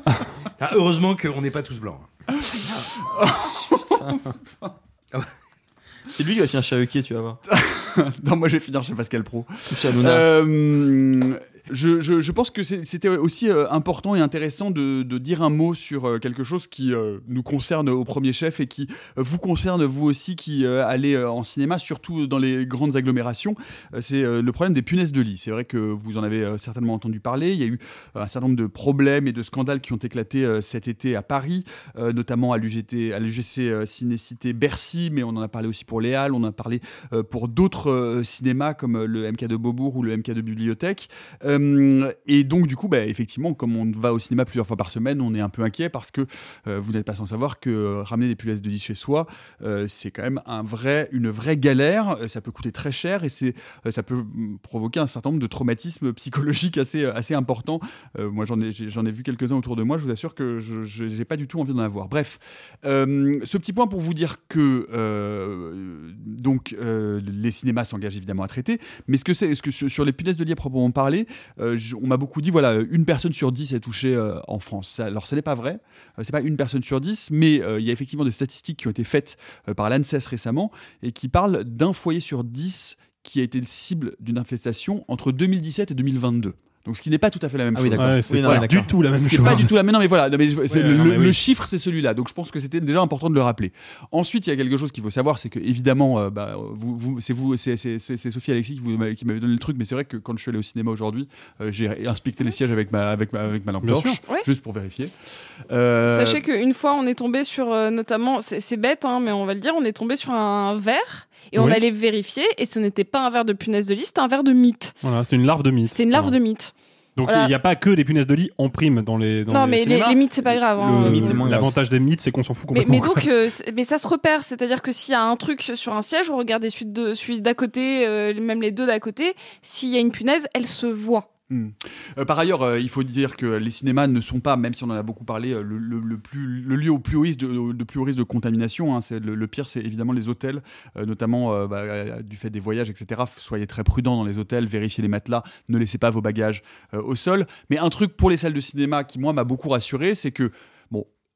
Ah, heureusement qu'on n'est pas tous blancs. C'est lui qui va finir chez Ruquier, tu vas voir. non, moi je vais finir chez Pascal Pro. Chez Hanouna. Euh, je, pense que c'était aussi euh, important et intéressant de, dire un mot sur euh, quelque chose qui euh, nous concerne au premier chef et qui vous concerne vous aussi qui allez en cinéma, surtout dans les grandes agglomérations. C'est le problème des punaises de lit. C'est vrai que vous en avez certainement entendu parler. Il y a eu un certain nombre de problèmes et de scandales qui ont éclaté cet été à Paris, notamment à l'UGT, à l'UGC Cinécité Bercy, mais on en a parlé aussi pour les Halles, on en a parlé pour d'autres cinémas comme le MK de Beaubourg ou le MK de Bibliothèque. Et donc, du coup, bah, effectivement, comme on va au cinéma plusieurs fois par semaine, on est un peu inquiet parce que euh, vous n'êtes pas sans savoir que euh, ramener des punaises de lit chez soi, euh, c'est quand même un vrai, une vraie galère. Euh, Ça peut coûter très cher et c'est, euh, ça peut mm, provoquer un certain nombre de traumatismes psychologiques assez, euh, assez importants. Euh, moi, j'en ai, j'en ai vu quelques-uns autour de moi. Je vous assure que je n'ai pas du tout envie d'en avoir. Bref, euh, ce petit point pour vous dire que euh, donc euh, les cinémas s'engagent évidemment à traiter, mais ce que c'est, ce que sur les punaises de lit à proprement parler, euh, on m'a beaucoup dit voilà une personne sur dix est touchée euh, en France. Alors ce n'est pas vrai, euh, c'est pas une personne sur dix, mais il y a effectivement des statistiques qui ont été faites par l'ANSES récemment et qui parlent d'un foyer sur dix qui a été le cible d'une infestation entre 2017 et 2022. Donc ce qui n'est pas tout à fait la même Ah oui, chose. Ouais, c'est Oui, Voilà. pas du tout la même Ce qui est chose. pas du tout la même. Non mais voilà, non, mais c'est Ouais, le, non, mais le oui. chiffre c'est celui-là. Donc je pense que c'était déjà important de le rappeler. Ensuite, il y a quelque chose qu'il faut savoir, c'est que évidemment, euh, bah, vous, vous- c'est vous, c'est c'est- c'est- c'est Sophie Alexis qui, vous qui m'avait donné le truc, mais c'est vrai que quand je suis allé au cinéma aujourd'hui, euh, j'ai inspecté les sièges avec ma avec ma, avec ma lampe Bien torche. Ouais. juste pour vérifier. Euh, Sachez qu'une fois, on est tombé sur, euh, notamment, c'est c'est bête, hein, mais on va le dire, on est tombé sur un verre et on allait vérifier et ce n'était pas un verre de punaise de lit, c'était un verre de mythe. Voilà, c'est une larve de mythe. C'était une larve de mythe. Donc il Voilà. n'y a pas que les punaises de lit en prime dans les. Dans Non, les mais les, cinémas. les mythes, c'est pas grave. hein. Le- L'avantage des mythes, c'est qu'on s'en fout Mais, complètement. mais donc, euh, c'est- mais ça se repère, c'est-à-dire que s'il y a un truc sur un siège, vous regardez celui de- celui d'à côté, euh, même les deux d'à côté, s'il y a une punaise, elle se voit. Hmm. Euh, par ailleurs, euh, il faut dire que les cinémas ne sont pas, même si on en a beaucoup parlé, euh, le, le- plus, le lieu au plus haut risque de, plus haut risque de contamination. hein. Le, pire, c'est évidemment les hôtels, notamment bah, du fait des voyages, etc. Soyez très prudents dans les hôtels, vérifiez les matelas, ne laissez pas vos bagages au sol. Mais un truc pour les salles de cinéma qui moi m'a beaucoup rassuré, c'est que.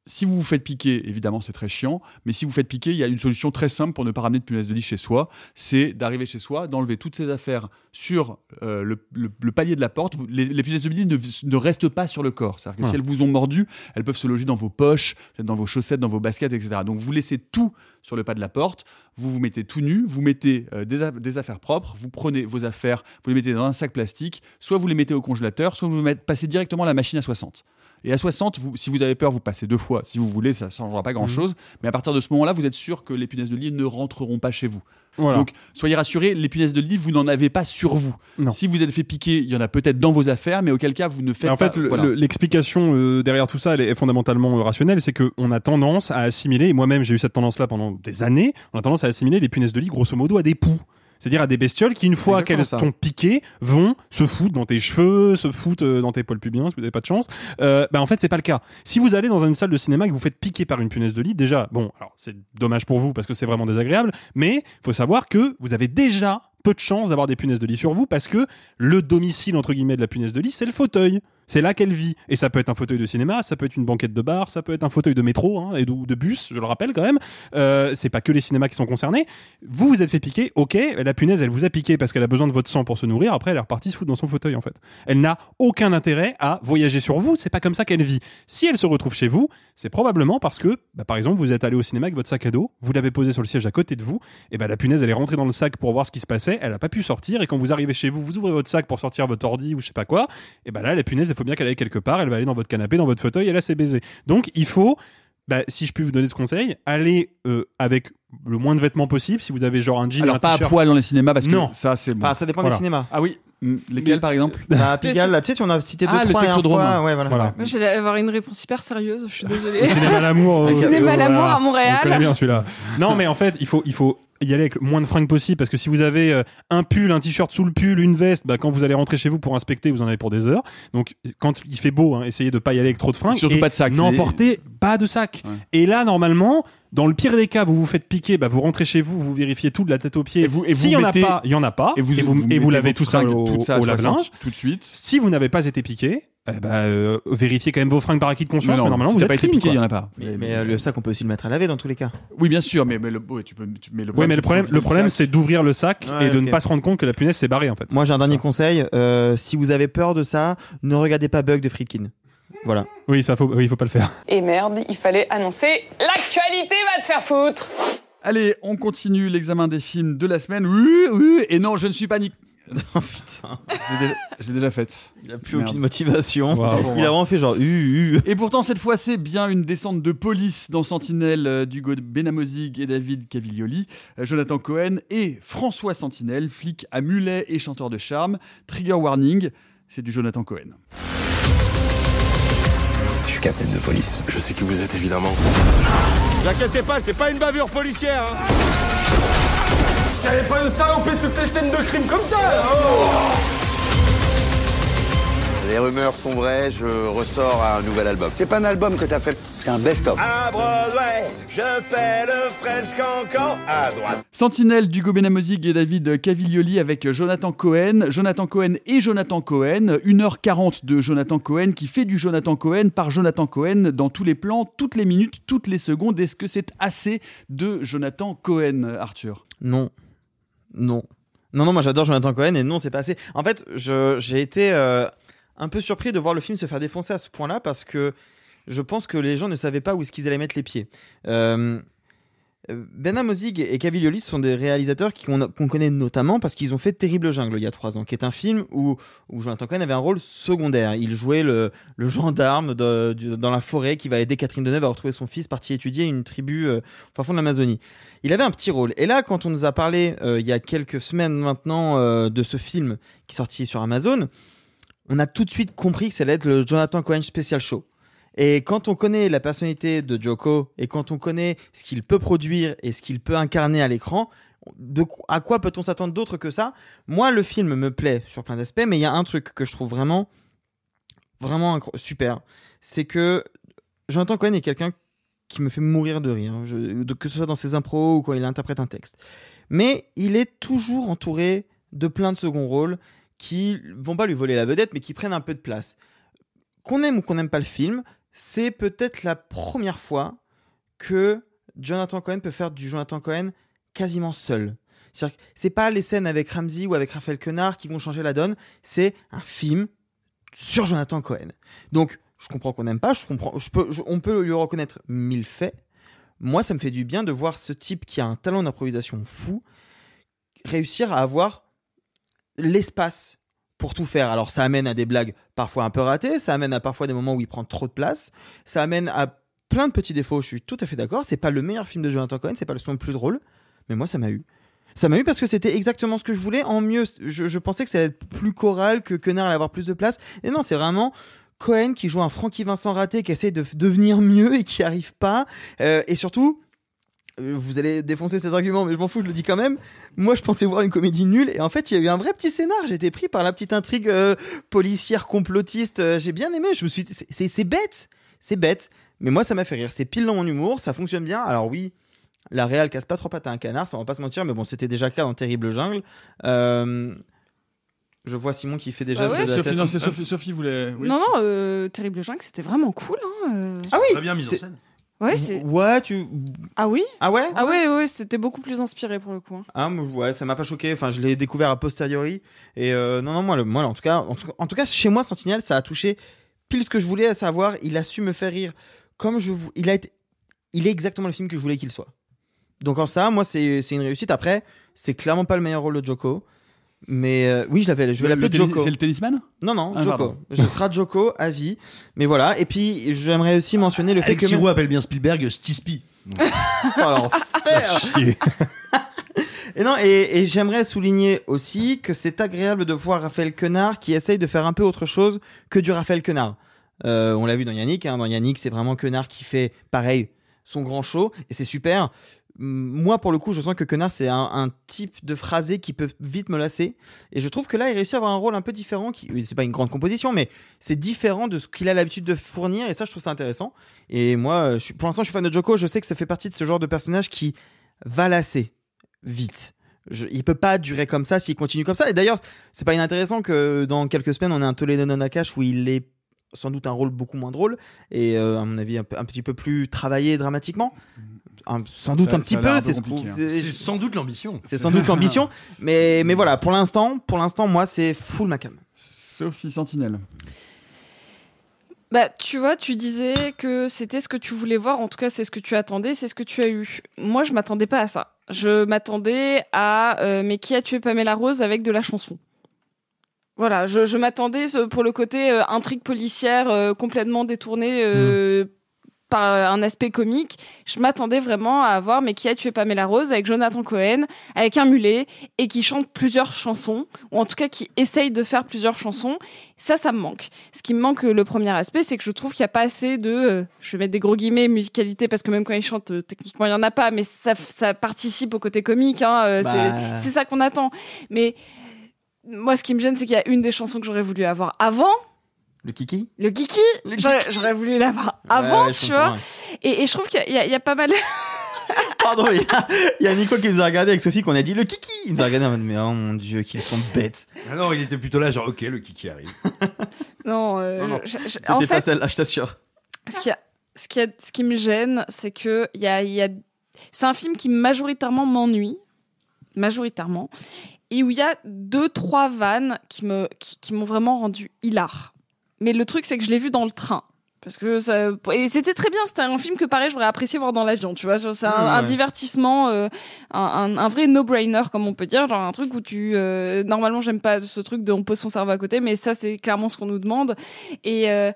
Si vous vous faites piquer, évidemment, c'est très chiant. Mais si vous faites piquer, il y a une solution très simple pour ne pas ramener de punaise de lit chez soi. C'est d'arriver chez soi, d'enlever toutes ses affaires sur euh, le, le- le palier de la porte. Vous- les, les punaises de lit ne, ne restent pas sur le corps. C'est-à-dire que Voilà. si elles vous ont mordu, elles peuvent se loger dans vos poches, dans vos chaussettes, dans vos baskets, etc. Donc vous laissez tout sur le pas de la porte. Vous vous mettez tout nu, vous mettez euh, des affaires propres, vous prenez vos affaires, vous les mettez dans un sac plastique, soit vous les mettez au congélateur, soit vous mettez, passez directement à la machine à 60. Et à 60, vous- si vous avez peur, vous passez deux fois. Si vous voulez, ça ne changera pas grand-chose. Mais à partir de ce moment-là, vous êtes sûr que les punaises de lit ne rentreront pas chez vous. Voilà. Donc, soyez rassurés, les punaises de lit, vous n'en avez pas sur vous. Non. Si vous êtes fait piquer, il y en a peut-être dans vos affaires, mais auquel cas, vous ne faites en pas. fait, voilà. le- l'explication euh, derrière tout ça, elle est fondamentalement euh, rationnelle, c'est qu'on a tendance à assimiler, et moi-même j'ai eu cette tendance-là pendant des années, on a tendance à assimiler les punaises de lit grosso modo à des poux. C'est-à-dire à des bestioles qui, une fois qu'elles t'ont piqué, vont se foutre dans tes cheveux, se foutre euh, dans tes poils pubiens, si vous n'avez pas de chance. Euh, bah en fait, c'est pas le cas. Si vous allez dans une salle de cinéma et que vous faites piquer par une punaise de lit, déjà, bon, alors c'est dommage pour vous parce que c'est vraiment désagréable, mais faut savoir que vous avez déjà peu de chances d'avoir des punaises de lit sur vous parce que le domicile entre guillemets de la punaise de lit, c'est le fauteuil. C'est là qu'elle vit. Et ça peut être un fauteuil de cinéma, ça peut être une banquette de bar, ça peut être un fauteuil de métro hein, et de, ou de bus, je le rappelle quand même. Euh, c'est pas que les cinémas qui sont concernés. Vous vous êtes fait piquer, ok, la punaise elle vous a piqué parce qu'elle a besoin de votre sang pour se nourrir, après elle est repartie se foutre dans son fauteuil en fait. Elle n'a aucun intérêt à voyager sur vous, c'est pas comme ça qu'elle vit. Si elle se retrouve chez vous, c'est probablement parce que, bah, par exemple, vous êtes allé au cinéma avec votre sac à dos, vous l'avez posé sur le siège à côté de vous, et bah, la punaise elle est rentrée dans le sac pour voir ce qui se passait, elle a pas pu sortir, et quand vous arrivez chez vous, vous ouvrez votre sac pour sortir votre ordi ou je sais pas quoi, et bah là la punaise il faut bien qu'elle aille quelque part, elle va aller dans votre canapé, dans votre fauteuil, et là c'est baisé. Donc il faut bah, si je puis vous donner ce conseil, allez euh, avec le moins de vêtements possible. Si vous avez genre un jean, Alors un pas à poil dans les cinémas parce que Non. ça c'est bon. Enfin, ça dépend Voilà. des cinémas. Ah oui, lesquels par exemple Bah, Pigalle, là, tu sais, tu en as cité deux, Ah, le trois sexodrome. fois. Ouais, voilà. Voilà. Moi, j'allais avoir une réponse hyper sérieuse, je suis désolée. Au cinéma l'amour. Au euh, cinéma euh, l'amour voilà. à Montréal. On connaît bien celui-là. Non, mais en fait, il faut, il faut y aller avec le moins de fringues possible parce que si vous avez euh, un pull, un t-shirt sous le pull, une veste, bah, quand vous allez rentrer chez vous pour inspecter, vous en avez pour des heures. Donc, quand il fait beau, hein, essayez de pas y aller avec trop de fringues. Surtout Et pas de sac. N'emportez pas de sac. Et là, normalement, dans le pire des cas, vous vous faites piquer, bah, vous rentrez chez vous, vous vérifiez tout de la tête aux pieds. Et vous- et S'il vous y en a pas, il y en a pas. et vous- et vous, vous et vous mettez lavez tout ça au, tout ça à au 60 lave-linge. tout de suite. Si vous n'avez pas été piqué, eh bah, euh, vérifiez quand même vos fringues par acquis de conscience. Mais non, mais normalement, si vous êtes pas été clean, piqué, il quoi. y en a pas. Mais, mais, euh, le sac, on peut aussi le mettre à laver dans tous les cas. Oui, bien sûr, mais, mais le, ouais, tu peux, tu- mais le Oui, mais c'est le problème, que le problème, sac- c'est d'ouvrir le sac Ouais, et de ne pas se rendre compte que la punaise s'est barrée en fait. Moi, j'ai un dernier conseil. euh, si vous avez peur de ça, ne regardez pas Bug de Friedkin. Voilà. Oui, ça faut, oui, il faut pas le faire. Et merde, il fallait annoncer l'actualité va te faire foutre. Allez, on continue l'examen des films de la semaine. Oui, oui, et non, je ne suis pas Nick. Oh putain. Je l'ai déjà- je l'ai déjà faite. Il a plus Merde. aucune motivation. Wow. Il a vraiment fait genre, uh, uh. Et pourtant, cette fois, c'est bien une descente de police dans Sentinelle euh, d'Hugo Benamozig et David Caviglioli, euh, Jonathan Cohen et François Sentinelle, flic à mulet et chanteur de charme. Trigger warning, c'est du Jonathan Cohen. Je suis capitaine de police. Je sais qui vous êtes évidemment. Vous inquiétez pas, c'est pas une bavure policière. Hein. T'avais pas de saloper toutes les scènes de crime comme ça. oh Les rumeurs sont vraies, je ressors un nouvel album. C'est pas un album que t'as fait, c'est un best-of. À Broadway, je fais le French cancan à droite. Sentinelle d'Hugo Benamozig et David Caviglioli avec Jonathan Cohen. Jonathan Cohen et Jonathan Cohen. 1h40 de Jonathan Cohen qui fait du Jonathan Cohen par Jonathan Cohen dans tous les plans, toutes les minutes, toutes les secondes. Est-ce que c'est assez de Jonathan Cohen, Arthur? Non. Non. Non, non, moi j'adore Jonathan Cohen et non, c'est pas assez. En fait, j'ai été euh, un peu surpris de voir le film se faire défoncer à ce point-là parce que je pense que les gens ne savaient pas où est-ce qu'ils allaient mettre les pieds. Euh, Ben Mozig et Cavill Liolis sont des réalisateurs qu'on connaît notamment parce qu'ils ont fait Terrible Jungle il y a trois ans, qui est un film où, Jonathan Cohen avait un rôle secondaire. Il jouait le, gendarme dans la forêt qui va aider Catherine Deneuve à retrouver son fils parti étudier une tribu euh, au fond de l'Amazonie. Il avait un petit rôle. Et là, quand on nous a parlé euh, il y a quelques semaines maintenant euh, de ce film qui est sorti sur Amazon, on a tout de suite compris que ça allait être le Jonathan Cohen Special Show. Et quand on connaît la personnalité de Joko et quand on connaît ce qu'il peut produire et ce qu'il peut incarner à l'écran, à quoi peut-on s'attendre d'autre que ça? Moi, le film me plaît sur plein d'aspects, mais il y a un truc que je trouve vraiment, vraiment super, c'est que Jonathan Cohen est quelqu'un qui me fait mourir de rire, que ce soit dans ses impros ou quand il interprète un texte. Mais il est toujours entouré de plein de second rôles qui vont pas lui voler la vedette, mais qui prennent un peu de place. Qu'on aime ou qu'on n'aime pas le film, c'est peut-être la première fois que Jonathan Cohen peut faire du Jonathan Cohen quasiment seul. C'est-à-dire pas les scènes avec Ramsey ou avec Raphaël Quenard qui vont changer la donne, c'est un film sur Jonathan Cohen. Donc, je comprends qu'on n'aime pas, je comprends, on peut lui reconnaître mille faits. Moi, ça me fait du bien de voir ce type qui a un talent d'improvisation fou réussir à avoir l'espace pour tout faire. Alors, ça amène à des blagues parfois un peu ratées, ça amène à parfois des moments où il prend trop de place, ça amène à plein de petits défauts. Je suis tout à fait d'accord. C'est pas le meilleur film de Jonathan Cohen, c'est pas le son le plus drôle, mais moi, ça m'a eu. Ça m'a eu parce que c'était exactement ce que je voulais. En mieux, je, pensais que ça allait être plus choral, que Quenard allait avoir plus de place. Et non, c'est vraiment Cohen qui joue un Frankie Vincent raté, qui essaie de devenir mieux et qui arrive pas. Euh, et surtout, vous allez défoncer cet argument, mais je m'en fous, je le dis quand même. Moi, je pensais voir une comédie nulle, et en fait, il y a eu un vrai petit scénar. J'ai été pris par la petite intrigue euh, policière complotiste. Euh, J'ai bien aimé. Je me suis, dit, c'est- bête, c'est bête, mais moi, ça m'a fait rire. C'est pile dans mon humour, ça fonctionne bien. Alors oui. La réal casse pas trop pattes à un canard, ça on va pas se mentir, mais bon, c'était déjà le cas dans Terrible Jungle. Euh, je vois Simon qui fait des Ah ouais de la Sophie, tête. non, c'est Sophie, Sophie voulait. oui. Non, non, euh, Terrible Jungle, c'était vraiment cool. Hein, euh. Ah oui Très bien mis en scène. Ouais, c'est. Ouais, tu. Ah oui Ah ouais Ah ouais, ouais, c'était beaucoup plus inspiré pour le coup. hein. Ah ouais, ça m'a pas choqué. Enfin, je l'ai découvert a posteriori. Et euh, non, non, moi, le, moi, en tout cas, en tout, en tout cas, chez moi, Sentinelle, ça a touché pile ce que je voulais, à savoir, il a su me faire rire comme je Il a été, il est exactement le film que je voulais qu'il soit. Donc en ça, moi, c'est c'est une réussite. Après, c'est clairement pas le meilleur rôle de Joko. Mais euh, oui, je l'avais, je vais Le- l'appeler Joko. C'est le tennisman Non, non, Ah, Joko. pardon. Je serai Joko à vie. Mais voilà. Et puis, j'aimerais aussi mentionner le fait Alex que. Siro appelle bien Spielberg Stispi. Oh, l'enfer Et non, et, et j'aimerais souligner aussi que c'est agréable de voir Raphaël Quenard qui essaye de faire un peu autre chose que du Raphaël Quenard. Euh, on l'a vu dans Yannick, hein, dans Yannick c'est vraiment Quenard qui fait pareil son grand show et c'est super. Moi pour le coup je sens que Quenard c'est un, type de phrasé qui peut vite me lasser et je trouve que là il réussit à avoir un rôle un peu différent qui c'est pas une grande composition mais c'est différent de ce qu'il a l'habitude de fournir et ça je trouve ça intéressant et moi suis, pour l'instant je suis fan de Joko je sais que ça fait partie de ce genre de personnage qui va lasser vite. Il peut pas durer comme ça s'il continue comme ça. Et d'ailleurs, c'est pas inintéressant que dans quelques semaines, on ait un Toledo Nakash où il est sans doute un rôle beaucoup moins drôle et euh, à mon avis un, petit peu plus travaillé dramatiquement. Un- sans doute Ça- un petit peu. C'est ce hein. c'est- C'est sans doute l'ambition. C'est sans doute l'ambition. Mais, mais voilà, pour l'instant, pour l'instant, moi, c'est full Macam. Sophie Sentinelle. Bah, tu vois, tu disais que c'était ce que tu voulais voir, en tout cas, c'est ce que tu attendais, c'est ce que tu as eu. Moi, je m'attendais pas à ça. Je m'attendais à euh, Mais qui a tué Pamela Rose avec de la chanson Voilà, je, je m'attendais pour le côté euh, intrigue policière euh, complètement détournée euh, par un aspect comique. Je m'attendais vraiment à avoir Mais qui a tué Pamela Rose avec Jonathan Cohen, avec un mulet, et qui chante plusieurs chansons, ou en tout cas qui essaye de faire plusieurs chansons. Ça, ça me manque. Ce qui me manque, le premier aspect, c'est que je trouve qu'il n'y a pas assez de, euh, je vais mettre des gros guillemets, musicalité, parce que même quand ils chantent, euh, techniquement, il n'y en a pas, mais ça, ça participe au côté comique. Hein, euh, Bah. c'est- C'est ça qu'on attend. Mais moi, ce qui me gêne, c'est qu'il y a une des chansons que j'aurais voulu avoir avant. Le Kiki? Le Kiki, j'aurais j'aurais voulu l'avoir avant, ouais, tu vois. ouais. Et, et je trouve qu'il y, a- y pas mal. Pardon, il y, a- il y a Nico qui nous a regardé avec Sophie qu'on a dit le Kiki. Il nous a regardé en mode mais oh mon dieu qu'ils sont bêtes. Ah non, il était plutôt là, genre, ok, le kiki arrive. non, euh, Non, non, C'était pas fait, celle-là, je t'assure. ce qui, a, ce, qui a- ce qui me gêne, c'est que il y a, il y a, c'est un film qui majoritairement m'ennuie. majoritairement, et où il y a deux, trois vannes qui me, qui, qui m'ont vraiment rendu hilar. Mais le truc, c'est que je l'ai vu dans le train. Parce que ça, et c'était très bien, c'était un film que pareil, j'aurais apprécié voir dans l'avion, tu vois. C'est un, divertissement, euh, un, un- un vrai no-brainer, comme on peut dire, genre un truc où tu, euh, normalement, j'aime pas ce truc de on pose son cerveau à côté, mais ça, c'est clairement ce qu'on nous demande. Et, euh,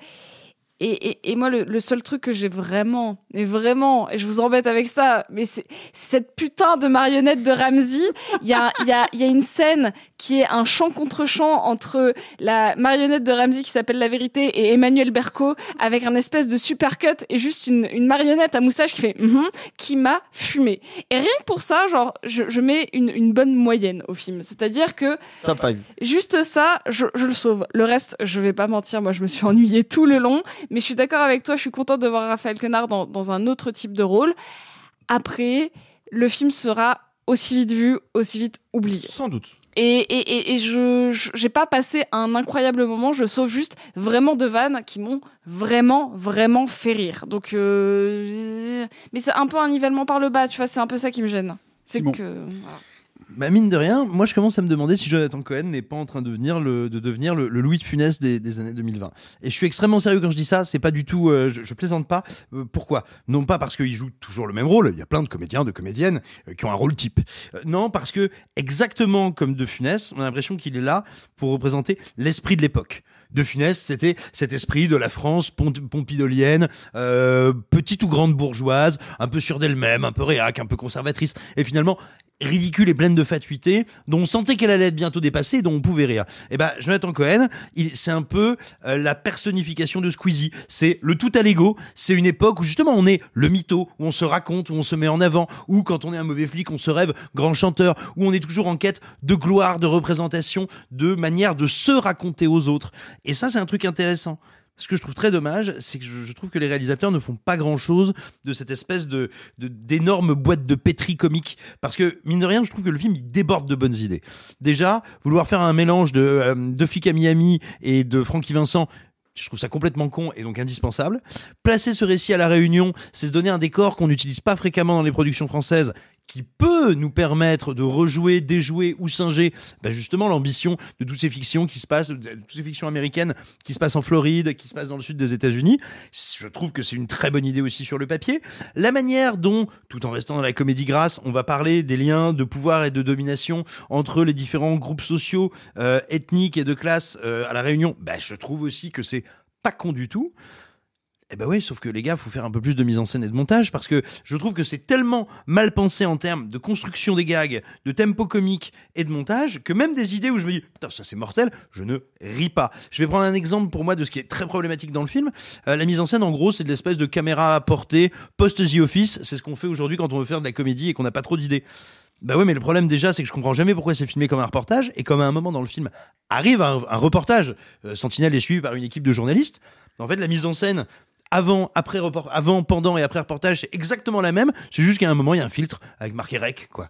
et, et, et moi, le, le seul truc que j'ai vraiment, et vraiment, et je vous embête avec ça, mais c'est cette putain de marionnette de Ramsey. Il y a, y, a, y a une scène qui est un chant contre chant entre la marionnette de Ramsey qui s'appelle La Vérité et Emmanuel Berco avec un espèce de super cut et juste une, une marionnette à moustache qui fait Mhm qui m'a fumé. Et rien que pour ça, genre, je, je mets une, une bonne moyenne au film. C'est-à-dire que Top 5. Juste ça, je, je le sauve. Le reste, je vais pas mentir, moi je me suis ennuyée tout le long, mais je suis d'accord avec toi, je suis contente de voir Raphaël Quenard dans, dans un autre type de rôle. Après, le film sera aussi vite vu, aussi vite oublié. Sans doute. Et, et, et, et je j'ai pas passé un incroyable moment, je sauve juste vraiment de vannes qui m'ont vraiment, vraiment fait rire. Donc, euh, mais c'est un peu un nivellement par le bas, tu vois, c'est un peu ça qui me gêne. C'est que. voilà. Bah mine de rien, moi je commence à me demander si Jonathan Cohen n'est pas en train de devenir le, de devenir le, le Louis de Funès des, des années 2020. Et je suis extrêmement sérieux quand je dis ça, c'est pas du tout, euh, je, je plaisante pas. Euh, pourquoi? Non pas parce qu'il joue toujours le même rôle, il y a plein de comédiens, de comédiennes euh, qui ont un rôle type. Euh, non, parce que exactement comme de Funès, on a l'impression qu'il est là pour représenter l'esprit de l'époque. De Funès, c'était cet esprit de la France pompidolienne, euh, petite ou grande bourgeoise, un peu sûre d'elle-même, un peu réac, un peu conservatrice, et finalement ridicule et pleine de fatuité, dont on sentait qu'elle allait être bientôt dépassée, dont on pouvait rire. Et ben Jonathan Cohen, il, c'est un peu euh, la personnification de Squeezie. C'est le tout à l'ego. C'est une époque où justement on est le mytho, où on se raconte, où on se met en avant, où quand on est un mauvais flic, on se rêve grand chanteur, où on est toujours en quête de gloire, de représentation, de manière de se raconter aux autres. Et ça, c'est un truc intéressant. Ce que je trouve très dommage, c'est que je, trouve que les réalisateurs ne font pas grand-chose de cette espèce de d'énorme boîte de pétri comique. Parce que, mine de rien, je trouve que le film, il déborde de bonnes idées. Déjà, vouloir faire un mélange de, euh, de à Miami et de Francky Vincent, je trouve ça complètement con et donc indispensable. Placer ce récit à la Réunion, c'est se donner un décor qu'on n'utilise pas fréquemment dans les productions françaises, qui peut nous permettre de rejouer, déjouer ou singer bah, justement l'ambition de toutes ces fictions qui se passent, toutes ces fictions américaines qui se passent en Floride, qui se passent dans le sud des États-Unis. Je trouve que c'est une très bonne idée aussi sur le papier. La manière dont, tout en restant dans la comédie grasse, on va parler des liens de pouvoir et de domination entre les différents groupes sociaux, euh, ethniques et de classe euh, à la Réunion, bah, je trouve aussi que c'est pas con du tout. Eh ben oui, sauf que les gars, faut faire un peu plus de mise en scène et de montage parce que je trouve que c'est tellement mal pensé en termes de construction des gags, de tempo comique et de montage que même des idées où je me dis putain ça c'est mortel, je ne ris pas. Je vais prendre un exemple pour moi de ce qui est très problématique dans le film. Euh, la mise en scène, en gros, c'est de l'espèce de caméra à portée post The Office. C'est ce qu'on fait aujourd'hui quand on veut faire de la comédie et qu'on n'a pas trop d'idées. Bah ouais, mais le problème déjà, c'est que je comprends jamais pourquoi c'est filmé comme un reportage et comme à un moment dans le film arrive un, un reportage. Euh, Sentinelle est suivi par une équipe de journalistes. En fait, la mise en scène avant, après report, avant, pendant et après reportage, c'est exactement la même. C'est juste qu'à un moment, il y a un filtre avec marqué rec, quoi.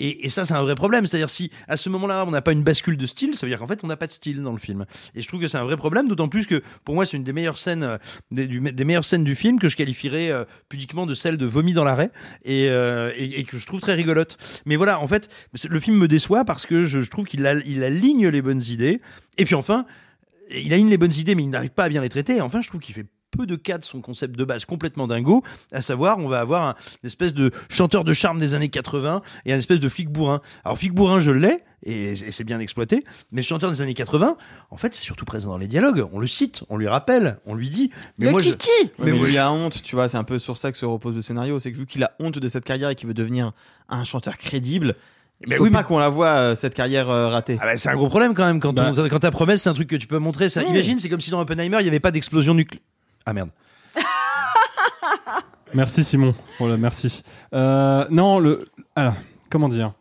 Et, et ça, c'est un vrai problème. C'est-à-dire, si à ce moment-là, on n'a pas une bascule de style, ça veut dire qu'en fait, on n'a pas de style dans le film. Et je trouve que c'est un vrai problème, d'autant plus que pour moi, c'est une des meilleures scènes, euh, des, du- des meilleures scènes du film que je qualifierais euh, pudiquement de celle de vomi dans l'arrêt et, euh, et, que je trouve très rigolote. Mais voilà, en fait, le film me déçoit parce que je, je trouve qu'il il aligne les bonnes idées. Et puis enfin, il aligne les bonnes idées, mais il n'arrive pas à bien les traiter. Et enfin, je trouve qu'il fait peu de cas de son concept de base complètement dingo, à savoir, on va avoir un une espèce de chanteur de charme des années 80 et un espèce de flic bourrin. Alors, flic bourrin, je l'ai, et, et c'est bien exploité, mais le chanteur des années 80, en fait, c'est surtout présent dans les dialogues. On le cite, on lui rappelle, on lui dit. Mais moi, je- Ouais, mais moi, il a honte, tu vois, c'est un peu sur ça que se repose le scénario. C'est que vu qu'il a honte de cette carrière et qu'il veut devenir un chanteur crédible, il Mais faut oui, pas mais- qu'on la voit euh, cette carrière euh, ratée. Ah bah, c'est un gros problème quand même quand, Bah. on- quand ta promesse c'est un truc que tu peux montrer. Ça. Imagine, c'est comme si dans Oppenheimer il n'y avait pas d'explosion nucléaire. Ah merde. Merci Simon. Voilà, merci. Euh, non, le. Alors, comment dire?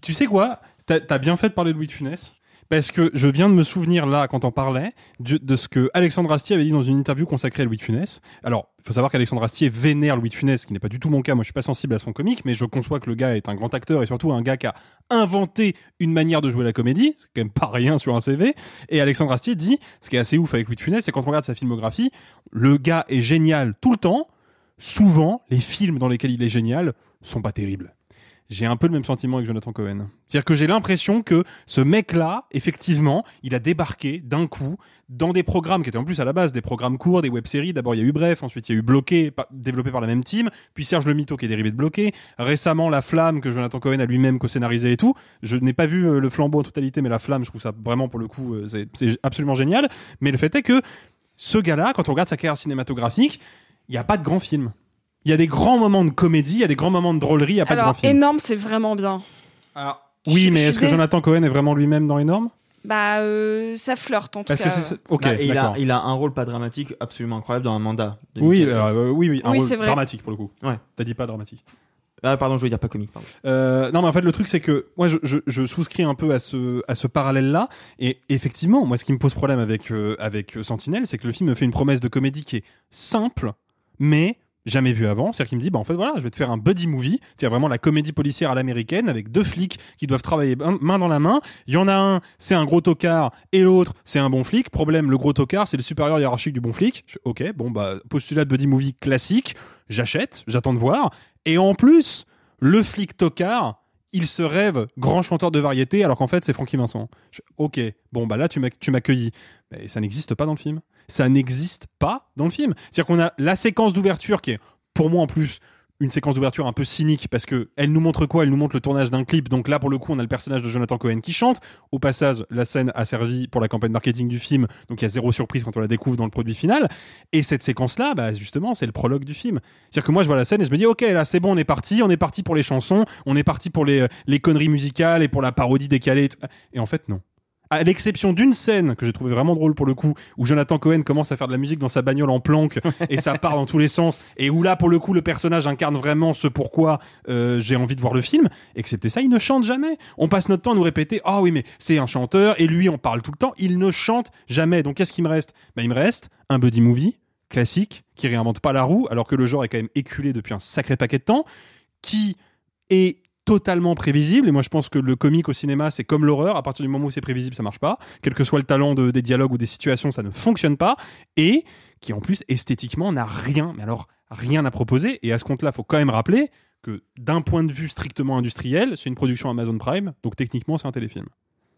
Tu, sais quoi? T'as as bien fait de parler de Louis de Funès. Parce que je viens de me souvenir là, quand on parlait, de ce que Alexandre Astier avait dit dans une interview consacrée à Louis de Funès. Alors, il faut savoir qu'Alexandre Astier vénère Louis de Funès, ce qui n'est pas du tout mon cas. Moi, je suis pas sensible à son comique, mais je conçois que le gars est un grand acteur et surtout un gars qui a inventé une manière de jouer la comédie. C'est quand même pas rien sur un CV. Et Alexandre Astier dit, ce qui est assez ouf avec Louis de Funès, c'est quand on regarde sa filmographie, le gars est génial tout le temps. Souvent, les films dans lesquels il est génial sont pas terribles. J'ai un peu le même sentiment avec Jonathan Cohen. C'est-à-dire que j'ai l'impression que ce mec-là, effectivement, il a débarqué d'un coup dans des programmes qui étaient en plus à la base des programmes courts, des web-séries. D'abord, il y a eu Bref, ensuite il y a eu Bloqué, développé par la même team, puis Serge Le Mito qui est dérivé de Bloqué. Récemment, La Flamme que Jonathan Cohen a lui-même co-scénarisé et tout. Je n'ai pas vu euh, le flambeau en totalité, mais La Flamme, je trouve ça vraiment pour le coup, euh, c'est- absolument génial. Mais le fait est que ce gars-là, quand on regarde sa carrière cinématographique, il n'y a pas de grands films. Il y a des grands moments de comédie, il y a des grands moments de drôlerie, il n'y a pas de Alors, grands films. énorme, c'est vraiment bien. Oui, Je- mais je est-ce que Jonathan Cohen est vraiment lui-même dans Énorme? Bah, euh, ça flirte en tout Parce cas. que c'est- ok, Bah, et il a, d'accord. il a un rôle pas dramatique absolument incroyable dans un mandat. de Oui, 2014. euh, oui, oui, un Oui, rôle c'est vrai. dramatique pour le coup. Ouais. T'as dit pas dramatique. Ah, pardon, je voulais dire pas comique, pardon. Euh, non, mais en fait, le truc, c'est que moi, je, je, je souscris un peu à ce, à ce parallèle-là. Et effectivement, moi, ce qui me pose problème avec, euh, avec Sentinelle, c'est que le film me fait une promesse de comédie qui est simple, mais jamais vue avant. C'est-à-dire qu'il me dit, bah, en fait, voilà, je vais te faire un buddy movie. C'est-à-dire vraiment la comédie policière à l'américaine avec deux flics qui doivent travailler main dans la main. Il y en a un, c'est un gros tocard, et l'autre, c'est un bon flic. Problème, le gros tocard, c'est le supérieur hiérarchique du bon flic. Ok, bon, bah, postulat de buddy movie classique. J'achète, j'attends de voir. Et en plus, le flic tocard, il se rêve grand chanteur de variété alors qu'en fait c'est Francky Vincent. Ok, bon bah là tu m'as- tu m'accueillis. Mais ça n'existe pas dans le film. Ça n'existe pas dans le film. C'est-à-dire qu'on a la séquence d'ouverture qui est pour moi en plus une séquence d'ouverture un peu cynique parce que elle nous montre quoi? Elle nous montre le tournage d'un clip. Donc là pour le coup on a le personnage de Jonathan Cohen qui chante. Au passage la scène a servi pour la campagne marketing du film. Donc il y a zéro surprise quand on la découvre dans le produit final. Et cette séquence là, bah justement c'est le prologue du film. C'est-à-dire que moi je vois la scène et je me dis ok là c'est bon on est parti, on est parti pour les chansons, on est parti pour les, les conneries musicales et pour la parodie décalée. Et. Et en fait non. À l'exception d'une scène que j'ai trouvé vraiment drôle pour le coup, où Jonathan Cohen commence à faire de la musique dans sa bagnole en planque et ça part dans tous les sens, et où là pour le coup le personnage incarne vraiment ce pourquoi euh, j'ai envie de voir le film. Excepté ça, il ne chante jamais. On passe notre temps à nous répéter ah oui mais c'est un chanteur et lui on parle tout le temps, il ne chante jamais. Donc qu'est-ce qui me reste? Bah il me reste un buddy movie classique qui réinvente pas la roue alors que le genre est quand même éculé depuis un sacré paquet de temps, qui est totalement prévisible. Et moi je pense que le comique au cinéma c'est comme l'horreur. À partir du moment où c'est prévisible ça marche pas. Quel que soit le talent de- des dialogues ou des situations ça ne fonctionne pas. Et qui en plus esthétiquement n'a rien mais alors rien à proposer. Et à ce compte là faut quand même rappeler que d'un point de vue strictement industriel c'est une production Amazon Prime. Donc techniquement c'est un téléfilm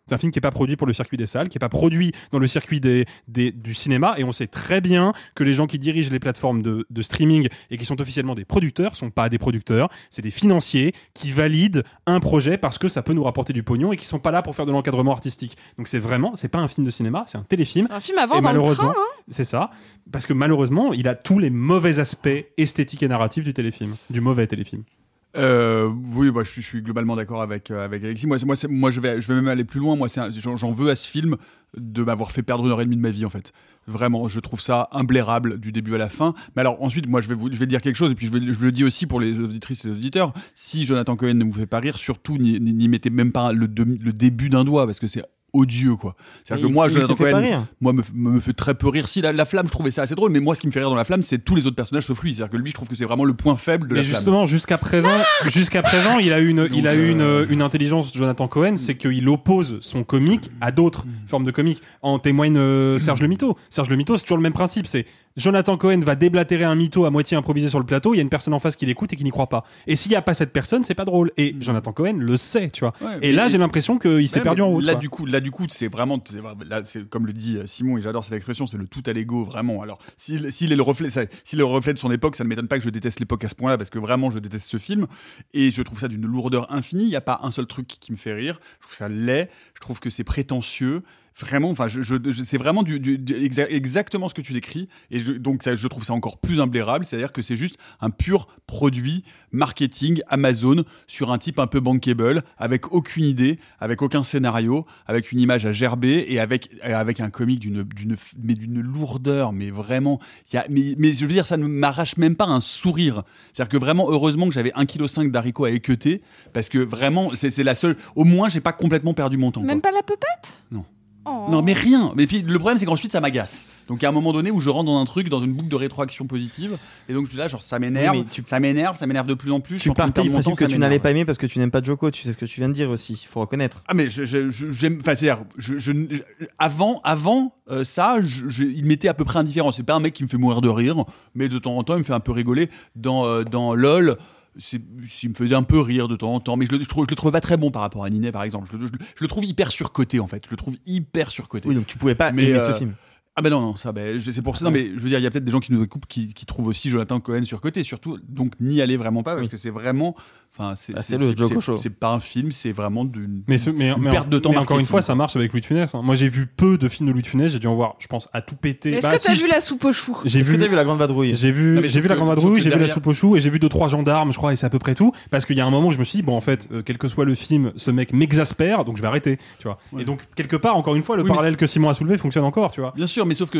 c'est un film qui n'est pas produit pour le circuit des salles, qui n'est pas produit dans le circuit des, des- du cinéma, et on sait très bien que les gens qui dirigent les plateformes de, de streaming et qui sont officiellement des producteurs sont pas des producteurs, c'est des financiers qui valident un projet parce que ça peut nous rapporter du pognon et qui sont pas là pour faire de l'encadrement artistique. Donc c'est vraiment, c'est pas un film de cinéma, c'est un téléfilm. C'est un film Et dans le malheureusement, train, hein. c'est ça, parce que malheureusement, il a tous les mauvais aspects esthétiques et narratifs du téléfilm, du mauvais téléfilm. Euh, oui, bah, je, suis, je suis globalement d'accord avec, euh, avec Alexis. Moi, moi, moi je, vais, je vais même aller plus loin. Moi, j'en veux à ce film de m'avoir fait perdre une heure et demie de ma vie, en fait. Vraiment, je trouve ça imblairable du début à la fin. Mais alors, ensuite, moi, je vais, vous, je vais dire quelque chose, et puis je, vais, je le dis aussi pour les auditrices et les auditeurs. Si Jonathan Cohen ne vous fait pas rire, surtout n'y- mettez même pas le, le début d'un doigt, parce que c'est odieux, quoi. C'est-à-dire que il- moi, rire. moi, me, me fait très peu rire. Si la, la flamme, je trouvais ça assez drôle, mais moi, ce qui me fait rire dans la flamme, c'est tous les autres personnages sauf lui. C'est-à-dire que lui, je trouve que c'est vraiment le point faible de Mais la flamme. justement, jusqu'à présent, jusqu'à présent, il a eu une, il a eu euh, une, une intelligence, Jonathan Cohen, c'est qu'il oppose son comique à d'autres formes de comique. En témoigne euh, Serge Le Mito. Serge Le Mito, c'est toujours le même principe. C'est Jonathan Cohen va déblatérer un mytho à moitié improvisé sur le plateau. Il y a une personne en face qui l'écoute et qui n'y croit pas. Et s'il n'y a pas cette personne, c'est pas drôle. Et Jonathan Cohen le sait, tu vois. Ouais, et là, j'ai l'impression qu'il s'est Ouais, perdu en route. Là, quoi. du coup, là, du coup, c'est vraiment, là, comme le dit euh, Simon, et j'adore cette expression, c'est le tout à l'ego, vraiment. Alors, s'il est le reflet, s'il le reflet de son époque, ça ne m'étonne pas que je déteste l'époque à ce point-là, parce que vraiment, je déteste ce film, et je trouve ça d'une lourdeur infinie. Il n'y a pas un seul truc qui me fait rire. Je trouve ça laid. Je trouve que c'est prétentieux. Vraiment, enfin, je, je- je- c'est vraiment du, du- du- exa- exactement ce que tu décris, et donc ça, je trouve ça encore plus imblairable, c'est-à-dire que c'est juste un pur produit marketing Amazon sur un type un peu bankable, avec aucune idée, avec aucun scénario, avec une image à gerber et avec, avec un comique d'une, d'une, mais d'une lourdeur, mais vraiment, y a, mais, mais je veux dire, ça ne m'arrache même pas un sourire. C'est-à-dire que vraiment, heureusement que j'avais 1,5 kg d'haricots à équeuter, parce que vraiment, c'est, la seule, au moins, j'ai pas complètement perdu mon temps. quoi. Même pas la pupette Non. Oh. Non, mais rien. Mais puis le problème, c'est qu'ensuite, ça m'agace. Donc, il y a un moment donné où je rentre dans un truc, dans une boucle de rétroaction positive, et donc je suis là, genre, ça m'énerve, Oui, ça m'énerve, ça m'énerve de plus en plus. Tu partais du principe temps, que tu n'allais pas aimer parce que tu n'aimes pas Joko. Tu sais ce que tu viens de dire aussi. Il faut reconnaître. Ah mais je, je- je- j'aime, enfin c'est je, je- avant, avant euh, ça, je, je- il m'était à peu près indifférent. C'est pas un mec qui me fait mourir de rire, mais de temps en temps, il me fait un peu rigoler. Dans, euh, dans LOL, il me faisait un peu rire de temps en temps, mais je le, je trouve, je le trouvais pas très bon par rapport à Ninet, par exemple. Je, le- je trouve hyper surcoté, en fait. Je le trouve hyper surcoté. Oui, donc tu pouvais pas aimer ce euh, film. Ah ben non, non, ça, ben, c'est pour ça. Non, mais je veux dire, il y a peut-être des gens qui nous écoutent qui, qui trouvent aussi Jonathan Cohen surcoté, surtout. Donc n'y allez vraiment pas parce que c'est vraiment, enfin, c'est, Ah, c'est le Joker Show. C'est pas un film, c'est vraiment d'une Mais, ce- mais, une mais- perte de temps. mais encore une fois, ça marche avec Louis de Funès. hein. Moi, j'ai vu peu de films de Louis de Funès. J'ai dû en voir, je pense, à tout péter. Est-ce Bah, que t'as si, vu la soupe aux choux J'ai Est-ce vu, que t'as vu la grande vadrouille? J'ai vu, j'ai vu la grande vadrouille, j'ai vu la soupe aux choux et j'ai vu deux trois gendarmes, je crois, et c'est à peu près tout. Parce qu'il y a un moment où je me suis dit, bon, en fait, euh, quel que soit le film, ce mec m'exaspère, donc je vais arrêter, tu vois. Et donc quelque part, encore une fois, le Oui, parallèle que Simon a soulevé fonctionne encore, tu vois. Bien sûr, mais sauf que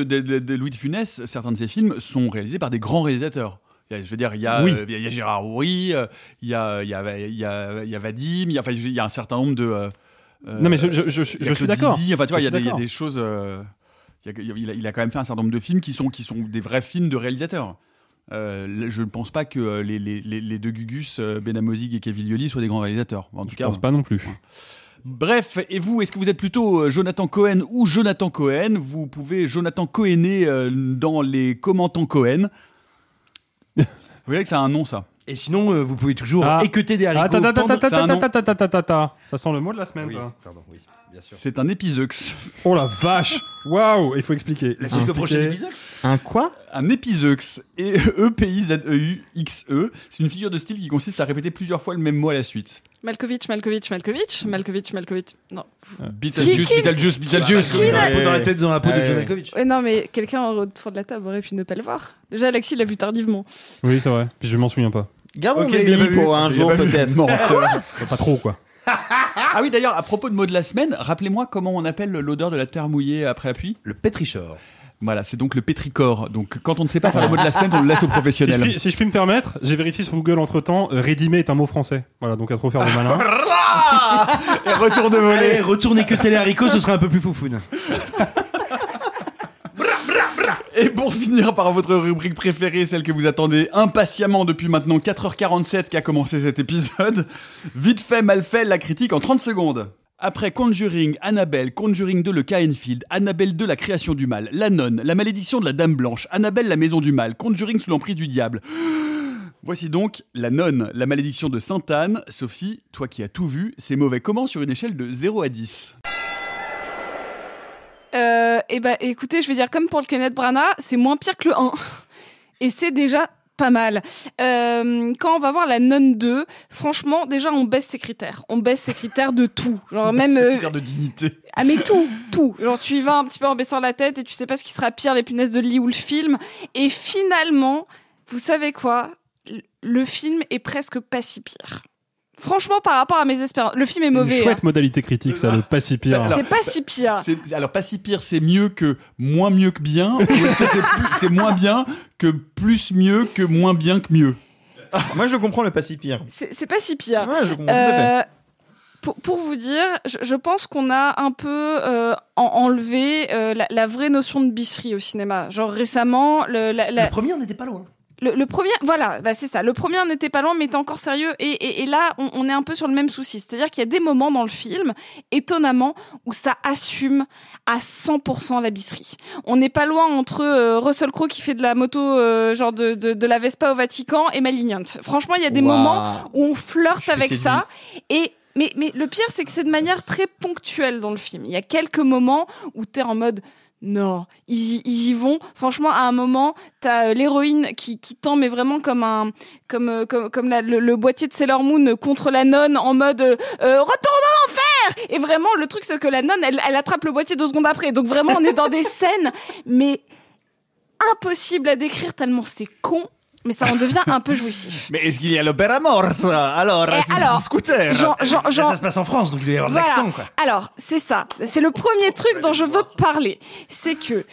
Louis de Funès, certains de ses films sont réalisés par des grands réalisateurs. Je veux dire, il y a, Oui. euh, il y a Gérard Houry, euh, il y a, il y a, il y a, il y a Vadim, il y a, enfin, il y a un certain nombre de. euh, Non, mais je- suis d'accord. Enfin, tu vois, il y, a des- suis il y a d'accord. des choses. euh, il, a, il quand même fait un certain nombre de films qui sont, qui sont des vrais films de réalisateurs. Euh, je ne pense pas que euh, les, les, les, deux Gugus, euh, Benamozig et Kevin Lioli, soient des grands réalisateurs. En tout Je cas, pense pas non plus. Bref, et vous, est-ce que vous êtes plutôt euh, Jonathan Cohen ou Jonathan Cohen Vous pouvez Jonathan Cohener euh, dans les commentants Cohen. Vous voyez que ça a un nom, ça. Et sinon, euh, vous pouvez toujours Ah. équeuter des haricots. Attends, attends, pendant- attends, C'est un nom. attends, attends, attends, attends, attends. Ça sent le mot de la semaine, Oui, ça. pardon, oui. C'est un épizeux. Oh la vache Waouh Il faut expliquer. La suite au prochain épisode Un quoi? Un épizeux. Et E E-P-I-Z-E-U-X-E. C'est une figure de style qui consiste à répéter plusieurs fois le même mot à la suite. Malkovich, Malkovich, Malkovich, Malkovich, Malkovich. Non. Beetlejuice, qui- Beetlejuice, Beetlejuice. N'a- Dans la tête, dans la peau de. John Malkovich. Ouais, non, mais quelqu'un autour de la table aurait pu ne pas le voir. Déjà, Alexis l'a vu tardivement. Oui, c'est vrai. Puis je m'en souviens pas. Pas vu. pour un jour peut-être. Pas trop, quoi. Ah oui, d'ailleurs, à propos de mots de la semaine, rappelez-moi comment on appelle l'odeur de la terre mouillée après la pluie Le pétrichor. Voilà, c'est donc le pétrichor. Donc quand on ne sait pas faire le mot de la semaine, on le laisse aux Si je, professionnels. puis, si je puis me permettre, j'ai vérifié sur Google entre temps, Redimé est un mot français. Voilà, donc à trop faire de malin. Et retour de Allez, volée. retourne équeuter les haricots, ce serait un peu plus foufoune. Et pour finir par votre rubrique préférée, celle que vous attendez impatiemment depuis maintenant 4h47 qu'a commencé cet épisode, vite fait, mal fait, la critique en 30 secondes. Après Conjuring, Annabelle, Conjuring 2, le cas Enfield, Annabelle 2, la création du mal, La Nonne, La malédiction de la Dame Blanche, Annabelle, la maison du mal, Conjuring sous l'emprise du diable. Voici donc La Nonne, la malédiction de Sainte-Anne. Sophie, toi qui as tout vu, c'est mauvais comment sur une échelle de 0 à 10 Euh, et bah, écoutez, je vais dire comme pour le Kenneth Branagh, c'est moins pire que le 1. Et c'est déjà pas mal. Euh, quand on va voir la Nonne 2, franchement, déjà, on baisse ses critères. On baisse ses critères de tout. Genre, même. euh, Critère de dignité. Ah mais tout, tout. Genre tu y vas un petit peu en baissant la tête et tu sais pas ce qui sera pire, les punaises de lit ou le film. Et finalement, vous savez quoi? Le film est presque pas si pire. Franchement, par rapport à mes espérances, le film est Une mauvais. chouette hein. modalité critique, ça, le pas si pire. C'est pas si pire. C'est- Alors, pas si pire, c'est mieux que moins mieux que bien Ou est-ce que c'est moins bien que plus mieux que moins bien que mieux? Moi, je comprends le pas si pire. C'est pas si pire. Ouais, je comprends tout à fait. Euh, pour, pour vous dire, je, je pense qu'on a un peu euh, en- enlevé euh, la, la vraie notion de bisserie au cinéma. Genre récemment, le, la, la- Le premier, on n'était pas loin. Le, le premier, voilà, bah c'est ça. Le premier n'était pas loin, mais était encore sérieux. Et, et, et là, on, on est un peu sur le même souci. C'est-à-dire qu'il y a des moments dans le film, étonnamment, où ça assume à 100% la bisserie. On n'est pas loin entre euh, Russell Crowe qui fait de la moto, euh, genre de, de, de la Vespa au Vatican, et Malignant. Franchement, il y a des moments où on flirte avec séduit. ça. Et mais, mais le pire, c'est que c'est de manière très ponctuelle dans le film. Il y a quelques moments où t'es en mode non, ils y, vont. Franchement, à un moment, t'as euh, l'héroïne qui, qui tend, mais vraiment comme un, comme, euh, comme, comme le boîtier de Sailor Moon contre la nonne en mode euh, euh, retourne en enfer. Et vraiment, le truc, c'est que la nonne, elle, elle attrape le boîtier deux secondes après. Donc vraiment, on est dans des scènes, mais impossible à décrire tellement c'est con. Mais ça en devient un peu jouissif. Mais est-ce qu'il y a l'opéra morte Alors, c'est alors, scooter ça se passe en France, donc il doit y avoir de Voilà. l'accent, quoi. Alors, c'est ça. C'est le premier truc dont je veux parler. C'est que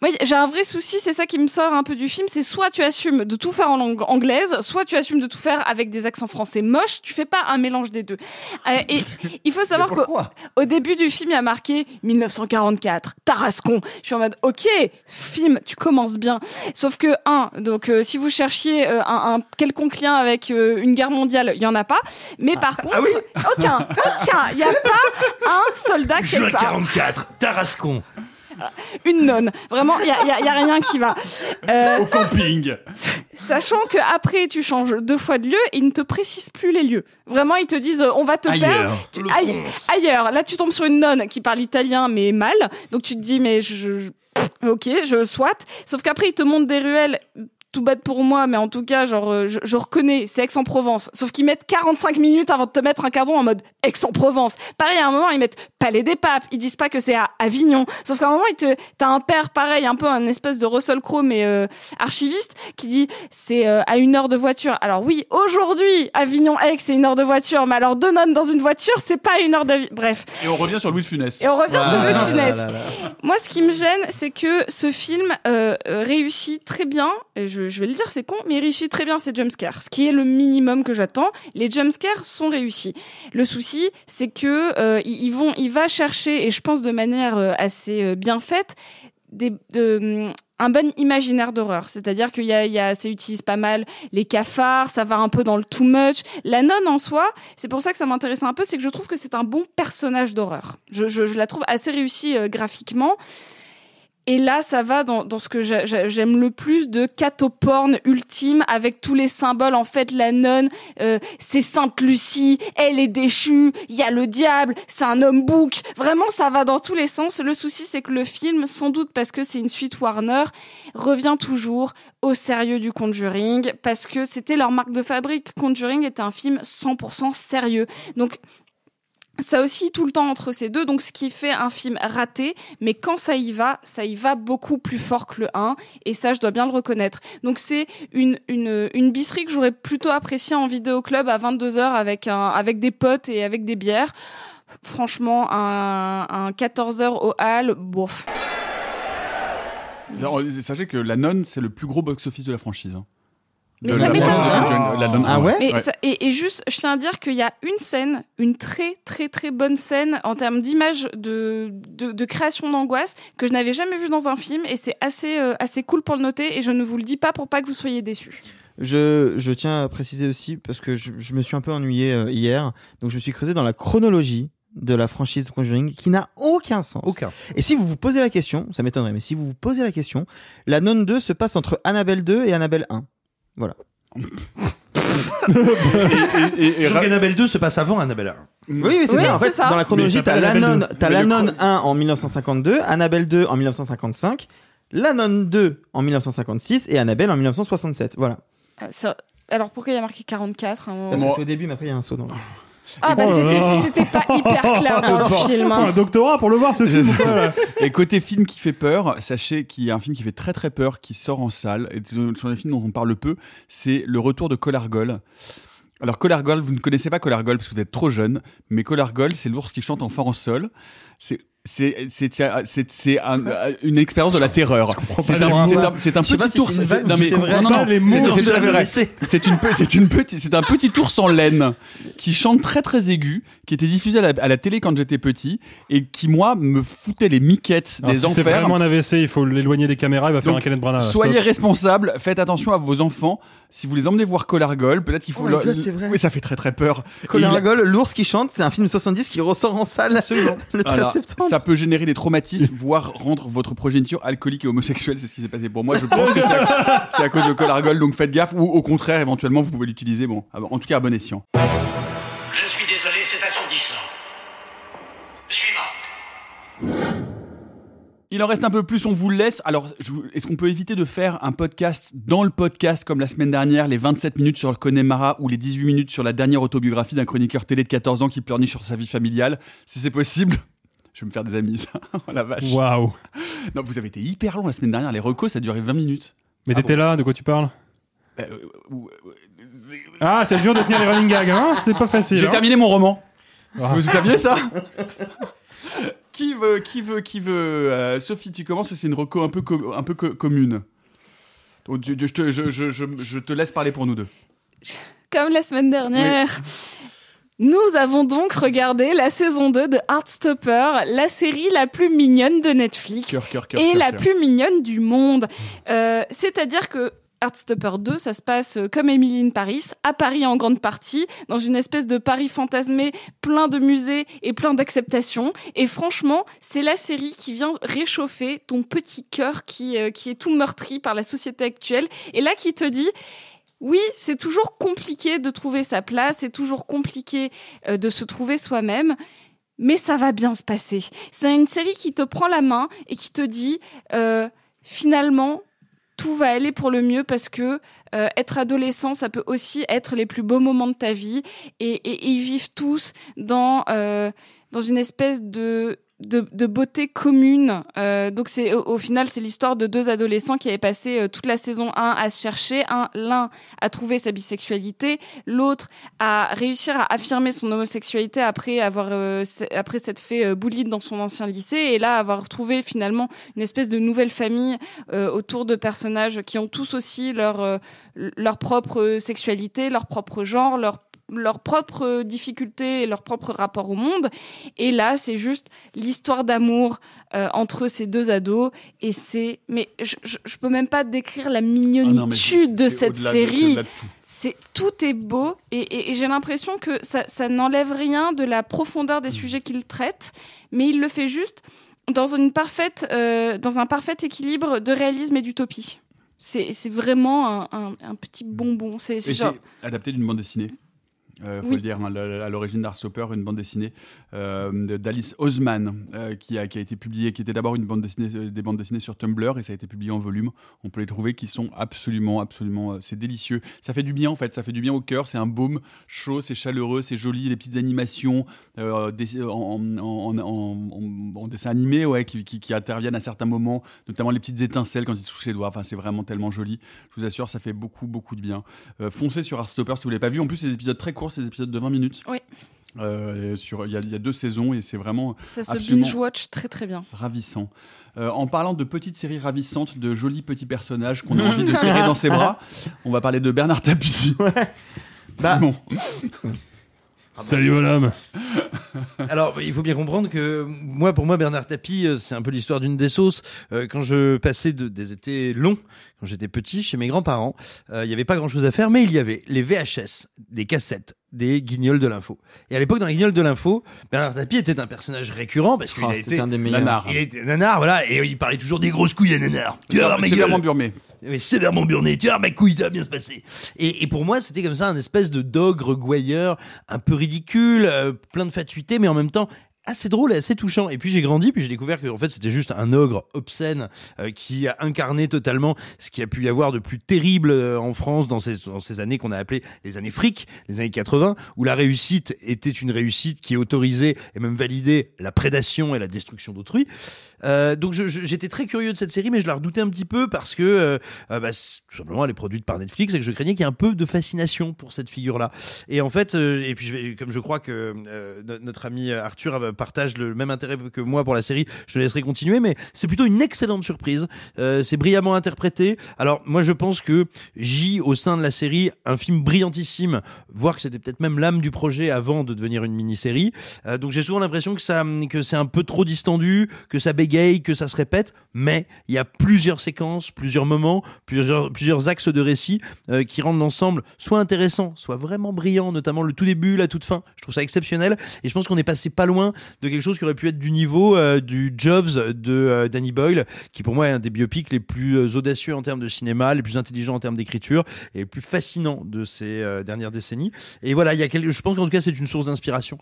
moi, j'ai un vrai souci, c'est ça qui me sort un peu du film, c'est soit tu assumes de tout faire en langue anglaise, soit tu assumes de tout faire avec des accents français moches, tu fais pas un mélange des deux. Euh, et il faut savoir qu'au au début du film, il y a marqué 1944, Tarascon. Je suis en mode, ok, film, tu commences bien. Sauf que, un, donc euh, si vous cherchiez euh, un, un quelconque lien avec une guerre mondiale, il y en a pas. Mais par contre, aucun, aucun, il y a pas un soldat Juin quelque part. 44, Tarascon. Une nonne. Vraiment, il y a, y a- rien qui va. Euh, Au camping. Sachant que après tu changes deux fois de lieu et ils ne te précisent plus les lieux. Vraiment, ils te disent euh, on va te Ailleurs, perdre. Tu- aille- ailleurs. Là, tu tombes sur une nonne qui parle italien mais mal. Donc tu te dis mais je, je- ok, je soit. Sauf qu'après ils te montrent des ruelles. Tout bête pour moi, mais en tout cas, genre, euh, je, je reconnais, c'est Aix-en-Provence. Sauf qu'ils mettent 45 minutes avant de te mettre un cadran en mode Aix-en-Provence. Pareil, à un moment, ils mettent Palais des Papes. Ils disent pas que c'est à Avignon. Sauf qu'à un moment, ils te, t'as un père, pareil, un peu un espèce de Russell Crowe, mais euh, archiviste, qui dit c'est euh, à une heure de voiture. Alors oui, aujourd'hui, Avignon-Aix, c'est une heure de voiture, mais alors deux nonnes dans une voiture, c'est pas une heure d'avis. Bref. Et on revient sur Louis de Funès. Et on revient sur Louis de Funès. là, là. Moi, ce qui me gêne, c'est que ce film euh, réussit très bien. Et je, je vais le dire, c'est con, mais il réussit très bien ses jumpscares. Ce qui est le minimum que j'attends. Les jumpscares sont réussis. Le souci, c'est que euh, il va chercher, et je pense de manière euh, assez euh, bien faite, hum, un bon imaginaire d'horreur. C'est-à-dire qu'il utilise pas mal les cafards, ça va un peu dans le too much. La nonne en soi, c'est pour ça que ça m'intéresse un peu, c'est que je trouve que c'est un bon personnage d'horreur. Je, la trouve assez réussie graphiquement. Et là, ça va dans, dans ce que j'a- j'a- j'aime le plus de catoporn ultime avec tous les symboles. En fait, la nonne, euh, c'est Sainte Lucie, elle est déchue, il y a le diable, c'est un homme bouc. Vraiment, ça va dans tous les sens. Le souci, c'est que le film, sans doute parce que c'est une suite Warner, revient toujours au sérieux du Conjuring parce que c'était leur marque de fabrique. Conjuring était un film 100% sérieux. Donc, ça aussi tout le temps entre ces deux, donc ce qui fait un film raté, mais quand ça y va, ça y va beaucoup plus fort que le 1, et ça je dois bien le reconnaître. Donc c'est une, une, une bisserie que j'aurais plutôt appréciée en vidéo club à 22h avec, un, avec des potes et avec des bières. Franchement, un, un 14h au hall, bof. Sachez que La Nonne, c'est le plus gros box-office de la franchise. hein. Mais ça m'étonne pas. Ah ouais Mais Ouais. ça- et, et juste, je tiens à dire qu'il y a une scène, une très très très bonne scène en termes d'image de, de, de création d'angoisse que je n'avais jamais vue dans un film et c'est assez euh, assez cool pour le noter et je ne vous le dis pas pour pas que vous soyez déçus. Je, je tiens à préciser aussi, parce que je, je me suis un peu ennuyé euh, hier, donc je me suis creusé dans la chronologie de la franchise Conjuring qui n'a aucun sens. Aucun. Et si vous vous posez la question, ça m'étonnerait, mais si vous vous posez la question, la nonne 2 se passe entre Annabelle 2 et Annabelle 1. Voilà. et, Annabelle 2 se passe avant Annabelle 1. Oui, mais c'est ça. En fait, dans la chronologie, t'as la nonne, t'as la nonne 1 en 1952, Annabelle 2 en 1955, la nonne 2 en 1956 et Annabelle en 1967. Voilà. Euh, ça- alors pourquoi il y a marqué 44 à un moment? Parce que c'est au début, mais après il y a un saut dans le. Ah bah Oh c'était pas hyper clair dans le Faut- film. faut hein. un doctorat pour le voir ce film Et côté film qui fait peur, sachez qu'il y a un film qui fait très très peur qui sort en salle. Et ce sont des films dont on parle peu. C'est Le Retour de Colargol. Alors Colargol, vous ne connaissez pas Colargol parce que vous êtes trop jeune, mais Colargol, c'est l'ours qui chante en en sol. C'est c'est c'est c'est c'est- c'est un- une expérience de la terreur. C'est un, c'est c'est petit ours. c'est c'est- non mais si c'est vrai. non non non. c'est- c'est c'est. C'est une c'est une petite c'est un petit ours en laine qui chante très très aigu, qui était diffusé à la, à la télé quand j'étais petit et qui moi me foutait les miquettes Alors, des si c'est enfers. vraiment un AVC, il faut l'éloigner des caméras, il va faire Donc, un Kenneth Branagh. Soyez responsables, faites attention à vos enfants. Si vous les emmenez voir Colargol, peut-être qu'il faut. Oh God, c'est vrai. Oui, ça fait très très peur. Colargol, l'ours qui chante, c'est un film de 70 qui ressort en salle le 13 Voilà. septembre. ça peut générer des traumatismes, voire rendre votre progéniture alcoolique et homosexuelle. C'est ce qui s'est passé pour moi. Je pense que c'est à, cause de Colargol, donc faites gaffe. Ou au contraire, éventuellement, vous pouvez l'utiliser. Bon, bon, en tout cas, à bon escient. Il en reste un peu plus, on vous le laisse. Alors, est-ce qu'on peut éviter de faire un podcast dans le podcast comme la semaine dernière, les 27 minutes sur le Connemara ou les 18 minutes sur la dernière autobiographie d'un chroniqueur télé de 14 ans qui pleurniche sur sa vie familiale? Si c'est possible, je vais me faire des amis, oh la vache. Waouh. Non, vous avez été hyper long la semaine dernière. Les recos, ça a duré 20 minutes. Mais Ah t'étais bon là, de quoi tu parles? Euh, ou- Ah, c'est dur de tenir les running gags, hein C'est pas facile. J'ai hein terminé mon roman. Ah. Vous saviez ça? Qui veut, qui veut, qui veut euh, Sophie, tu commences. C'est une reco un peu, un peu co- commune. Donc, tu- je, te, je, je- je- te laisse parler pour nous deux. Comme la semaine dernière. Nous avons donc regardé la saison 2 de Heartstopper, la série la plus mignonne de Netflix Cœur, cœur, cœur, et la plus mignonne du monde. Euh, C'est-à-dire que Heartstopper 2, ça se passe euh, comme Emily in Paris, à Paris en grande partie, dans une espèce de Paris fantasmé, plein de musées et plein d'acceptation. Et franchement, c'est la série qui vient réchauffer ton petit cœur qui, euh, qui est tout meurtri par la société actuelle, et là qui te dit, oui, c'est toujours compliqué de trouver sa place, c'est toujours compliqué euh, de se trouver soi-même, mais ça va bien se passer. C'est une série qui te prend la main et qui te dit, finalement, tout va aller pour le mieux parce que euh, être adolescent, ça peut aussi être les plus beaux moments de ta vie. Et, et- ils vivent tous dans euh, dans une espèce de de, de beauté commune. Euh, donc c'est au, final c'est l'histoire de deux adolescents qui avaient passé euh, toute la saison 1 à se chercher, un l'un à trouver sa bisexualité, l'autre à réussir à affirmer son homosexualité après avoir euh, après s'être fait euh, bullied dans son ancien lycée et là avoir retrouvé finalement une espèce de nouvelle famille euh, autour de personnages qui ont tous aussi leur leur propre sexualité, leur propre genre, leur leurs propres difficultés et leur propre rapport au monde. Et là, c'est juste l'histoire d'amour euh, entre ces deux ados. Et c'est, mais je, je, je peux même pas décrire la mignonitude Ah de cette série. de tout. C'est tout est beau et, et- et j'ai l'impression que ça, ça n'enlève rien de la profondeur des sujets qu'il traite, mais il le fait juste dans une parfaite, euh, dans un parfait équilibre de réalisme et d'utopie. C'est c'est vraiment un, un- un petit bonbon. C'est genre- c'est adapté d'une bande dessinée. Euh, faut Oui. le dire, hein, à l'origine d'Arthstopper, une bande dessinée euh, d'Alice Osman euh, qui, a, qui a été publiée, qui était d'abord une bande dessinée, euh, des bandes dessinées sur Tumblr et ça a été publié en volume. On peut les trouver qui sont absolument, absolument, c'est délicieux. Ça fait du bien en fait, ça fait du bien au cœur. C'est un baume chaud, c'est chaleureux, c'est joli, les petites animations des- en, en- dessin animé, ouais, qui, qui- qui interviennent à certains moments, notamment les petites étincelles quand ils touchent les doigts. Enfin, c'est vraiment tellement joli. Je vous assure, ça fait beaucoup, beaucoup de bien. Foncez sur Heartstopper si vous l'avez pas vu. En plus, c'est des épisodes très courts, des épisodes de 20 minutes. Oui. Euh, sur, il y, a- il y a deux saisons et c'est vraiment Ça se absolument binge-watch très très bien. ravissant. Euh, en parlant de petites séries ravissantes, de jolis petits personnages qu'on a envie de serrer dans ses bras, on va parler de Bernard Tapie. Simon. Salut madame. Alors, il faut bien comprendre que moi, pour moi, Bernard Tapie, euh, c'est un peu l'histoire d'une des sauces. Euh, Quand je passais de, des étés longs, quand j'étais petit, chez mes grands-parents, euh, il n'y avait pas grand-chose à faire, mais il y avait les VHS, des cassettes, des guignols de l'info. Et à l'époque, dans les guignols de l'info, Bernard Tapie était un personnage récurrent parce qu'il Oh, été un des meilleurs. Nanar. Il était nanar, voilà, et il parlait toujours des grosses couilles à nanar. Sévèrement gueule. burmé. Oui, sévèrement burné. Tu voir ma couille, ça va bien se passer. Et, et pour moi, c'était comme ça un espèce de dogre gouailleur, un peu ridicule, euh, plein de fatuité, mais en même temps assez drôle et assez touchant. Et puis j'ai grandi, puis j'ai découvert que en fait c'était juste un ogre obscène euh, qui a incarné totalement ce qui a pu y avoir de plus terrible euh, en France dans ces, dans ces années qu'on a appelées les années fric, les années 80, où la réussite était une réussite qui autorisait et même validait la prédation et la destruction d'autrui. Euh, donc j'étais très curieux de cette série, mais je la redoutais un petit peu parce que euh, euh, bah, tout simplement elle est produite par Netflix et que je craignais qu'il y ait un peu de fascination pour cette figure-là. Et en fait, euh, et puis je vais, comme je crois que no- notre ami Arthur partage le même intérêt que moi pour la série, je te laisserai continuer, mais c'est plutôt une excellente surprise. C'est brillamment interprété. Alors moi je pense que J au sein de la série, un film brillantissime, voire que c'était peut-être même l'âme du projet avant de devenir une mini-série. Donc j'ai souvent l'impression que ça, que c'est un peu trop distendu, que ça bégaye, que ça se répète, mais il y a plusieurs séquences, plusieurs moments, plusieurs, plusieurs axes de récit euh, qui rendent l'ensemble soit intéressant, soit vraiment brillant, notamment le tout début, la toute fin. Je trouve ça exceptionnel et je pense qu'on est passé pas loin de quelque chose qui aurait pu être du niveau euh, du Jobs de euh, Danny Boyle, qui pour moi est un des biopics les plus audacieux en termes de cinéma, les plus intelligents en termes d'écriture et les plus fascinants de ces dernières décennies. Et voilà, il y a je pense qu'en tout cas c'est une source d'inspiration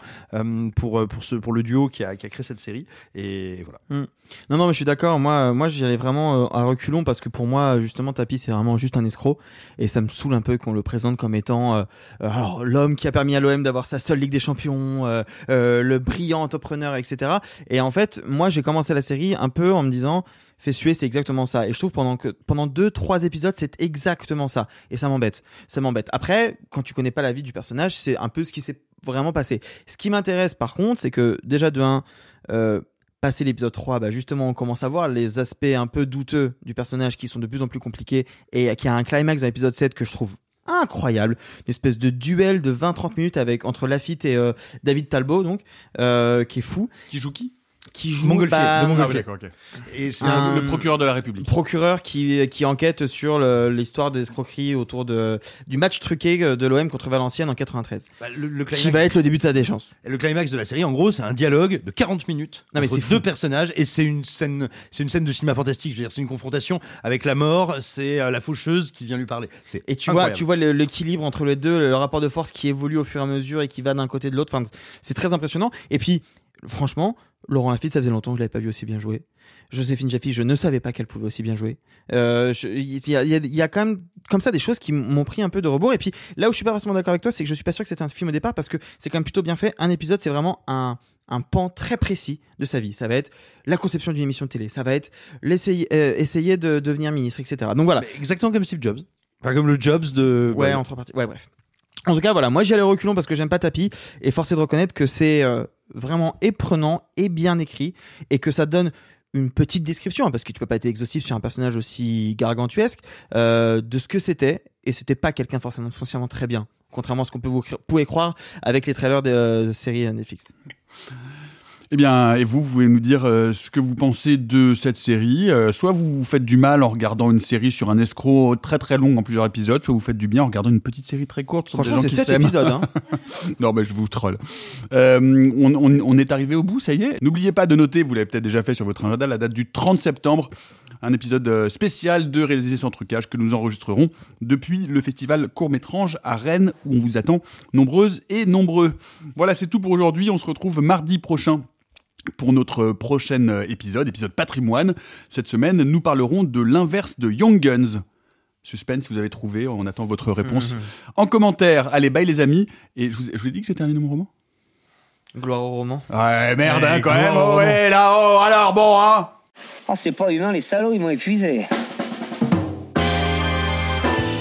pour pour ce pour le duo qui a, qui a créé cette série. Et voilà. Hmm. Non, non, mais je suis d'accord. Moi, euh, moi, j'y allais vraiment euh, à reculons parce que pour moi, justement, Tapi, c'est vraiment juste un escroc et ça me saoule un peu qu'on le présente comme étant, euh, euh, alors, l'homme qui a permis à l'OM d'avoir sa seule Ligue des Champions, euh, euh, le brillant entrepreneur, etc. Et en fait, moi, j'ai commencé la série un peu en me disant, fait suer, c'est exactement ça. Et je trouve pendant que pendant deux, trois épisodes, c'est exactement ça. Et ça m'embête. Ça m'embête. Après, quand tu connais pas la vie du personnage, c'est un peu ce qui s'est vraiment passé. Ce qui m'intéresse, par contre, c'est que déjà de un, euh, passé l'épisode 3, bah justement, on commence à voir les aspects un peu douteux du personnage qui sont de plus en plus compliqués et qui a un climax dans l'épisode 7 que je trouve incroyable, une espèce de duel de 20-30 minutes avec entre Lafitte et euh, David Talbot donc euh, qui est fou. Qui joue qui? Qui joue Montgolfier, bah, de Montgolfier. Ah oui. Et c'est un- Le procureur de la République. procureur qui, qui enquête sur le- l'histoire des escroqueries autour de, du match truqué de l'OM contre Valenciennes en 93. Bah, le, le qui va être le début de sa déchéance. Et le climax de la série, en gros, c'est un dialogue de 40 minutes Non, mais entre fou. deux personnages et c'est une scène, c'est une scène de cinéma fantastique. Je veux dire, c'est une confrontation avec la mort. C'est euh, la faucheuse qui vient lui parler. C'est Et tu vois, tu vois le- l'équilibre entre les deux, le rapport de force qui évolue au fur et à mesure et qui va d'un côté de l'autre. Enfin, c'est très impressionnant. Et puis, franchement, Laurent Lafitte, ça faisait longtemps que je l'avais pas vu aussi bien jouer. Joséphine Jaffi, je ne savais pas qu'elle pouvait aussi bien jouer. Euh, Il y, a, il y a- il y a quand même comme ça des choses qui m'ont pris un peu de rebours. Et puis là où je suis pas forcément d'accord avec toi, c'est que je suis pas sûr que c'était un film au départ parce que c'est quand même plutôt bien fait. Un épisode, c'est vraiment un un pan très précis de sa vie. Ça va être la conception d'une émission de télé, ça va être l'essayer, euh, essayer de devenir ministre, etc. Donc voilà. Mais exactement comme Steve Jobs. Enfin, comme le Jobs de. Ouais, bah, entre parties. Ouais, bref. En tout cas, voilà, moi j'y allais reculons parce que j'aime pas Tapi et force est de reconnaître que c'est euh, vraiment éprenant et bien écrit et que ça donne une petite description hein, parce que tu peux pas être exhaustif sur un personnage aussi gargantuesque euh, de ce que c'était et c'était pas quelqu'un forcément très bien contrairement à ce qu'on peut vous pouvez croire avec les trailers des euh, séries Netflix. Eh bien, et vous, vous pouvez nous dire euh, ce que vous pensez de cette série. Euh, soit vous vous faites du mal en regardant une série sur un escroc très très long en plusieurs épisodes, soit vous faites du bien en regardant une petite série très courte sur des gens qui s'aiment. épisodes, hein. non, mais je vous troll. Euh, on, on- on est arrivé au bout, ça y est. N'oubliez pas de noter, vous l'avez peut-être déjà fait sur votre agenda, la date du 30 septembre, un épisode spécial de Réaliser sans trucage que nous enregistrerons depuis le festival Court-Métrange à Rennes, où on vous attend nombreuses et nombreux. Voilà, c'est tout pour aujourd'hui. On se retrouve mardi prochain pour notre prochain euh, épisode, épisode patrimoine. Cette semaine, nous parlerons de l'inverse de Young Guns. Suspense, vous avez trouvé, on attend votre réponse Mhm. en commentaire. Allez, bye les amis. Et je vous, je vous ai dit que j'ai terminé mon roman? Gloire au roman. Ouais, merde, hein, quand même. Oh, ouais, là-haut, alors bon, hein Oh, c'est pas humain, les salauds, ils m'ont épuisé.